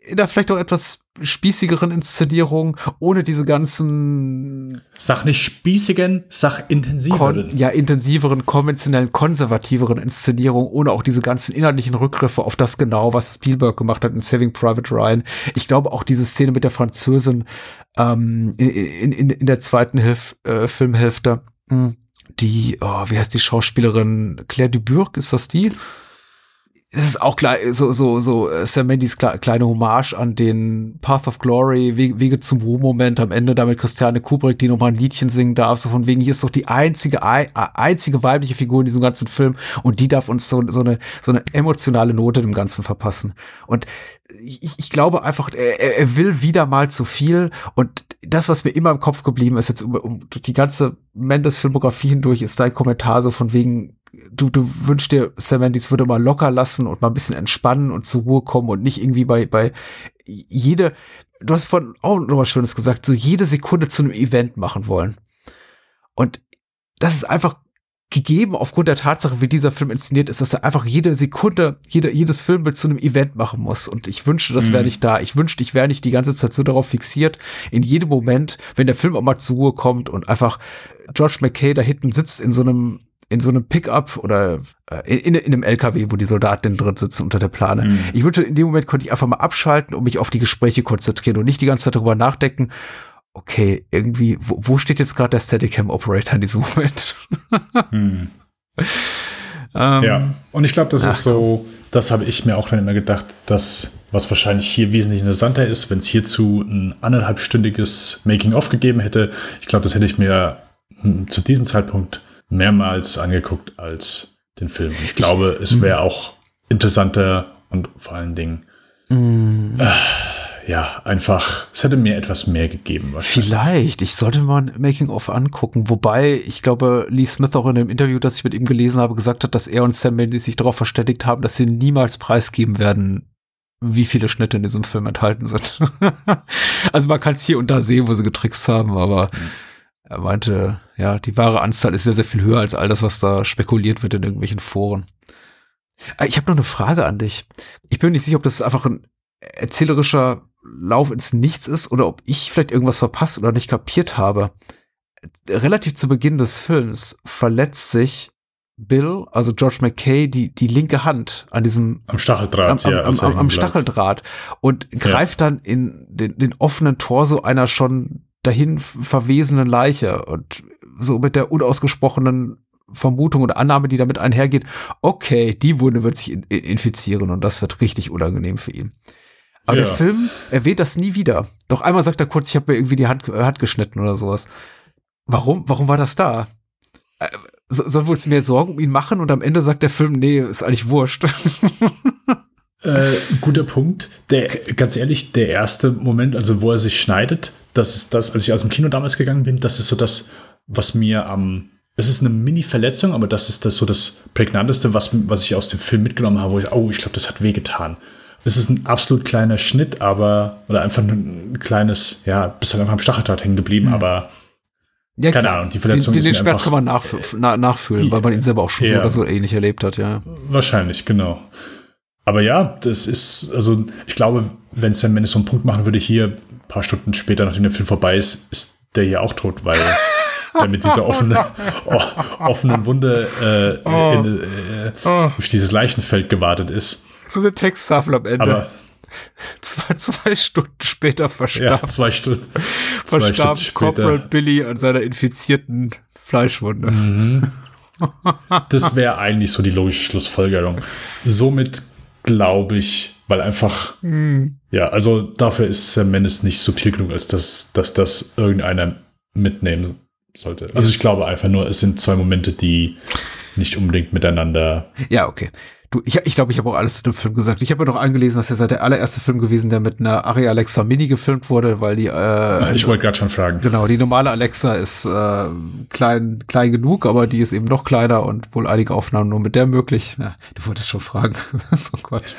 In der vielleicht auch etwas spießigeren Inszenierung, ohne diese ganzen sag nicht spießigen, sag kon intensiveren. ja, intensiveren, konventionellen, konservativeren Inszenierung, ohne auch diese ganzen inhaltlichen Rückgriffe auf das genau, was Spielberg gemacht hat in Saving Private Ryan. Ich glaube auch diese Szene mit der Französin ähm, in, in, in der zweiten Hilf, äh, Filmhälfte, mh, die, oh, wie heißt die Schauspielerin? Claire Dubourg, ist das die? Das ist auch klar, so, so, so äh, Sam Mendys kleine Hommage an den Path of Glory, Wege zum Ruhm-Moment am Ende, damit Christiane Kubrick, die nochmal ein Liedchen singen darf, so von wegen, hier ist doch die einzige, einzige weibliche Figur in diesem ganzen Film und die darf uns so, so eine, so eine emotionale Note im Ganzen verpassen. Und ich, ich glaube einfach, er, er will wieder mal zu viel und das, was mir immer im Kopf geblieben ist, jetzt um, um die ganze Mendes Filmografie hindurch, ist dein Kommentar so von wegen, du, du wünschst dir, Sam Mendes würde mal locker lassen und mal ein bisschen entspannen und zur Ruhe kommen und nicht irgendwie bei, bei jede, du hast vorhin auch noch was Schönes gesagt, so jede Sekunde zu einem Event machen wollen. Und das ist einfach gegeben aufgrund der Tatsache, wie dieser Film inszeniert ist, dass er einfach jede Sekunde, jede, jedes Filmbild zu einem Event machen muss. Und ich wünschte, das wäre mhm. nicht da. Ich wünschte, ich wäre nicht die ganze Zeit so darauf fixiert, in jedem Moment, wenn der Film auch mal zur Ruhe kommt und einfach George McKay da hinten sitzt in so einem in so einem Pickup oder äh, in, in einem LKW, wo die Soldaten drin sitzen unter der Plane. Mhm. Ich wünschte, in dem Moment konnte ich einfach mal abschalten und mich auf die Gespräche konzentrieren und nicht die ganze Zeit darüber nachdenken, okay, irgendwie, wo, wo steht jetzt gerade der Steadicam Operator in diesem Moment? hm. ähm, ja, und ich glaube, das ach, ist so, das habe ich mir auch dann immer gedacht, dass was wahrscheinlich hier wesentlich interessanter ist, wenn es hierzu ein anderthalbstündiges Making-of gegeben hätte. Ich glaube, das hätte ich mir hm, zu diesem Zeitpunkt mehrmals angeguckt als den Film. Ich glaube, es wäre auch interessanter und vor allen Dingen mm. äh, ja, einfach, es hätte mir etwas mehr gegeben. Vielleicht, ich sollte mal ein Making-of angucken, wobei ich glaube, Lee Smith auch in dem Interview, das ich mit ihm gelesen habe, gesagt hat, dass er und Sam Mendes sich darauf verständigt haben, dass sie niemals preisgeben werden, wie viele Schnitte in diesem Film enthalten sind. also man kann es hier und da sehen, wo sie getrickst haben, aber mhm. Er meinte, ja, die wahre Anzahl ist sehr, sehr viel höher als all das, was da spekuliert wird in irgendwelchen Foren. Äh, ich habe noch eine Frage an dich. Ich bin nicht sicher, ob das einfach ein erzählerischer Lauf ins Nichts ist oder ob ich vielleicht irgendwas verpasst oder nicht kapiert habe. Relativ zu Beginn des Films verletzt sich Bill, also George McKay, die, die linke Hand an diesem am Stacheldraht, am, ja, am, am, am Stacheldraht und greift ja. dann in den, den offenen Torso einer schon dahin verwesenen Leiche und so mit der unausgesprochenen Vermutung oder Annahme, die damit einhergeht, okay, die Wunde wird sich infizieren und das wird richtig unangenehm für ihn. Aber ja. der Film erwähnt das nie wieder. Doch einmal sagt er kurz, ich habe mir irgendwie die Hand, Hand geschnitten oder sowas. Warum, warum war das da? Äh, so, sollen wir uns mehr Sorgen um ihn machen und am Ende sagt der Film, nee, ist eigentlich wurscht. äh, guter Punkt. Der, ganz ehrlich, der erste Moment, also wo er sich schneidet, das ist das, als ich aus dem Kino damals gegangen bin, das ist so das, was mir am, es ist eine Mini-Verletzung, aber das ist das so das prägnanteste, was, was ich aus dem Film mitgenommen habe, wo ich, oh, ich glaube, das hat wehgetan es ist ein absolut kleiner Schnitt, aber, oder einfach ein kleines, ja, bist halt einfach am Stacheldraht hängen geblieben, mhm. aber ja, keine Ahnung, die Verletzung den, den, den Schmerz kann man nach, na, nachfühlen, weil man ihn selber auch schon ja, so oder so ähnlich erlebt hat, ja. Wahrscheinlich, genau. Aber ja, das ist, also ich glaube, wenn Sam Mendes so einen Punkt machen würde, hier paar Stunden später, nachdem der Film vorbei ist, ist der hier auch tot, weil der mit dieser offene, oh, offenen Wunde äh, oh. in, äh, oh. durch dieses Leichenfeld gewartet ist. So eine Texttafel am Ende. Aber zwei, zwei Stunden später verstarb. Ja, zwei Stunden. Zwei verstarb Stunden Corporal Billy an seiner infizierten Fleischwunde. Mhm. Das wäre eigentlich so die logische Schlussfolgerung. Somit glaube ich, weil einfach, mhm. ja, also dafür ist Sam Mendes nicht subtil genug, als dass, dass das irgendeiner mitnehmen sollte. Also ich glaube einfach nur, es sind zwei Momente, die nicht unbedingt miteinander. Ja, okay. Du, ich ich, glaube, ich habe auch alles zu dem Film gesagt. Ich habe mir noch angelesen, dass er seit der allererste Film gewesen, der mit einer Ari Alexa Mini gefilmt wurde, weil die. Äh, ich wollte gerade schon fragen. Genau, die normale Alexa ist äh, klein, klein genug, aber die ist eben noch kleiner und wohl einige Aufnahmen nur mit der möglich. Ja, du wolltest schon fragen. so Quatsch.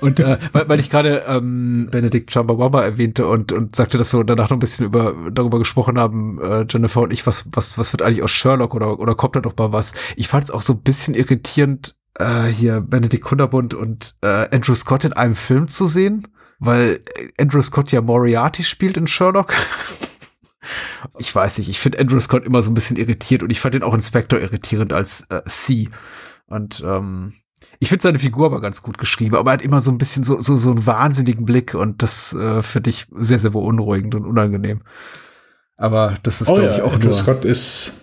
Und äh, weil, weil ich gerade ähm, Benedict Chumbawamba erwähnte und, und sagte, dass wir danach noch ein bisschen über darüber gesprochen haben, äh, Jennifer und ich, was, was, was wird eigentlich aus Sherlock oder, oder kommt da doch mal was? Ich fand es auch so ein bisschen irritierend, äh, hier Benedict Kunderbund und äh, Andrew Scott in einem Film zu sehen, weil Andrew Scott ja Moriarty spielt in Sherlock. ich weiß nicht, ich finde Andrew Scott immer so ein bisschen irritiert und ich fand ihn auch Inspector irritierend als äh, C. Und ähm, ich finde seine Figur aber ganz gut geschrieben, aber er hat immer so ein bisschen so, so, so einen wahnsinnigen Blick und das äh, finde ich sehr, sehr beunruhigend und unangenehm. Aber das ist, oh, glaube ja, ich, auch Andrew nur. Scott ist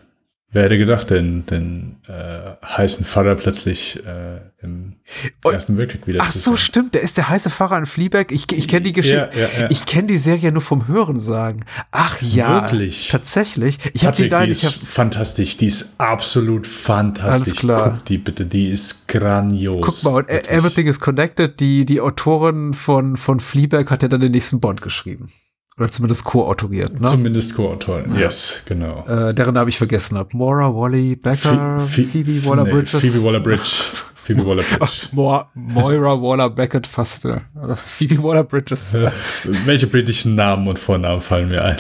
Wer hätte gedacht, den, den äh, heißen Pfarrer plötzlich äh, im Und- Ersten Weltkrieg wieder Ach zu so, sehen. stimmt. Der ist der heiße Fahrer in Fleabag. Ich, ich kenne die Geschichte. Ja, ja, ja. Ich kenne die Serie nur vom Hören sagen. Ach ja. Wirklich? Tatsächlich. Ich habe die da die ich hab, fantastisch, die ist absolut fantastisch. Alles klar. Guck die bitte, die ist grandios. Guck mal, und Wirklich. Everything is Connected, die, die Autorin von, von Fleabag hat ja dann den nächsten Bond geschrieben. Oder zumindest co-autoriert, ne? Zumindest Co-Autorin, yes, genau. äh, deren Namen ich vergessen habe. Maura, Wally, Becker, Phe- Phe- Phoebe nee, Waller-Bridges. Phoebe Waller-Bridge. Phoebe Waller-Bridge. Moira, Moira Waller-Beckett fast. äh, Phoebe Waller-Bridges. Welche britischen Namen und Vornamen fallen mir ein?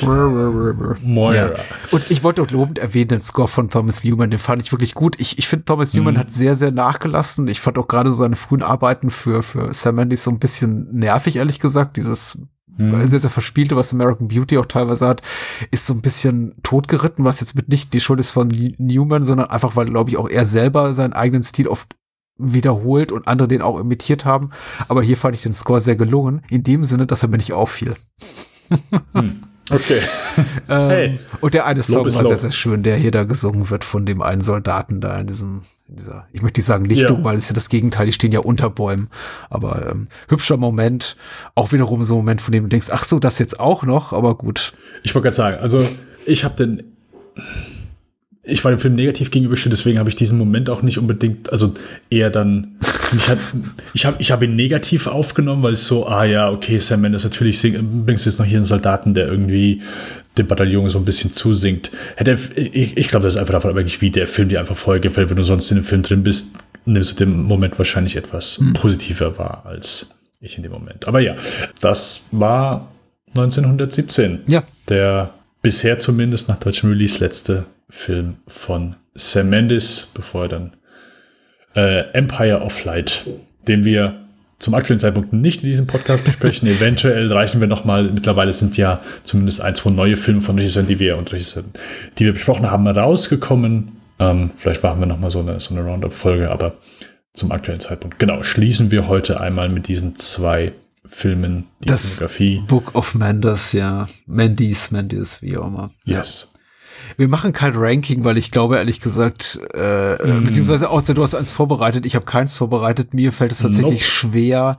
Moira. Ja. Und ich wollte auch lobend erwähnen, den Score von Thomas Newman, den fand ich wirklich gut. Ich, ich finde, Thomas Newman Mhm. hat sehr, sehr nachgelassen. Ich fand auch gerade seine frühen Arbeiten für, für Sam Mendes so ein bisschen nervig, ehrlich gesagt. Dieses Mhm. sehr, sehr verspielte, was American Beauty auch teilweise hat, ist so ein bisschen totgeritten, was jetzt mit nicht die Schuld ist von Newman, sondern einfach, weil, glaube ich, auch er selber seinen eigenen Stil oft wiederholt und andere den auch imitiert haben. Aber hier fand ich den Score sehr gelungen, in dem Sinne, dass er mir nicht auffiel. Okay. Ähm, Hey. und der eine Song war sehr, sehr schön, der hier da gesungen wird von dem einen Soldaten da in diesem, in dieser, ich möchte nicht sagen Lichtung, Ja. weil es ist ja das Gegenteil, die stehen ja unter Bäumen. Aber ähm, hübscher Moment, auch wiederum so ein Moment, von dem du denkst, ach so, das jetzt auch noch, aber gut. Ich wollte gerade sagen, also ich habe den, ich war dem Film negativ gegenübergestellt, deswegen habe ich diesen Moment auch nicht unbedingt, also eher dann, hat, ich habe ich hab ihn negativ aufgenommen, weil es so, ah ja, okay, Sam Mendes, natürlich sing, bringst du jetzt noch hier einen Soldaten, der irgendwie dem Bataillon so ein bisschen zusingt. Hätte, ich, ich glaube, das ist einfach davon abhängig, wie der Film dir einfach vorher gefällt. Wenn du sonst in dem Film drin bist, nimmst du den Moment wahrscheinlich etwas positiver wahr als ich in dem Moment. Aber ja, das war 1917 Ja. der bisher zumindest nach deutschem Release letzte Film von Sam Mendes, bevor er dann äh, Empire of Light, den wir zum aktuellen Zeitpunkt nicht in diesem Podcast besprechen. Eventuell reichen wir nochmal. Mittlerweile sind ja zumindest ein, zwei neue Filme von Regisseuren, die wir und Regisseuren, die wir besprochen haben, rausgekommen. Ähm, vielleicht machen wir nochmal so eine, so eine Roundup-Folge, aber zum aktuellen Zeitpunkt. Genau, schließen wir heute einmal mit diesen zwei Filmen die Das Filmografie. Book of Mendes, ja. Mendes, Mendes, wie auch immer. Yes. Wir machen kein Ranking, weil ich glaube, ehrlich gesagt, äh, äh, beziehungsweise außer du hast eins vorbereitet, ich habe keins vorbereitet. Mir fällt es tatsächlich Nope. schwer,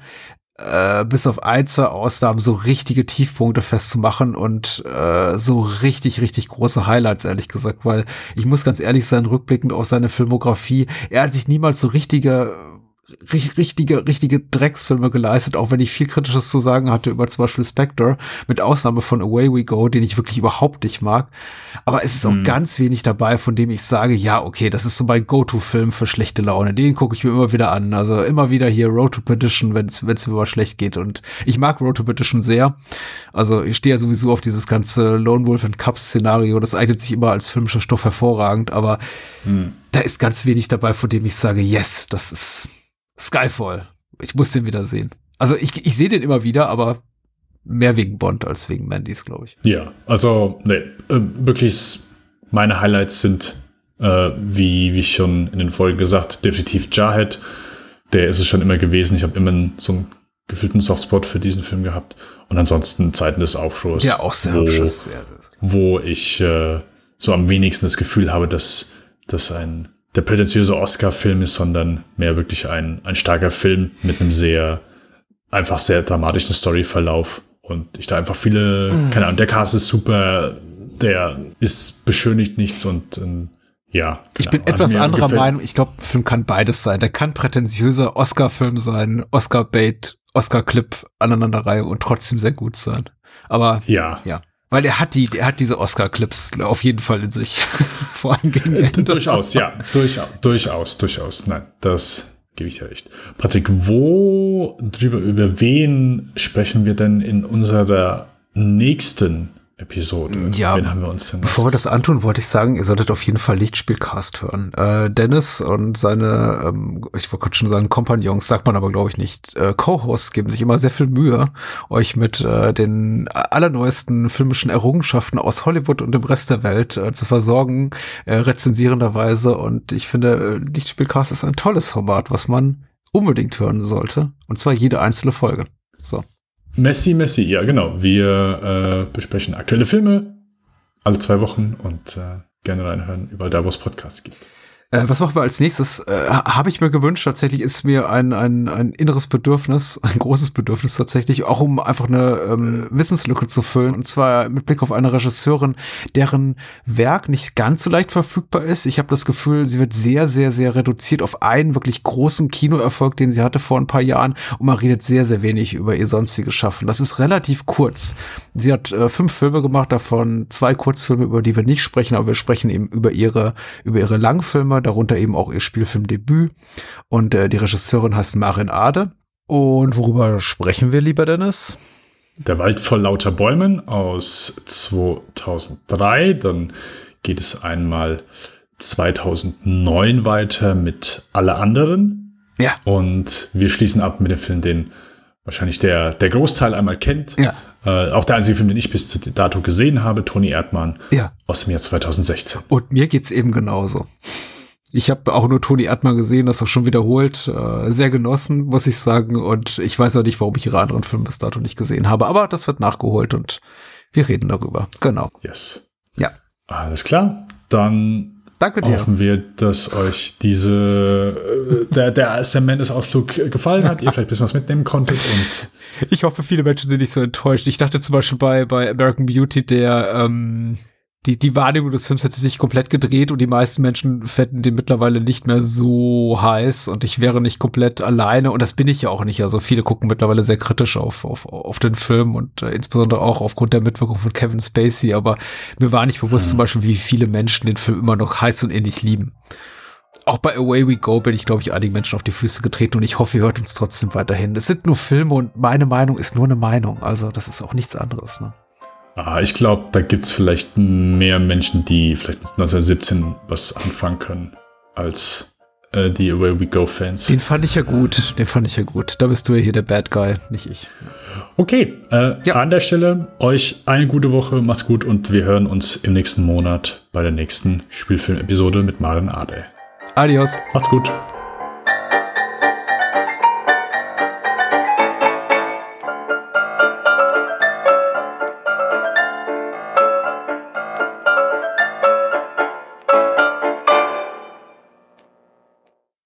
äh, bis auf ein, zwei Ausnahmen so richtige Tiefpunkte festzumachen und äh, so richtig, richtig große Highlights, ehrlich gesagt, weil ich muss ganz ehrlich sein, rückblickend auf seine Filmografie, er hat sich niemals so richtige ri- richtige, richtige Drecksfilme geleistet, auch wenn ich viel Kritisches zu sagen hatte über zum Beispiel Spectre, mit Ausnahme von Away We Go, den ich wirklich überhaupt nicht mag. Aber es ist auch ganz wenig dabei, von dem ich sage, ja, okay, das ist so mein Go-To-Film für schlechte Laune. Den gucke ich mir immer wieder an. Also immer wieder hier Road to Perdition, wenn es mir mal schlecht geht. Und ich mag Road to Perdition sehr. Also ich stehe ja sowieso auf dieses ganze Lone Wolf and Cups-Szenario. Das eignet sich immer als filmischer Stoff hervorragend. Aber da ist ganz wenig dabei, von dem ich sage, yes, das ist Skyfall. Ich muss den wieder sehen. Also ich, ich sehe den immer wieder, aber mehr wegen Bond als wegen Mandys, glaube ich. Ja, also, nee, äh, wirklich, meine Highlights sind, äh, wie, wie schon in den Folgen gesagt, definitiv Jarhead. Der ist es schon immer gewesen. Ich habe immer so einen gefühlten Softspot für diesen Film gehabt. Und ansonsten Zeiten des Aufruhrs. Ja, auch sehr wo, hübsches. Sehr. Wo ich äh, so am wenigsten das Gefühl habe, dass das ein der prätentiöse Oscar-Film ist, sondern mehr wirklich ein, ein starker Film mit einem sehr, einfach sehr dramatischen Storyverlauf. Und ich da einfach viele, keine Ahnung, der Cast ist super, der ist beschönigt nichts und ähm, ja. Ich bin Ahnung, hat etwas anderer gefällt- Meinung. Ich glaube, ein Film kann beides sein. Der kann prätentiöser Oscar-Film sein, Oscar-Bait, Oscar-Clip, Aneinanderreihe und trotzdem sehr gut sein. Aber Ja, ja, weil er hat die, er hat diese Oscar-Clips auf jeden Fall in sich. Vor allem gegen Ende. durchaus, ja, durchaus, durchaus, durchaus. Nein, das gebe ich dir recht. Patrick, wo drüber, über wen sprechen wir denn in unserer nächsten Episode? Ja, wen haben wir uns denn? Bevor wir das antun, wollte ich sagen, ihr solltet auf jeden Fall Lichtspielcast hören. Äh, Dennis und seine, ähm, ich wollte gerade schon sagen, Kompagnons, sagt man aber glaube ich nicht, äh, Co-Hosts geben sich immer sehr viel Mühe, euch mit äh, den allerneuesten filmischen Errungenschaften aus Hollywood und dem Rest der Welt äh, zu versorgen, äh, rezensierenderweise. Und ich finde, äh, Lichtspielcast ist ein tolles Format, was man unbedingt hören sollte. Und zwar jede einzelne Folge. So. Messi, Messi, ja genau. Wir äh, besprechen aktuelle Filme alle zwei Wochen und äh, gerne reinhören, überall da, wo es Podcasts gibt. Äh, was machen wir als nächstes? Äh, Habe ich mir gewünscht. Tatsächlich ist mir ein, ein, ein inneres Bedürfnis, ein großes Bedürfnis tatsächlich, auch um einfach eine ähm, Wissenslücke zu füllen. Und zwar mit Blick auf eine Regisseurin, deren Werk nicht ganz so leicht verfügbar ist. Ich habe das Gefühl, sie wird sehr, sehr, sehr reduziert auf einen wirklich großen Kinoerfolg, den sie hatte vor ein paar Jahren. Und man redet sehr, sehr wenig über ihr sonstiges Schaffen. Das ist relativ kurz. Sie hat äh, fünf Filme gemacht, davon zwei Kurzfilme, über die wir nicht sprechen, aber wir sprechen eben über ihre, über ihre Langfilme darunter eben auch ihr Spielfilmdebüt. Und äh, die Regisseurin heißt Marin Ade. Und worüber sprechen wir, lieber Dennis? Der Wald voll lauter Bäumen aus 2003. Dann geht es einmal 2009 weiter mit Alle anderen. Ja. Und wir schließen ab mit dem Film, den wahrscheinlich der, der Großteil einmal kennt. Ja. Äh, auch der einzige Film, den ich bis zu dato gesehen habe, Toni Erdmann Ja. aus dem Jahr 2016. Und mir geht's eben genauso. Ich habe auch nur Toni Erdmann gesehen, das auch schon wiederholt. Äh, sehr genossen, muss ich sagen. Und ich weiß auch nicht, warum ich ihre anderen Filme bis dato nicht gesehen habe. Aber das wird nachgeholt und wir reden darüber. Genau. Yes. Ja. Alles klar. Dann Danke dir. hoffen wir, dass euch diese äh, der, der Sam Mendes Ausflug gefallen hat, ihr vielleicht ein bisschen was mitnehmen konntet und Ich hoffe, viele Menschen sind nicht so enttäuscht. Ich dachte zum Beispiel bei, bei American Beauty, der, ähm, die, die Wahrnehmung des Films hätte sich komplett gedreht und die meisten Menschen fänden den mittlerweile nicht mehr so heiß und ich wäre nicht komplett alleine und das bin ich ja auch nicht. Also viele gucken mittlerweile sehr kritisch auf, auf, auf den Film und äh, insbesondere auch aufgrund der Mitwirkung von Kevin Spacey, aber mir war nicht bewusst zum Beispiel, wie viele Menschen den Film immer noch heiß und ähnlich lieben. Auch bei Away We Go bin ich, glaube ich, einigen Menschen auf die Füße getreten und ich hoffe, ihr hört uns trotzdem weiterhin. Es sind nur Filme und meine Meinung ist nur eine Meinung. Also das ist auch nichts anderes. Ne? Ah, ich glaube, da gibt es vielleicht mehr Menschen, die vielleicht mit 1917 was anfangen können, als äh, die Away We Go Fans. Den fand ich ja gut. Den fand ich ja gut. Da bist du ja hier der Bad Guy, nicht ich. Okay, äh, Ja. an der Stelle euch eine gute Woche, macht's gut und wir hören uns im nächsten Monat bei der nächsten Spielfilm-Episode mit Maren Ade. Adios. Macht's gut.